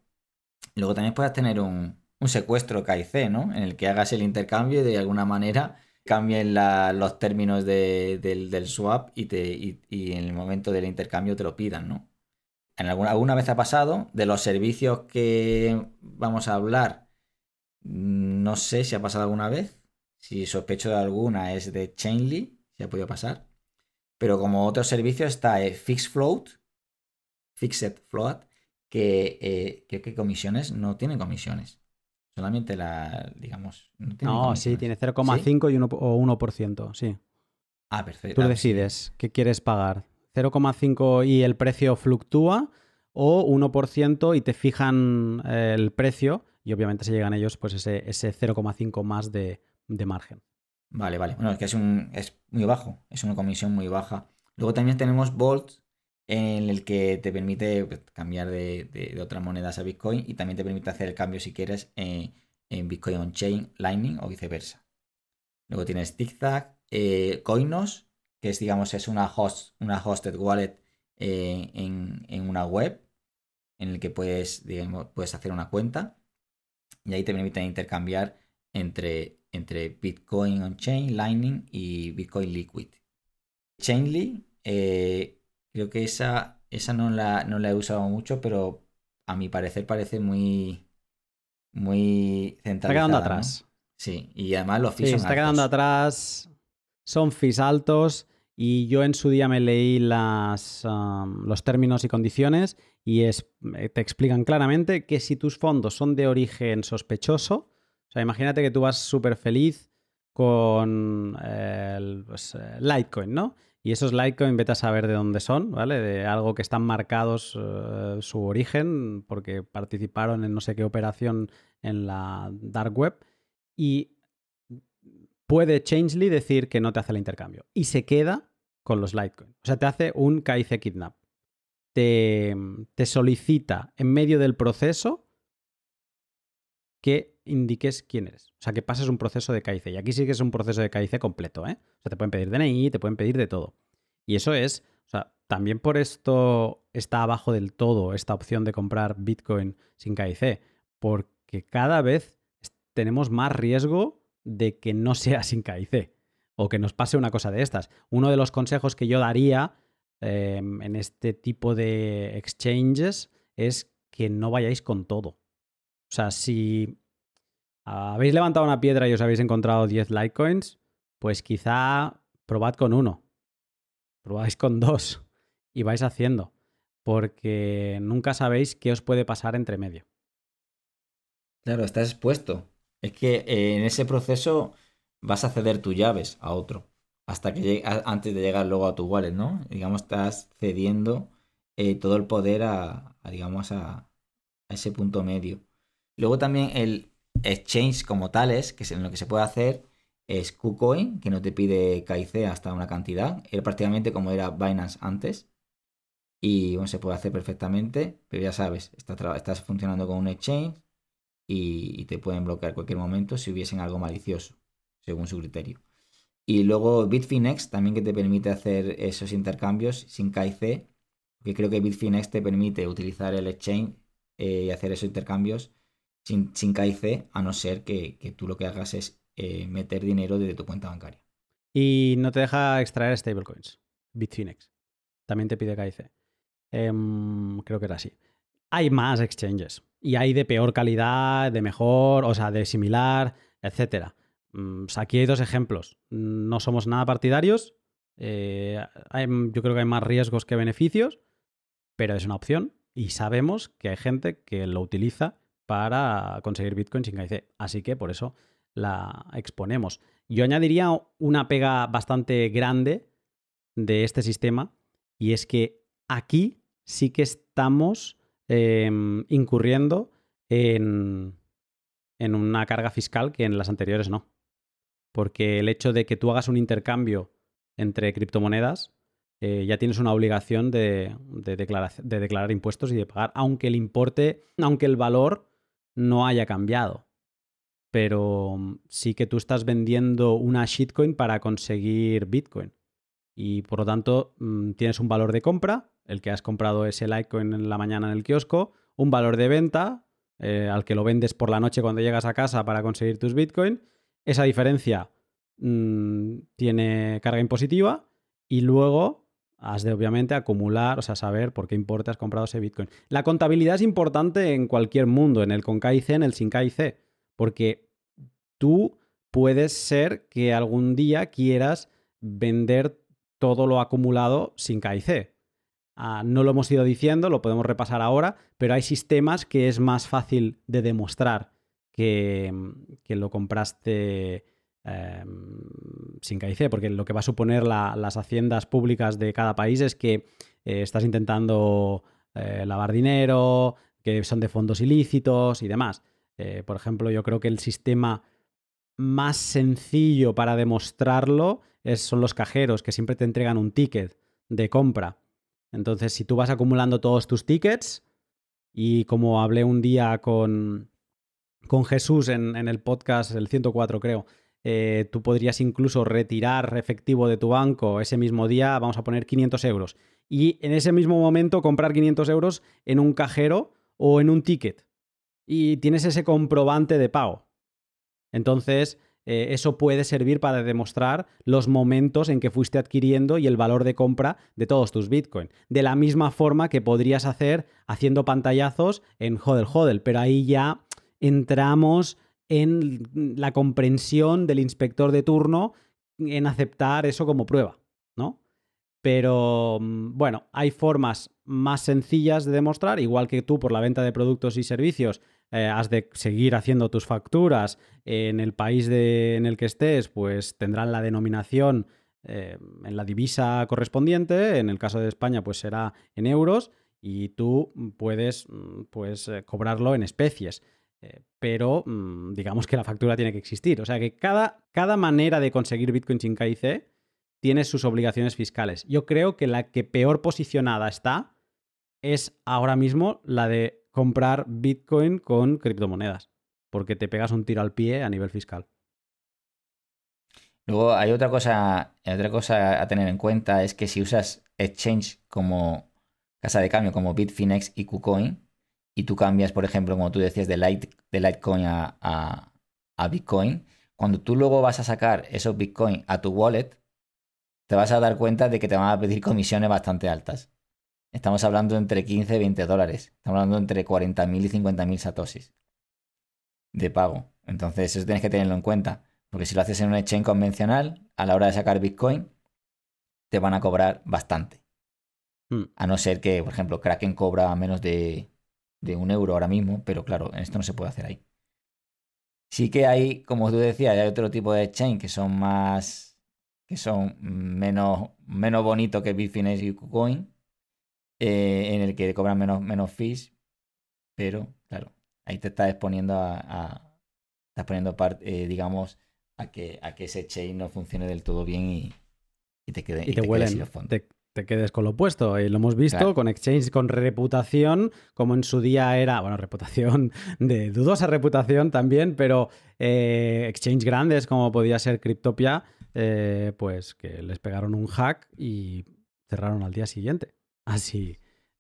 Luego también puedes tener un, un secuestro KIC, ¿no? En el que hagas el intercambio y de alguna manera cambien los términos del, swap y, te, y, en el momento del intercambio te lo pidan, ¿no? En alguna, alguna vez ha pasado, de los servicios que vamos a hablar, no sé si ha pasado alguna vez, si sospecho de alguna es de Chainly, si ha podido pasar, pero como otro servicio está eh, FixFloat, Fixed Float, que eh, creo que comisiones no tienen comisiones. Solamente la, digamos. No, sí, tiene 0,5 y 1, o 1%, sí. Ah, perfecto. Tú ah, decides qué quieres pagar. 0,5 y el precio fluctúa o 1% y te fijan eh, el precio y obviamente se llegan ellos pues ese, ese 0,5 más de, de, margen. Vale, vale. Bueno, es que es, un, es muy bajo, es una comisión muy baja. Luego también tenemos Bolt, en el que te permite pues, cambiar de, otras monedas a Bitcoin y también te permite hacer el cambio si quieres en, Bitcoin on-chain, Lightning o viceversa. Luego tienes Zigzag, eh, Coinos, que es, digamos, es una, host, una hosted wallet eh, en, una web en el que puedes, puedes hacer una cuenta y ahí te permite intercambiar entre, entre Bitcoin on-chain, Lightning y Bitcoin Liquid. Chainly eh, Creo que esa, esa no, la, no la he usado mucho, pero a mi parecer parece muy, muy centralizada. Está quedando atrás. Sí, y además los fees sí, está quedando atrás. Son fees altos y yo en su día me leí las, um, los términos y condiciones y es, eh, te explican claramente que si tus fondos son de origen sospechoso, o sea, imagínate que tú vas súper feliz con el, pues, eh, Litecoin, ¿no? Y esos Litecoin, vete a saber de dónde son, ¿vale? De algo que están marcados eh, su origen, porque participaron en no sé qué operación en la dark web. Y puede Changely decir que no te hace el intercambio. Y se queda con los Litecoin. O sea, te hace un KIC kidnap. Te, te solicita en medio del proceso que indiques quién eres. O sea, que pases un proceso de KIC. Y aquí sí que es un proceso de KIC completo, ¿eh? O sea, te pueden pedir DNI, te pueden pedir de todo. Y eso es, o sea, también por esto está abajo del todo esta opción de comprar Bitcoin sin KIC, porque cada vez tenemos más riesgo de que no (laughs) sea sin KIC o que nos pase una cosa de estas. Uno de los consejos que yo daría em, en este tipo de exchanges es que no vayáis con todo. O sea, si habéis levantado una piedra y os habéis encontrado 10 Litecoins, pues quizá probad con uno, probáis con dos y vais haciendo, porque nunca sabéis qué os puede pasar entre medio. Claro, estás expuesto. Es que eh, en ese proceso vas a ceder tus llaves a otro, hasta que antes de llegar luego a tu wallet, ¿no? Digamos, estás cediendo eh, todo el poder a, digamos, a ese punto medio. Luego también el, exchange como tales, que es en lo que se puede hacer, es KuCoin, que no te pide KIC hasta una cantidad. Era prácticamente como era Binance antes. Y bueno, se puede hacer perfectamente, pero ya sabes, estás, funcionando con un exchange y, te pueden bloquear cualquier momento si hubiesen algo malicioso, según su criterio. Y luego Bitfinex también que te permite hacer esos intercambios sin KIC, que creo que Bitfinex te permite utilizar el exchange eh, y hacer esos intercambios sin, sin KIC, a no ser que, tú lo que hagas es eh, meter dinero desde tu cuenta bancaria. Y no te deja extraer stablecoins. Bitfinex. También te pide KIC. Em, creo que era así. Hay más exchanges. Y hay de peor calidad, de mejor, o sea, de similar, etc. Mm, aquí hay dos ejemplos. No somos nada partidarios. Eh, yo creo que hay más riesgos que beneficios, pero es una opción y sabemos que hay gente que lo utiliza para conseguir Bitcoin sin KIC. Así que por eso la exponemos. Yo añadiría una pega bastante grande de este sistema y es que aquí sí que estamos em, incurriendo en, una carga fiscal que en las anteriores no. Porque el hecho de que tú hagas un intercambio entre criptomonedas, eh, ya tienes una obligación de, declarar, impuestos y de pagar, aunque el importe, aunque el valor no haya cambiado. Pero mm, sí que tú estás vendiendo una shitcoin para conseguir Bitcoin. Y por lo tanto, mm, tienes un valor de compra, el que has comprado ese Litecoin en la mañana en el kiosco, un valor de venta, eh, al que lo vendes por la noche cuando llegas a casa para conseguir tus Bitcoin. Esa diferencia mm, tiene carga impositiva y luego has de obviamente acumular, o sea, saber por qué importe has comprado ese Bitcoin. La contabilidad es importante en cualquier mundo, en el con KIC, en el sin KIC, porque tú puedes ser que algún día quieras vender todo lo acumulado sin KIC. Ah, no lo hemos ido diciendo, lo podemos repasar ahora, pero hay sistemas que es más fácil de demostrar que, que lo compraste em, sin KIC, porque lo que va a suponer las haciendas públicas de cada país es que eh, estás intentando eh, lavar dinero, que son de fondos ilícitos y demás. Eh, por ejemplo, yo creo que el sistema más sencillo para demostrarlo son los cajeros, que siempre te entregan un ticket de compra entonces, si tú vas acumulando todos tus tickets, y como hablé un día con, con Jesús en, el podcast, el 104 creo, eh, tú podrías incluso retirar efectivo de tu banco ese mismo día, vamos a poner 500 euros, y en ese mismo momento comprar 500 euros en un cajero o en un ticket. Y tienes ese comprobante de pago. Entonces, eh, eso puede servir para demostrar los momentos en que fuiste adquiriendo y el valor de compra de todos tus Bitcoin. De la misma forma que podrías hacer haciendo pantallazos en Hodel Hodel, pero ahí ya entramos en la comprensión del inspector de turno en aceptar eso como prueba, ¿no? Pero mm, bueno, hay formas más sencillas de demostrar, igual que tú por la venta de productos y servicios eh, has de seguir haciendo tus facturas en el país en el que estés, pues tendrán la denominación eh, en la divisa correspondiente. En el caso de España, pues será en euros y tú puedes mm, pues, eh, cobrarlo en especies. Pero mm, digamos que la factura tiene que existir. O sea que cada, cada manera de conseguir Bitcoin sin KIC tiene sus obligaciones fiscales. Yo creo que la que peor posicionada está es ahora mismo la de comprar Bitcoin con criptomonedas, porque te pegas un tiro al pie a nivel fiscal. Luego hay otra cosa, otra cosa a tener en cuenta, es que si usas exchange como casa de cambio, como Bitfinex y KuCoin, y tú cambias, por ejemplo, como tú decías, de, de Litecoin a, a Bitcoin, cuando tú luego vas a sacar esos Bitcoin a tu wallet, te vas a dar cuenta de que te van a pedir comisiones bastante altas. Estamos hablando entre 15 y 20 dólares. Estamos hablando entre 40.000 y 50.000 satoshis de pago. Entonces, eso tienes que tenerlo en cuenta. Porque si lo haces en un exchange convencional, a la hora de sacar Bitcoin, te van a cobrar bastante. Hmm. A no ser que, por ejemplo, Kraken cobra menos de, de un euro ahora mismo, pero claro, esto no se puede hacer ahí. Sí que hay, como tú decías, hay otro tipo de exchange que son más. que son menos, menos bonitos que Bitfinex y KuCoin eh, en el que cobran menos, menos fees, pero claro, ahí te estás exponiendo a, estás poniendo parte, eh, digamos, a que, a que ese chain no funcione del todo bien y, te quede y, te, te, te, quedes con lo opuesto. Y lo hemos visto con exchange con reputación, como en su día era, bueno, (laughs) reputación de dudosa reputación también, pero eh, exchange grandes como podía ser Cryptopia, pues que les pegaron un hack y cerraron al día siguiente. Así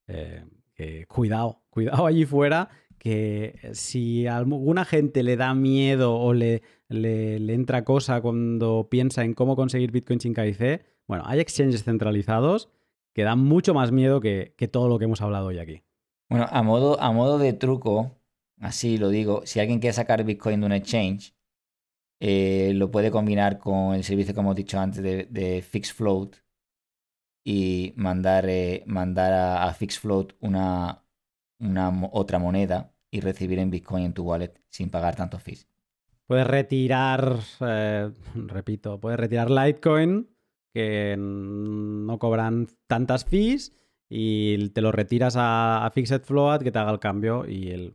eh, que cuidado, cuidado allí fuera, que si a alguna gente le da miedo o le, le, entra cosa cuando piensa en cómo conseguir Bitcoin sin KIC, bueno, hay exchanges centralizados que dan mucho más miedo que, todo lo que hemos hablado hoy aquí. Bueno, a modo, a modo de truco, así lo digo, si alguien quiere sacar Bitcoin de un exchange, eh, lo puede combinar con el servicio que hemos dicho antes de, de Fixed Float, y mandar, eh, mandar a, a FixFloat una, una otra moneda y recibir en Bitcoin en tu wallet sin pagar tantos fees. Puedes retirar, eh, repito, puedes retirar Litecoin que no cobran tantas fees y te lo retiras a, a Fixed Float que te haga el cambio y el...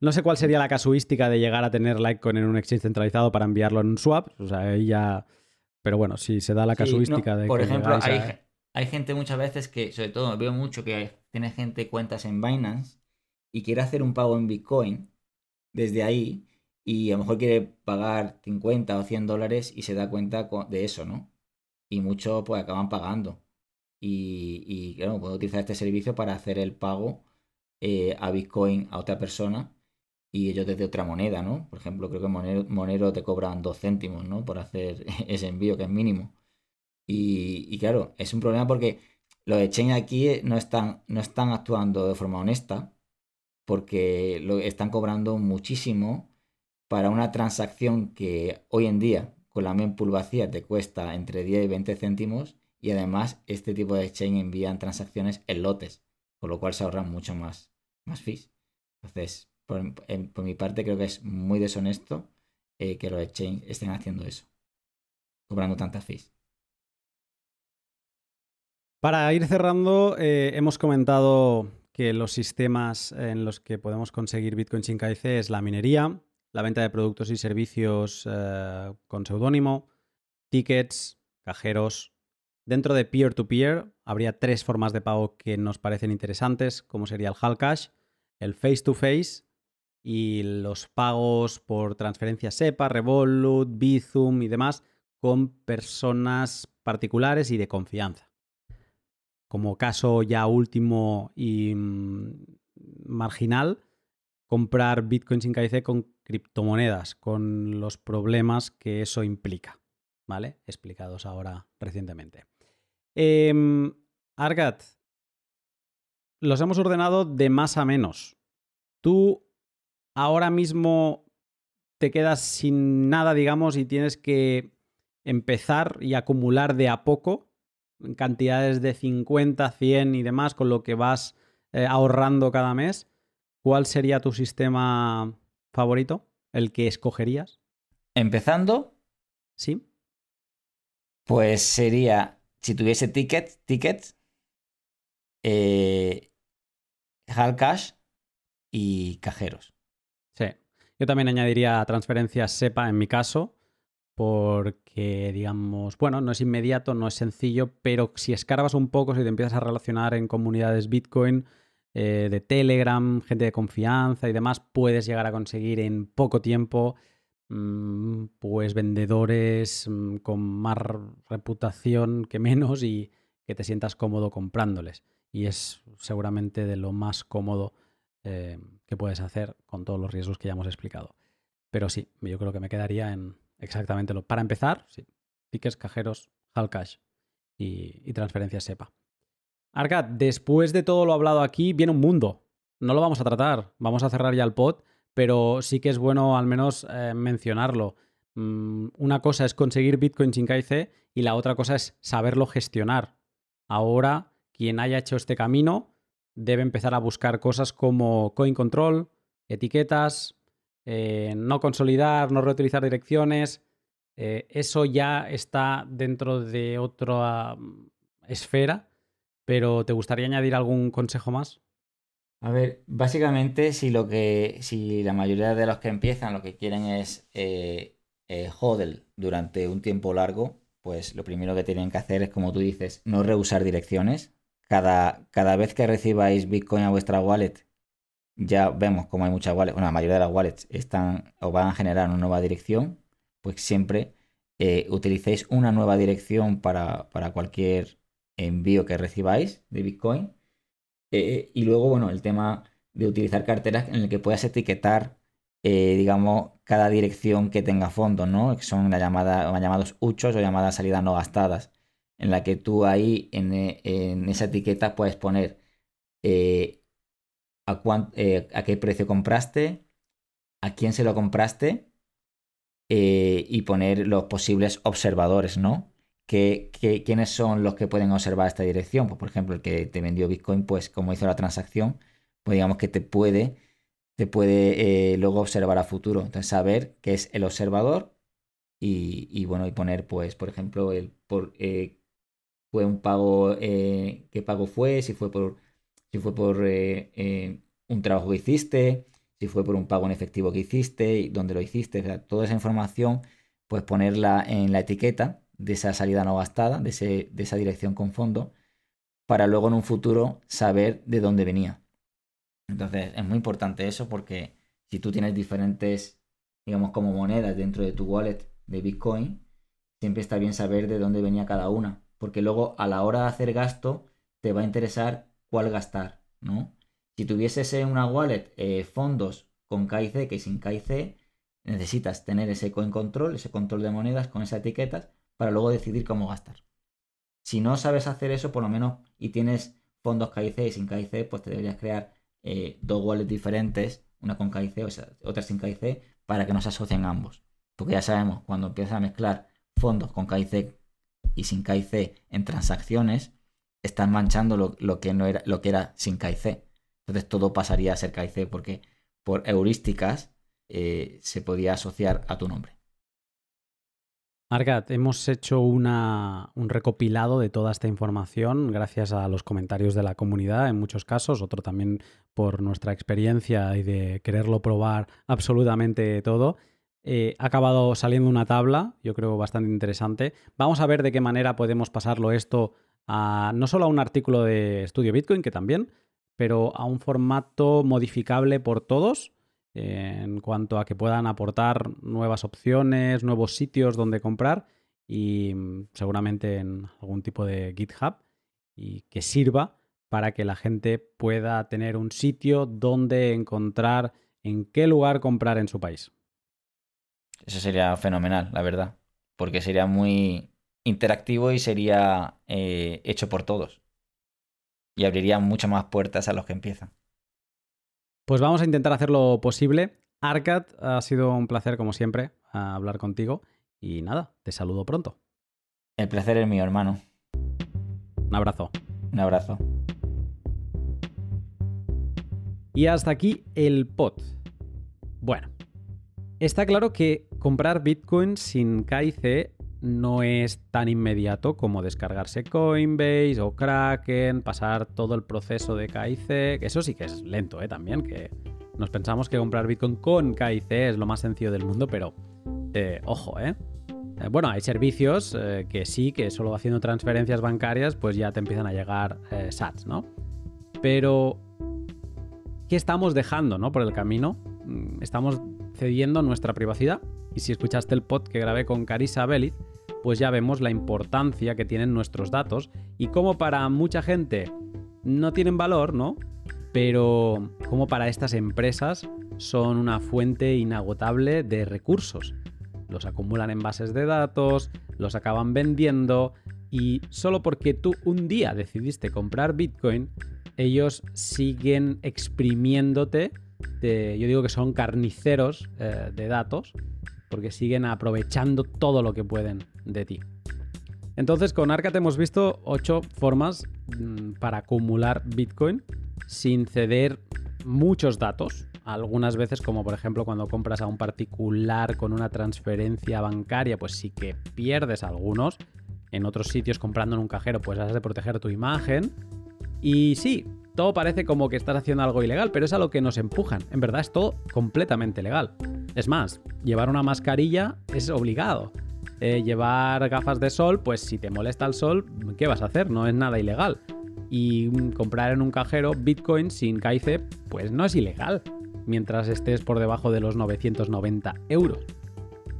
No sé cuál sería la casuística de llegar a tener Litecoin en un exchange centralizado para enviarlo en un swap. O sea, ahí ya... Pero bueno, si se da la casuística de... Por ejemplo, hay, hay gente muchas veces que, sobre todo veo mucho que tiene gente cuentas en Binance y quiere hacer un pago en Bitcoin desde ahí y a lo mejor quiere pagar 50 o 100 dólares y se da cuenta de eso, ¿no? Y muchos pues acaban pagando. Y, y claro, puedo utilizar este servicio para hacer el pago eh, a Bitcoin a otra persona y ellos desde otra moneda, ¿no? Por ejemplo, creo que Monero, te cobran dos céntimos, ¿no? Por hacer (laughs) ese envío, que es mínimo. Y, claro, es un problema porque los exchanges aquí no están, no están actuando de forma honesta porque lo están cobrando muchísimo para una transacción que hoy en día con la mempool vacía te cuesta entre 10 y 20 céntimos y además este tipo de exchange envían transacciones en lotes, con lo cual se ahorran mucho más, más fees. Entonces, por, mi parte creo que es muy deshonesto eh, que los exchanges estén haciendo eso, cobrando tantas fees. Para ir cerrando, eh, hemos comentado que los sistemas en los que podemos conseguir Bitcoin sin KIC es la minería, la venta de productos y servicios eh, con seudónimo, tickets, cajeros. Dentro de peer-to-peer habría tres formas de pago que nos parecen interesantes, como sería el Hallcash, el face-to-face y los pagos por transferencia SEPA, Revolut, Bizum y demás con personas particulares y de confianza como caso ya último y mm, marginal, comprar Bitcoin sin KIC con criptomonedas, con los problemas que eso implica, ¿vale? Explicados ahora recientemente. Eh, Argat, los hemos ordenado de más a menos. Tú ahora mismo te quedas sin nada, digamos, y tienes que empezar y acumular de a poco cantidades de 50, 100 y demás, con lo que vas eh, ahorrando cada mes, ¿cuál sería tu sistema favorito? ¿El que escogerías? Empezando. Sí. Pues sería, si tuviese tickets, tickets, eh, Cash y cajeros. Sí. Yo también añadiría transferencias SEPA en mi caso porque, digamos, bueno, no es inmediato, no es sencillo, pero si escarbas un poco, si te empiezas a relacionar en comunidades Bitcoin, eh, de Telegram, gente de confianza y demás, puedes llegar a conseguir en poco tiempo, mm, pues vendedores mm, con más reputación que menos y que te sientas cómodo comprándoles. Y es seguramente de lo más cómodo eh, que puedes hacer con todos los riesgos que ya hemos explicado. Pero sí, yo creo que me quedaría en, Exactamente. Lo. Para empezar, sí. Tickets, cajeros, Hallcash y, y transferencias SEPA. Arcad, después de todo lo hablado aquí, viene un mundo. No lo vamos a tratar. Vamos a cerrar ya el pod, pero sí que es bueno al menos eh, mencionarlo. Mm, una cosa es conseguir Bitcoin sin KIC y la otra cosa es saberlo gestionar. Ahora, quien haya hecho este camino debe empezar a buscar cosas como coin control, etiquetas, eh, no consolidar, no reutilizar direcciones, eh, eso ya está dentro de otra mm, esfera, pero ¿te gustaría añadir algún consejo más? A ver, básicamente si lo que. si la mayoría de los que empiezan lo que quieren es eh, eh hodl durante un tiempo largo, pues lo primero que tienen que hacer es, como tú dices, no reusar direcciones. Cada, cada vez que recibáis Bitcoin a vuestra wallet, ya vemos como hay muchas wallets, bueno, la mayoría de las wallets están o van a generar una nueva dirección, pues siempre eh, utilicéis una nueva dirección para, cualquier envío que recibáis de Bitcoin. Eh, y luego, bueno, el tema de utilizar carteras en el que puedas etiquetar, eh, digamos, cada dirección que tenga fondos, ¿no? Que son la llamada, llamados uchos o llamadas salidas no gastadas, en la que tú ahí en, esa etiqueta puedes poner eh, a, qué precio compraste, a quién se lo compraste eh, y poner los posibles observadores, ¿no? ¿Qué, quiénes son los que pueden observar esta dirección? Pues, por ejemplo, el que te vendió Bitcoin, pues como hizo la transacción, pues digamos que te puede, te puede eh, luego observar a futuro. Entonces, saber qué es el observador y, bueno, y poner, pues, por ejemplo, el por fue un pago, qué pago fue, si fue por si fue por eh, eh, un trabajo que hiciste, si fue por un pago en efectivo que hiciste, y dónde lo hiciste, toda esa información, pues ponerla en la etiqueta de esa salida no gastada, de, de esa dirección con fondo, para luego en un futuro saber de dónde venía. Entonces es muy importante eso porque si tú tienes diferentes, digamos, como monedas dentro de tu wallet de Bitcoin, siempre está bien saber de dónde venía cada una, porque luego a la hora de hacer gasto te va a interesar cuál gastar, ¿no? Si tuvieses una wallet eh, fondos con KIC que sin KIC necesitas tener ese coin control, ese control de monedas con esas etiquetas para luego decidir cómo gastar. Si no sabes hacer eso, por lo menos, y tienes fondos KIC y sin KIC, pues te deberías crear eh, dos wallets diferentes, una con KIC o otra sin KIC, para que no se asocien ambos. Porque ya sabemos, cuando empiezas a mezclar fondos con KIC y sin KIC en transacciones, están manchando lo, que, no era, lo que era sin KIC. Entonces todo pasaría a ser KIC porque por heurísticas eh, se podía asociar a tu nombre. Argat, hemos hecho un recopilado de toda esta información gracias a los comentarios de la comunidad en muchos casos, otro también por nuestra experiencia y de quererlo probar absolutamente todo. Eh, ha acabado saliendo una tabla, yo creo bastante interesante. Vamos a ver de qué manera podemos pasarlo esto a no solo a un artículo de estudio Bitcoin, que también, pero a un formato modificable por todos en cuanto a que puedan aportar nuevas opciones, nuevos sitios donde comprar y mm, seguramente en algún tipo de GitHub y que sirva para que la gente pueda tener un sitio donde encontrar en qué lugar comprar en su país. Eso sería fenomenal, la verdad, porque sería muy interactivo y sería eh, hecho por todos. Y abriría muchas más puertas a los que empiezan. Pues vamos a intentar hacer lo posible. Arcad, ha sido un placer como siempre hablar contigo y nada, te saludo pronto. El placer es mío, hermano. Un abrazo. Un abrazo. Y hasta aquí el pod. Bueno, está claro que comprar Bitcoin sin KIC no es tan inmediato como descargarse Coinbase o Kraken, pasar todo el proceso de KIC, eso sí que es lento, ¿eh? También, que nos pensamos que comprar Bitcoin con KIC es lo más sencillo del mundo, pero eh, ojo, ¿eh? ¿eh? Bueno, hay servicios eh, que sí, que solo haciendo transferencias bancarias, pues ya te empiezan a llegar SATs, ¿no? Pero, ¿qué estamos dejando, ¿no? Por el camino. Mm, estamos cediendo nuestra privacidad. Y si escuchaste el pod que grabé con Carissa Bellit, pues ya vemos la importancia que tienen nuestros datos y cómo para mucha gente no tienen valor, ¿no? Pero como para estas empresas son una fuente inagotable de recursos. Los acumulan en bases de datos, los acaban vendiendo y solo porque tú un día decidiste comprar Bitcoin, ellos siguen exprimiéndote. Yo digo que son carniceros eh, de datos porque siguen aprovechando todo lo que pueden de ti. Entonces con Arcat hemos visto ocho formas mm, para acumular Bitcoin sin ceder muchos datos. Algunas veces, como por ejemplo cuando compras a un particular con una transferencia bancaria, pues sí que pierdes algunos. En otros sitios comprando en un cajero, pues has de proteger tu imagen. Y sí, todo parece como que estás haciendo algo ilegal, pero es a lo que nos empujan. En verdad es todo completamente legal. Es más, llevar una mascarilla es obligado. Eh, llevar gafas de sol, pues si te molesta el sol, ¿qué vas a hacer? No es nada ilegal. Y comprar en un cajero Bitcoin sin KIC, pues no es ilegal, mientras estés por debajo de los 990 euros.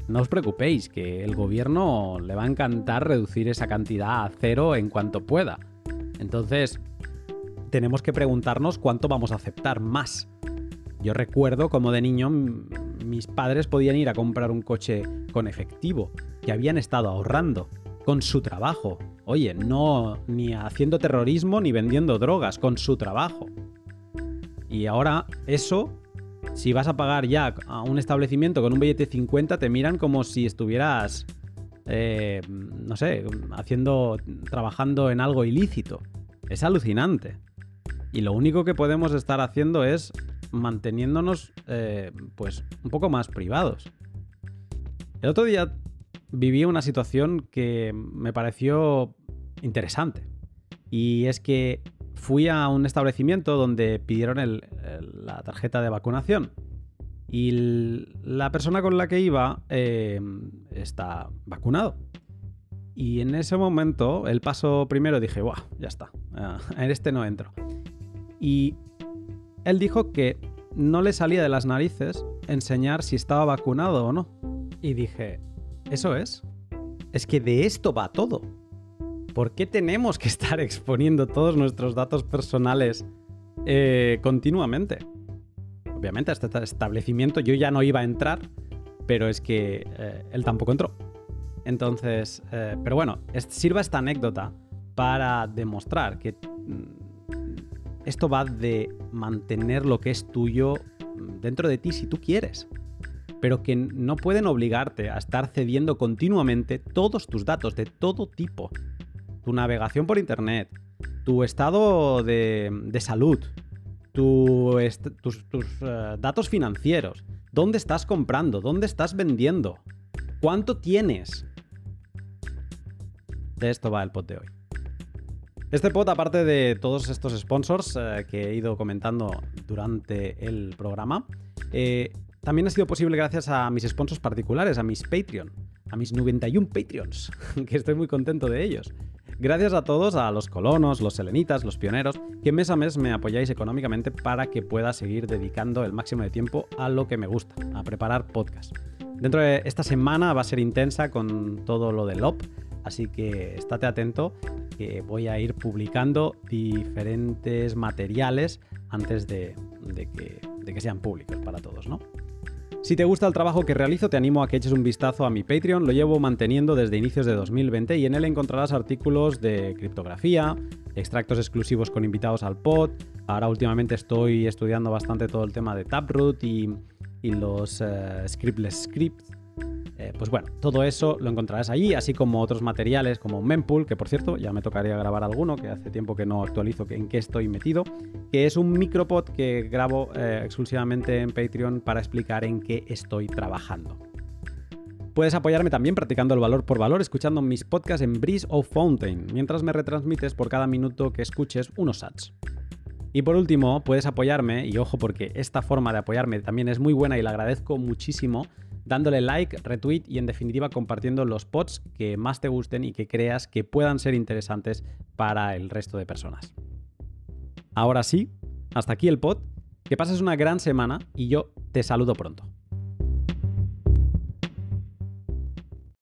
No os preocupéis, que el gobierno le va a encantar reducir esa cantidad a cero en cuanto pueda. Entonces, tenemos que preguntarnos cuánto vamos a aceptar más. Yo recuerdo como de niño mis padres podían ir a comprar un coche con efectivo, que habían estado ahorrando, con su trabajo. Oye, no ni haciendo terrorismo ni vendiendo drogas, con su trabajo. Y ahora eso, si vas a pagar ya a un establecimiento con un billete 50, te miran como si estuvieras, eh, no sé, haciendo, trabajando en algo ilícito. Es alucinante. Y lo único que podemos estar haciendo es manteniéndonos eh, pues un poco más privados. El otro día viví una situación que me pareció interesante. Y es que fui a un establecimiento donde pidieron la tarjeta de vacunación. Y la persona con la que iba eh, está vacunado. Y en ese momento, el paso primero dije, ¡buah! Ya está. en este no entro. Y él dijo que no le salía de las narices enseñar si estaba vacunado o no. Y dije, ¿eso es? Es que de esto va todo. ¿Por qué tenemos que (laughs) estar exponiendo todos nuestros datos personales eh, continuamente? obviamente este establecimiento yo ya no iba a entrar, pero es que eh, él tampoco entró. Entonces, eh, pero bueno, sirva esta anécdota para demostrar que mm, esto va de mantener lo que es tuyo dentro de ti si tú quieres, pero que no pueden obligarte a estar cediendo continuamente todos tus datos de todo tipo. Tu navegación por Internet, tu estado de, salud, tus, eh, datos financieros, dónde estás comprando, dónde estás vendiendo, cuánto tienes. De esto va el pot de hoy. Este pod, aparte de todos estos sponsors eh, que he ido comentando durante el programa, eh, también ha sido posible gracias a mis sponsors particulares, a mis Patreon, a mis 91 Patreons, (laughs) que estoy muy contento de ellos. Gracias a todos, a los colonos, los selenitas, los pioneros, que mes a mes me apoyáis económicamente para que pueda seguir dedicando el máximo de tiempo a lo que me gusta, a preparar podcast. Dentro de esta semana va a ser intensa con todo lo del OP, así que estate atento que voy a ir publicando diferentes materiales antes de, que, sean públicos para todos, ¿no? Si te gusta el trabajo que realizo, te animo a que eches un vistazo a mi Patreon. Lo llevo manteniendo desde inicios de 2020 y en él encontrarás artículos de criptografía, extractos exclusivos con invitados al pod. Ahora últimamente estoy estudiando bastante todo el tema de Taproot y, los uh, scriptless scripts eh, pues bueno, todo eso lo encontrarás allí, así como otros materiales como Mempool, que por cierto ya me tocaría grabar alguno, que hace tiempo que no actualizo en qué estoy metido, que es un micropod que grabo eh, exclusivamente en Patreon para explicar en qué estoy trabajando. Puedes apoyarme también practicando el valor por valor, escuchando mis podcasts en Breeze o Fountain, mientras me retransmites por cada minuto que escuches unos ads. Y por último, puedes apoyarme, y ojo porque esta forma de apoyarme también es muy buena y la agradezco muchísimo, dándole like, retweet y en definitiva compartiendo los pods que más te gusten y que creas que puedan ser interesantes para el resto de personas. Ahora sí, hasta aquí el pod, que pases una gran semana y yo te saludo pronto.